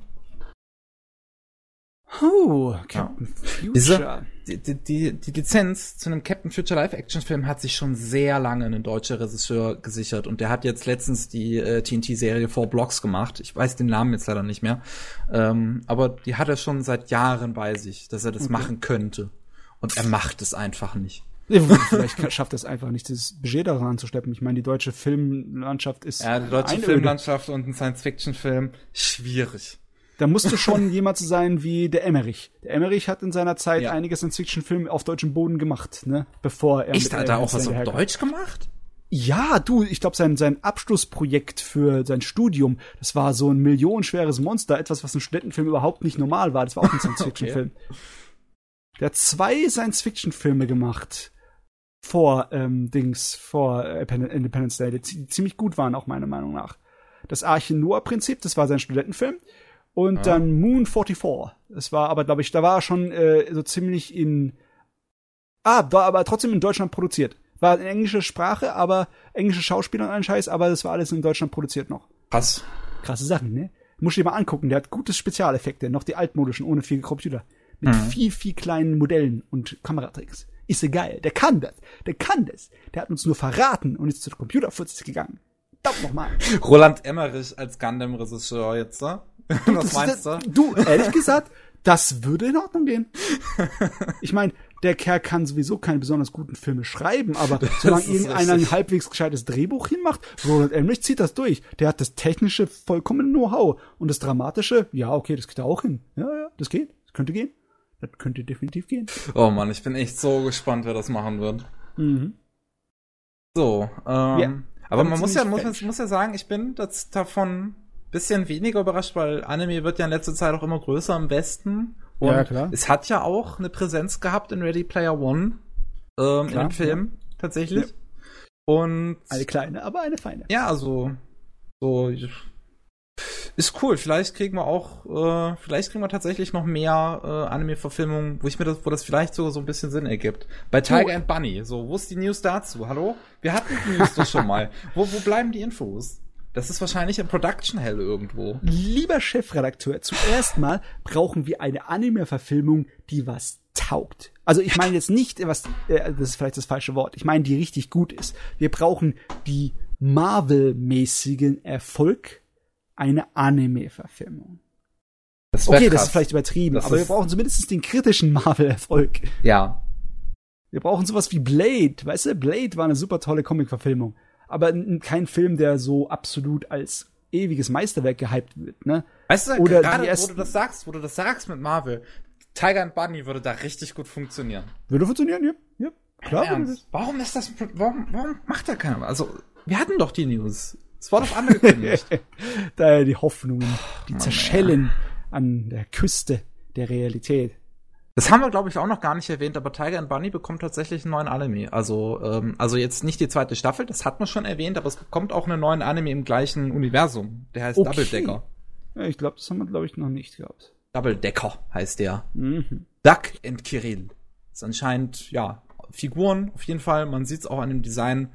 S2: Oh, Captain Future.
S1: Die, die, die, die Lizenz zu einem Captain Future Live-Action-Film hat sich schon sehr lange ein deutscher Regisseur gesichert und der hat jetzt letztens die äh, TNT-Serie Four Blocks gemacht. Ich weiß den Namen jetzt leider nicht mehr. Ähm, aber die hat er schon seit Jahren bei sich, dass er das
S2: Okay.
S1: machen könnte. Und er macht es einfach nicht.
S2: Ja, Vielleicht schafft es einfach nicht, das Budget daran anzusteppen. Ich meine, die deutsche Filmlandschaft ist
S1: Ja, die deutsche. Filmlandschaft und ein Science-Fiction-Film, schwierig.
S2: Da musste schon jemand sein wie der Emmerich. Der Emmerich hat in seiner Zeit
S1: Ja.
S2: einige Science-Fiction-Filme auf deutschem Boden gemacht, ne? Bevor er
S1: Echt, hat er auch was auf. Deutsch gemacht?
S2: Ja, du, ich glaube, sein, sein Abschlussprojekt für sein Studium, das war so ein millionenschweres Monster, etwas, was ein Studentenfilm überhaupt nicht normal war. Das war auch ein Science-Fiction-Film. Der hat zwei Science-Fiction-Filme gemacht vor ähm, Dings, vor äh, Independence Day, die zi- ziemlich gut waren, auch meiner Meinung nach. Das Arche Noah-Prinzip, das war sein Studentenfilm. Und
S1: Ja.
S2: dann Moon 44. Das war aber, glaube ich, da war er schon äh, so ziemlich in. Ah, war aber trotzdem in Deutschland produziert. War in englischer Sprache, aber englische Schauspieler und allen Scheiß, aber das war alles in Deutschland produziert noch.
S1: Krass.
S2: Krasse Sachen, ne? Muss ich dir mal angucken. Der hat gute Spezialeffekte, noch die altmodischen, ohne viel Computer. Mit
S1: Mhm.
S2: viel, viel kleinen Modellen und Kameratricks. Ist geil. Der kann das. Der kann das. Der hat uns nur verraten und ist zu Computerfuzis gegangen. Daumen nochmal.
S1: Roland Emmerich als Gundam-Regisseur jetzt, ne? Was meinst du?
S2: Du, ehrlich gesagt, das würde in Ordnung gehen. Ich meine, der Kerl kann sowieso keine besonders guten Filme schreiben, aber solange
S1: ist
S2: irgendeiner ein halbwegs gescheites Drehbuch hinmacht, Roland Emmerich zieht das durch. Der hat das technische vollkommen Know-how und das dramatische, ja, okay, das geht da auch hin. Ja, ja, das geht. Das könnte gehen. Das könnte definitiv gehen.
S1: Oh Mann, ich bin echt so gespannt, wer das machen wird.
S2: Mhm.
S1: So, ähm,
S2: Ja.
S1: aber man muss ja, muss, muss ja sagen, ich bin das davon bisschen weniger überrascht, weil Anime wird ja in letzter Zeit auch immer größer im Westen. Und
S2: Ja, klar.
S1: es hat ja auch eine Präsenz gehabt in Ready Player One, ähm, in dem Film, tatsächlich. Und
S2: Eine kleine, aber eine feine.
S1: ja, also so ist cool. Vielleicht kriegen wir auch, äh, vielleicht kriegen wir tatsächlich noch mehr äh, Anime-Verfilmungen, wo ich mir das, wo das vielleicht sogar so ein bisschen Sinn ergibt. Bei Tiger and Bunny. So, wo ist die News dazu? Hallo? Wir hatten die News doch schon mal. Wo, wo bleiben die Infos? Das ist wahrscheinlich in Production Hell irgendwo.
S2: Lieber Chefredakteur, zuerst mal brauchen wir eine Anime-Verfilmung, die was taugt. Also ich meine jetzt nicht, was, äh, das ist vielleicht das falsche Wort, ich meine, die richtig gut ist. Wir brauchen die Marvel-mäßigen Erfolg einer Anime-Verfilmung.
S1: Das
S2: Okay, das
S1: krass.
S2: ist vielleicht übertrieben,
S1: Das
S2: aber wir brauchen zumindest den kritischen Marvel-Erfolg.
S1: Ja.
S2: Wir brauchen sowas wie Blade. Weißt du, Blade war eine super tolle Comic-Verfilmung. Aber kein Film, der so absolut als ewiges Meisterwerk gehypt wird, ne?
S1: Weißt du,
S2: Oder
S1: gerade wo du das sagst, wo du das sagst mit Marvel, Tiger and Bunny würde da richtig gut funktionieren.
S2: Würde funktionieren, ja. Ja, klar.
S1: Ernst? Warum ist das, warum, warum macht da keiner? Also, wir hatten doch die News. Es war doch angekündigt.
S2: Daher die Hoffnungen, die
S1: Mann,
S2: zerschellen an der Küste der Realität.
S1: Das haben wir, glaube ich, auch noch gar nicht erwähnt, aber Tiger and Bunny bekommt tatsächlich einen neuen Anime. Also, ähm, also jetzt nicht die zweite Staffel, das hat man schon erwähnt, aber es bekommt auch einen neuen Anime im gleichen Universum. Der heißt
S2: Okay.
S1: Double Decker.
S2: Ja, ich glaube, das haben wir, glaube ich, noch nicht gehabt.
S1: Double Decker heißt der.
S2: Mhm.
S1: Duck and Kirill. Ist anscheinend, ja, Figuren auf jeden Fall. Man sieht es auch an dem Design.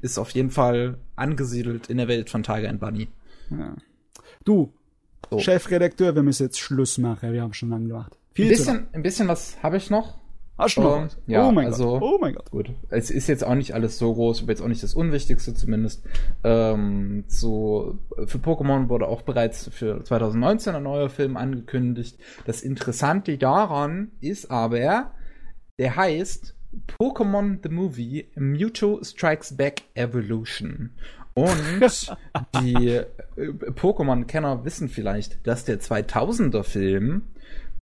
S1: Ist auf jeden Fall angesiedelt in der Welt von Tiger and Bunny.
S2: Ja. Du,
S1: So.
S2: Chefredakteur, wir müssen jetzt Schluss machen. Wir haben schon lange gemacht.
S1: Ein
S2: Viel lang.
S1: bisschen, ein bisschen was habe ich noch.
S2: Hast du
S1: Ähm, ja,
S2: oh mein
S1: also-
S2: Gott. Oh mein Gott.
S1: Gut, es ist jetzt auch nicht alles so groß, aber jetzt auch nicht das Unwichtigste zumindest. Ähm, so, für Pokémon wurde auch bereits für 2019 ein neuer Film angekündigt. Das Interessante daran ist aber, der heißt Pokémon the Movie Mewtwo Strikes Back Evolution. Und die äh, Pokémon-Kenner wissen vielleicht, dass der 2000er Film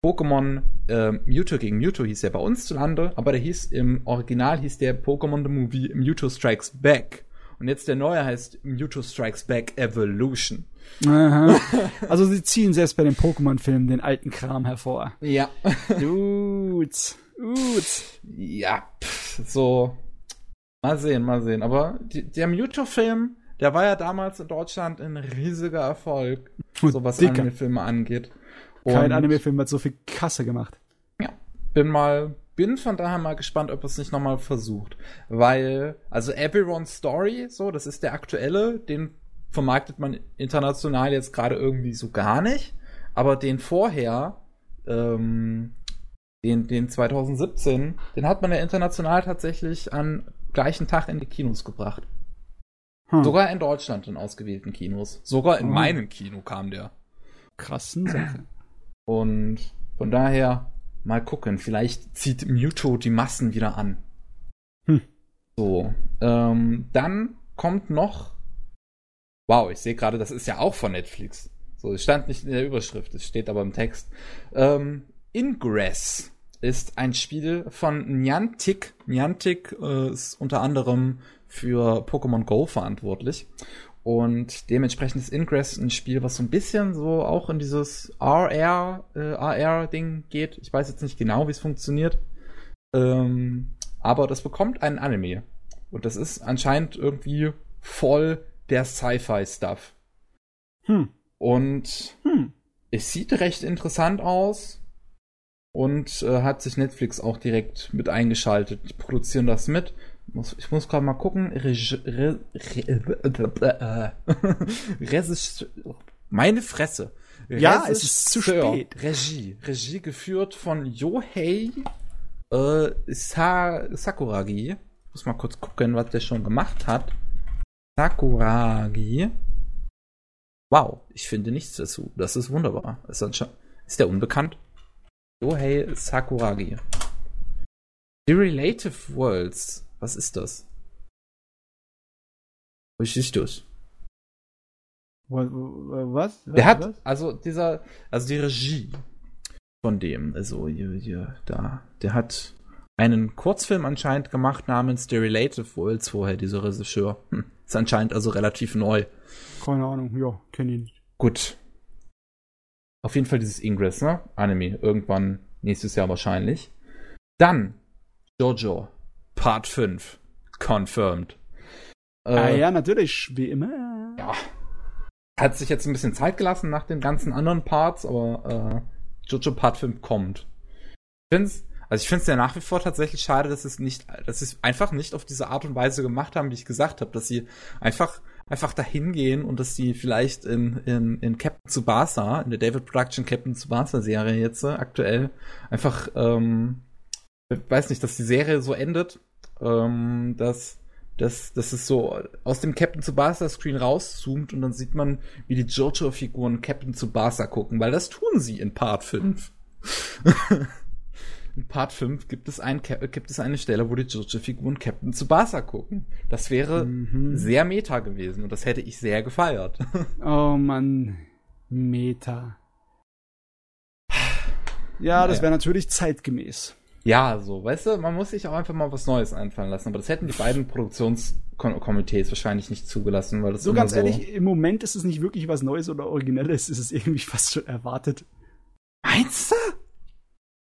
S1: Pokémon äh, Mewtwo gegen Mewtwo hieß der bei uns zu Lande, aber der hieß im Original hieß der Pokémon the Movie Mewtwo Strikes Back. Und jetzt der neue heißt Mewtwo Strikes Back Evolution.
S2: Aha. Also sie ziehen selbst bei den Pokémon-Filmen den alten Kram hervor.
S1: Ja.
S2: Dudes. Dudes.
S1: ja, pff, so. Mal sehen, mal sehen. Aber die, der Mewtwo-Film, der war ja damals in Deutschland ein riesiger Erfolg, so was. Anime-Filme angeht.
S2: Kein Anime-Film hat so viel Kasse gemacht.
S1: bin mal, bin von daher mal gespannt, ob es nicht nochmal versucht. Weil, also Everyone's Story, so, das ist der aktuelle, den vermarktet man international jetzt gerade irgendwie so gar nicht. Aber den vorher, ähm, den, den 2017, den hat man ja international tatsächlich an gleichen Tag in die Kinos gebracht.
S2: Hm.
S1: Sogar in Deutschland in ausgewählten Kinos. Sogar in
S2: Oh.
S1: meinem Kino kam der.
S2: Krassen Sache.
S1: Und von daher mal gucken. Vielleicht zieht Mewtwo die Massen wieder an.
S2: Hm.
S1: So. Ähm, dann kommt noch. Wow, ich sehe gerade, das ist ja auch von Netflix. So, es stand nicht in der Überschrift, es steht aber im Text. Ähm, Ingress ist ein Spiel von Niantic. Niantic äh, ist unter anderem für Pokémon Go verantwortlich. Und dementsprechend ist Ingress ein Spiel, was so ein bisschen so auch in dieses RR, äh, AR-Ding geht. Ich weiß jetzt nicht genau, wie es funktioniert. Ähm, aber das bekommt einen Anime. Und das ist anscheinend irgendwie voll der Sci-Fi-Stuff.
S2: Hm.
S1: Und
S2: Hm.
S1: es sieht recht interessant aus. Und äh, hat sich Netflix auch direkt mit eingeschaltet. Die produzieren das mit. Ich muss gerade mal gucken. Meine Fresse.
S2: Ja, es ist zu spät.
S1: Regie. Regie geführt von Yohei äh, Sa Sakuragi. Ich muss mal kurz gucken, was der schon gemacht hat. Sakuragi. Wow, ich finde nichts dazu. Das ist wunderbar. Ist, ist der unbekannt? Yohei Sakuragi. The Relative Worlds. Was ist das? Was ist das?
S2: Wa- wa- Was?
S1: Der hat,
S2: Was?
S1: also dieser, also die Regie von dem, also hier, hier, da, der hat einen Kurzfilm anscheinend gemacht namens The Relative Worlds vorher, dieser Regisseur. Hm, ist anscheinend also relativ neu.
S2: Keine Ahnung, ja, kenn ihn nicht.
S1: Gut. Auf jeden Fall dieses Ingress, ne? Anime. Irgendwann nächstes Jahr wahrscheinlich. Dann Jojo. Part 5. Confirmed. Äh,
S2: ah ja, natürlich, wie immer.
S1: ja. Hat sich jetzt ein bisschen Zeit gelassen nach den ganzen anderen Parts, aber äh, Jojo Part 5 kommt. Ich find's, also ich finde es ja nach wie vor tatsächlich schade, dass es nicht, dass sie es einfach nicht auf diese Art und Weise gemacht haben, wie ich gesagt habe, dass sie einfach einfach dahin gehen und dass die vielleicht in, in, in Captain Tsubasa, in der David Production Captain Tsubasa Serie jetzt äh, aktuell einfach, ähm, weiß nicht, dass die Serie so endet, ähm, dass dass, dass es so aus dem Captain Tsubasa Screen rauszoomt und dann sieht man, wie die Jojo-Figuren Captain Tsubasa gucken, weil das tun sie in Part 5. in Part 5 gibt es, ein, gibt es eine Stelle, wo die Jojo-Figuren Captain Tsubasa gucken. Das wäre
S2: Mhm.
S1: sehr meta gewesen und das hätte ich sehr gefeiert.
S2: Oh Mann, Meta. Ja, das wäre natürlich zeitgemäß.
S1: Ja, so, weißt du, man muss sich auch einfach mal was Neues einfallen lassen, aber das hätten die beiden Produktionskomitees wahrscheinlich nicht zugelassen, weil das
S2: So ganz ehrlich, im Moment ist es nicht wirklich was Neues oder Originelles, ist es irgendwie fast schon erwartet.
S1: Meinst du?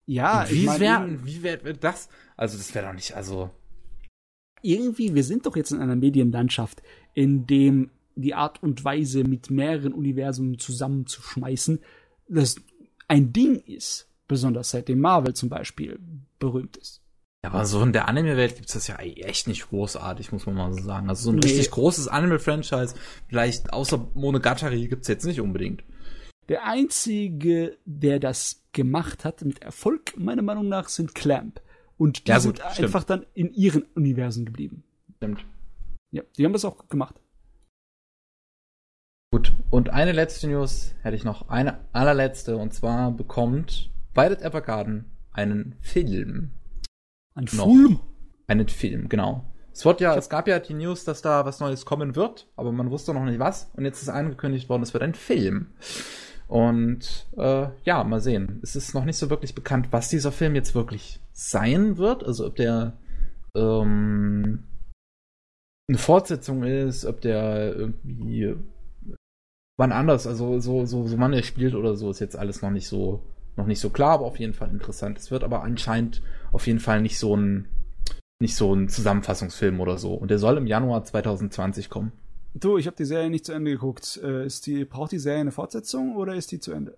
S2: Ja,
S1: wie
S2: ich mein,
S1: wäre wie wär, wär das? Also, das wäre doch nicht, also.
S2: irgendwie, wir sind doch jetzt in einer Medienlandschaft, in dem die Art und Weise, mit mehreren Universen zusammenzuschmeißen, das ein Ding ist, besonders seitdem Marvel zum Beispiel berühmt ist.
S1: Ja, aber so in der Anime-Welt gibt's das ja echt nicht großartig, muss man mal so sagen. Also so ein
S2: Nee.
S1: richtig großes Anime-Franchise, vielleicht außer Monogatari gibt's jetzt nicht unbedingt.
S2: Der einzige, der das gemacht hat mit Erfolg, meiner Meinung nach, sind Clamp. Und die
S1: Ja,
S2: sind
S1: gut, stimmt.
S2: einfach dann in ihren Universen geblieben.
S1: Stimmt.
S2: Ja, die haben das auch gut gemacht.
S1: Gut, und eine letzte News hätte ich noch. Eine allerletzte, und zwar bekommt Violet Evergarden einen Film.
S2: Ein
S1: Noch.
S2: Film.
S1: Einen Film, genau. Es wird ja, es gab ja die News, dass da was Neues kommen wird, aber man wusste noch nicht was. Und jetzt ist angekündigt worden, es wird ein Film. Und äh, ja, mal sehen. Es ist noch nicht so wirklich bekannt, was dieser Film jetzt wirklich sein wird. Also ob der ähm, eine Fortsetzung ist, ob der irgendwie wann anders, also so, so, so wann er spielt oder so, ist jetzt alles noch nicht so, noch nicht so klar, aber auf jeden Fall interessant. Es wird aber anscheinend auf jeden Fall nicht so ein, nicht so ein Zusammenfassungsfilm oder so. Und der soll im Januar 2020 kommen.
S2: Du, ich habe die Serie nicht zu Ende geguckt. Äh, ist die, braucht die Serie eine Fortsetzung oder ist die zu Ende?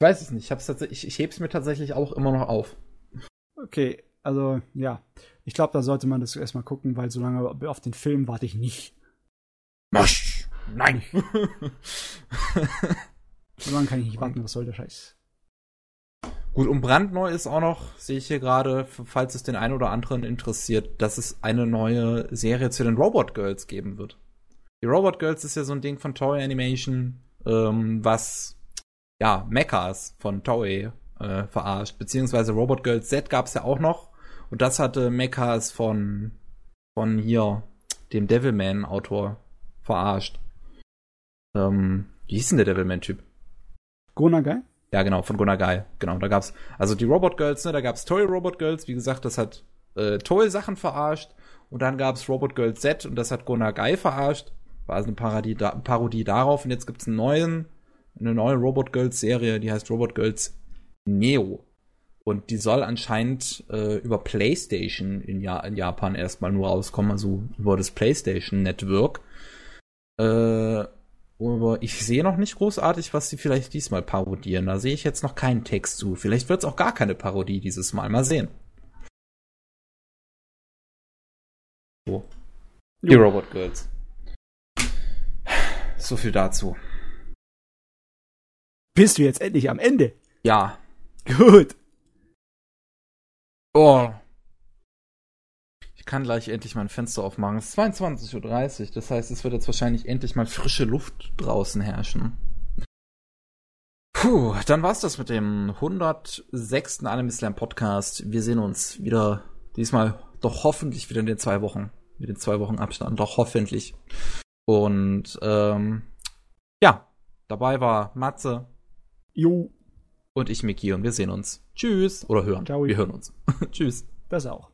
S1: Ich weiß es nicht. Ich, ich heb's mir tatsächlich auch immer noch auf.
S2: Okay, also ja. Ich glaube, da sollte man das erstmal gucken, weil so lange auf den Film warte ich nicht.
S1: Masch! Nein!
S2: So lange kann ich nicht warten, was soll der Scheiß?
S1: Gut, und brandneu ist auch noch, sehe ich hier gerade, falls es den einen oder anderen interessiert, dass es eine neue Serie zu den Robot Girls geben wird. Die Robot Girls ist ja so ein Ding von Toei Animation, ähm, was ja Mechas von Toei äh, verarscht, beziehungsweise Robot Girls Z gab's ja auch noch und das hatte Mechas von von hier dem Devilman Autor verarscht. Ähm, wie hieß denn der Devilman Typ?
S2: Gonagai?
S1: Ja, genau, von Gunnar Guy. Genau, da gab's also die Robot Girls, ne, da gab's Toy Robot Girls, wie gesagt, das hat äh, Toy Sachen verarscht und dann gab's Robot Girls Z und das hat Gunnar Guy verarscht. War also eine Parodie, da, Parodie darauf und jetzt gibt's einen neuen eine neue Robot Girls Serie, die heißt Robot Girls Neo. Und die soll anscheinend äh, über PlayStation in, ja in Japan erstmal nur rauskommen, also über das PlayStation Network. Äh, aber ich sehe noch nicht großartig, was sie vielleicht diesmal parodieren. Da sehe ich jetzt noch keinen Text zu. Vielleicht wird es auch gar keine Parodie dieses Mal. Mal sehen. So. Die
S2: Jo.
S1: Robot Girls. So viel dazu.
S2: Bist du jetzt endlich am Ende?
S1: Ja.
S2: Gut.
S1: Oh. Ich kann gleich endlich mein Fenster aufmachen. Es ist 22.30 Uhr. Das heißt, es wird jetzt wahrscheinlich endlich mal frische Luft draußen herrschen. Puh, dann war's das mit dem 106. Anime Slam Podcast. Wir sehen uns wieder diesmal doch hoffentlich wieder in den zwei Wochen. Mit den zwei Wochen Abstand. Doch hoffentlich. Und ähm, ja, dabei war Matze
S2: Jo,
S1: und ich, Miki, und wir sehen uns. Tschüss. Oder hören.
S2: Ciao.
S1: Wir hören uns. Tschüss.
S2: das auch.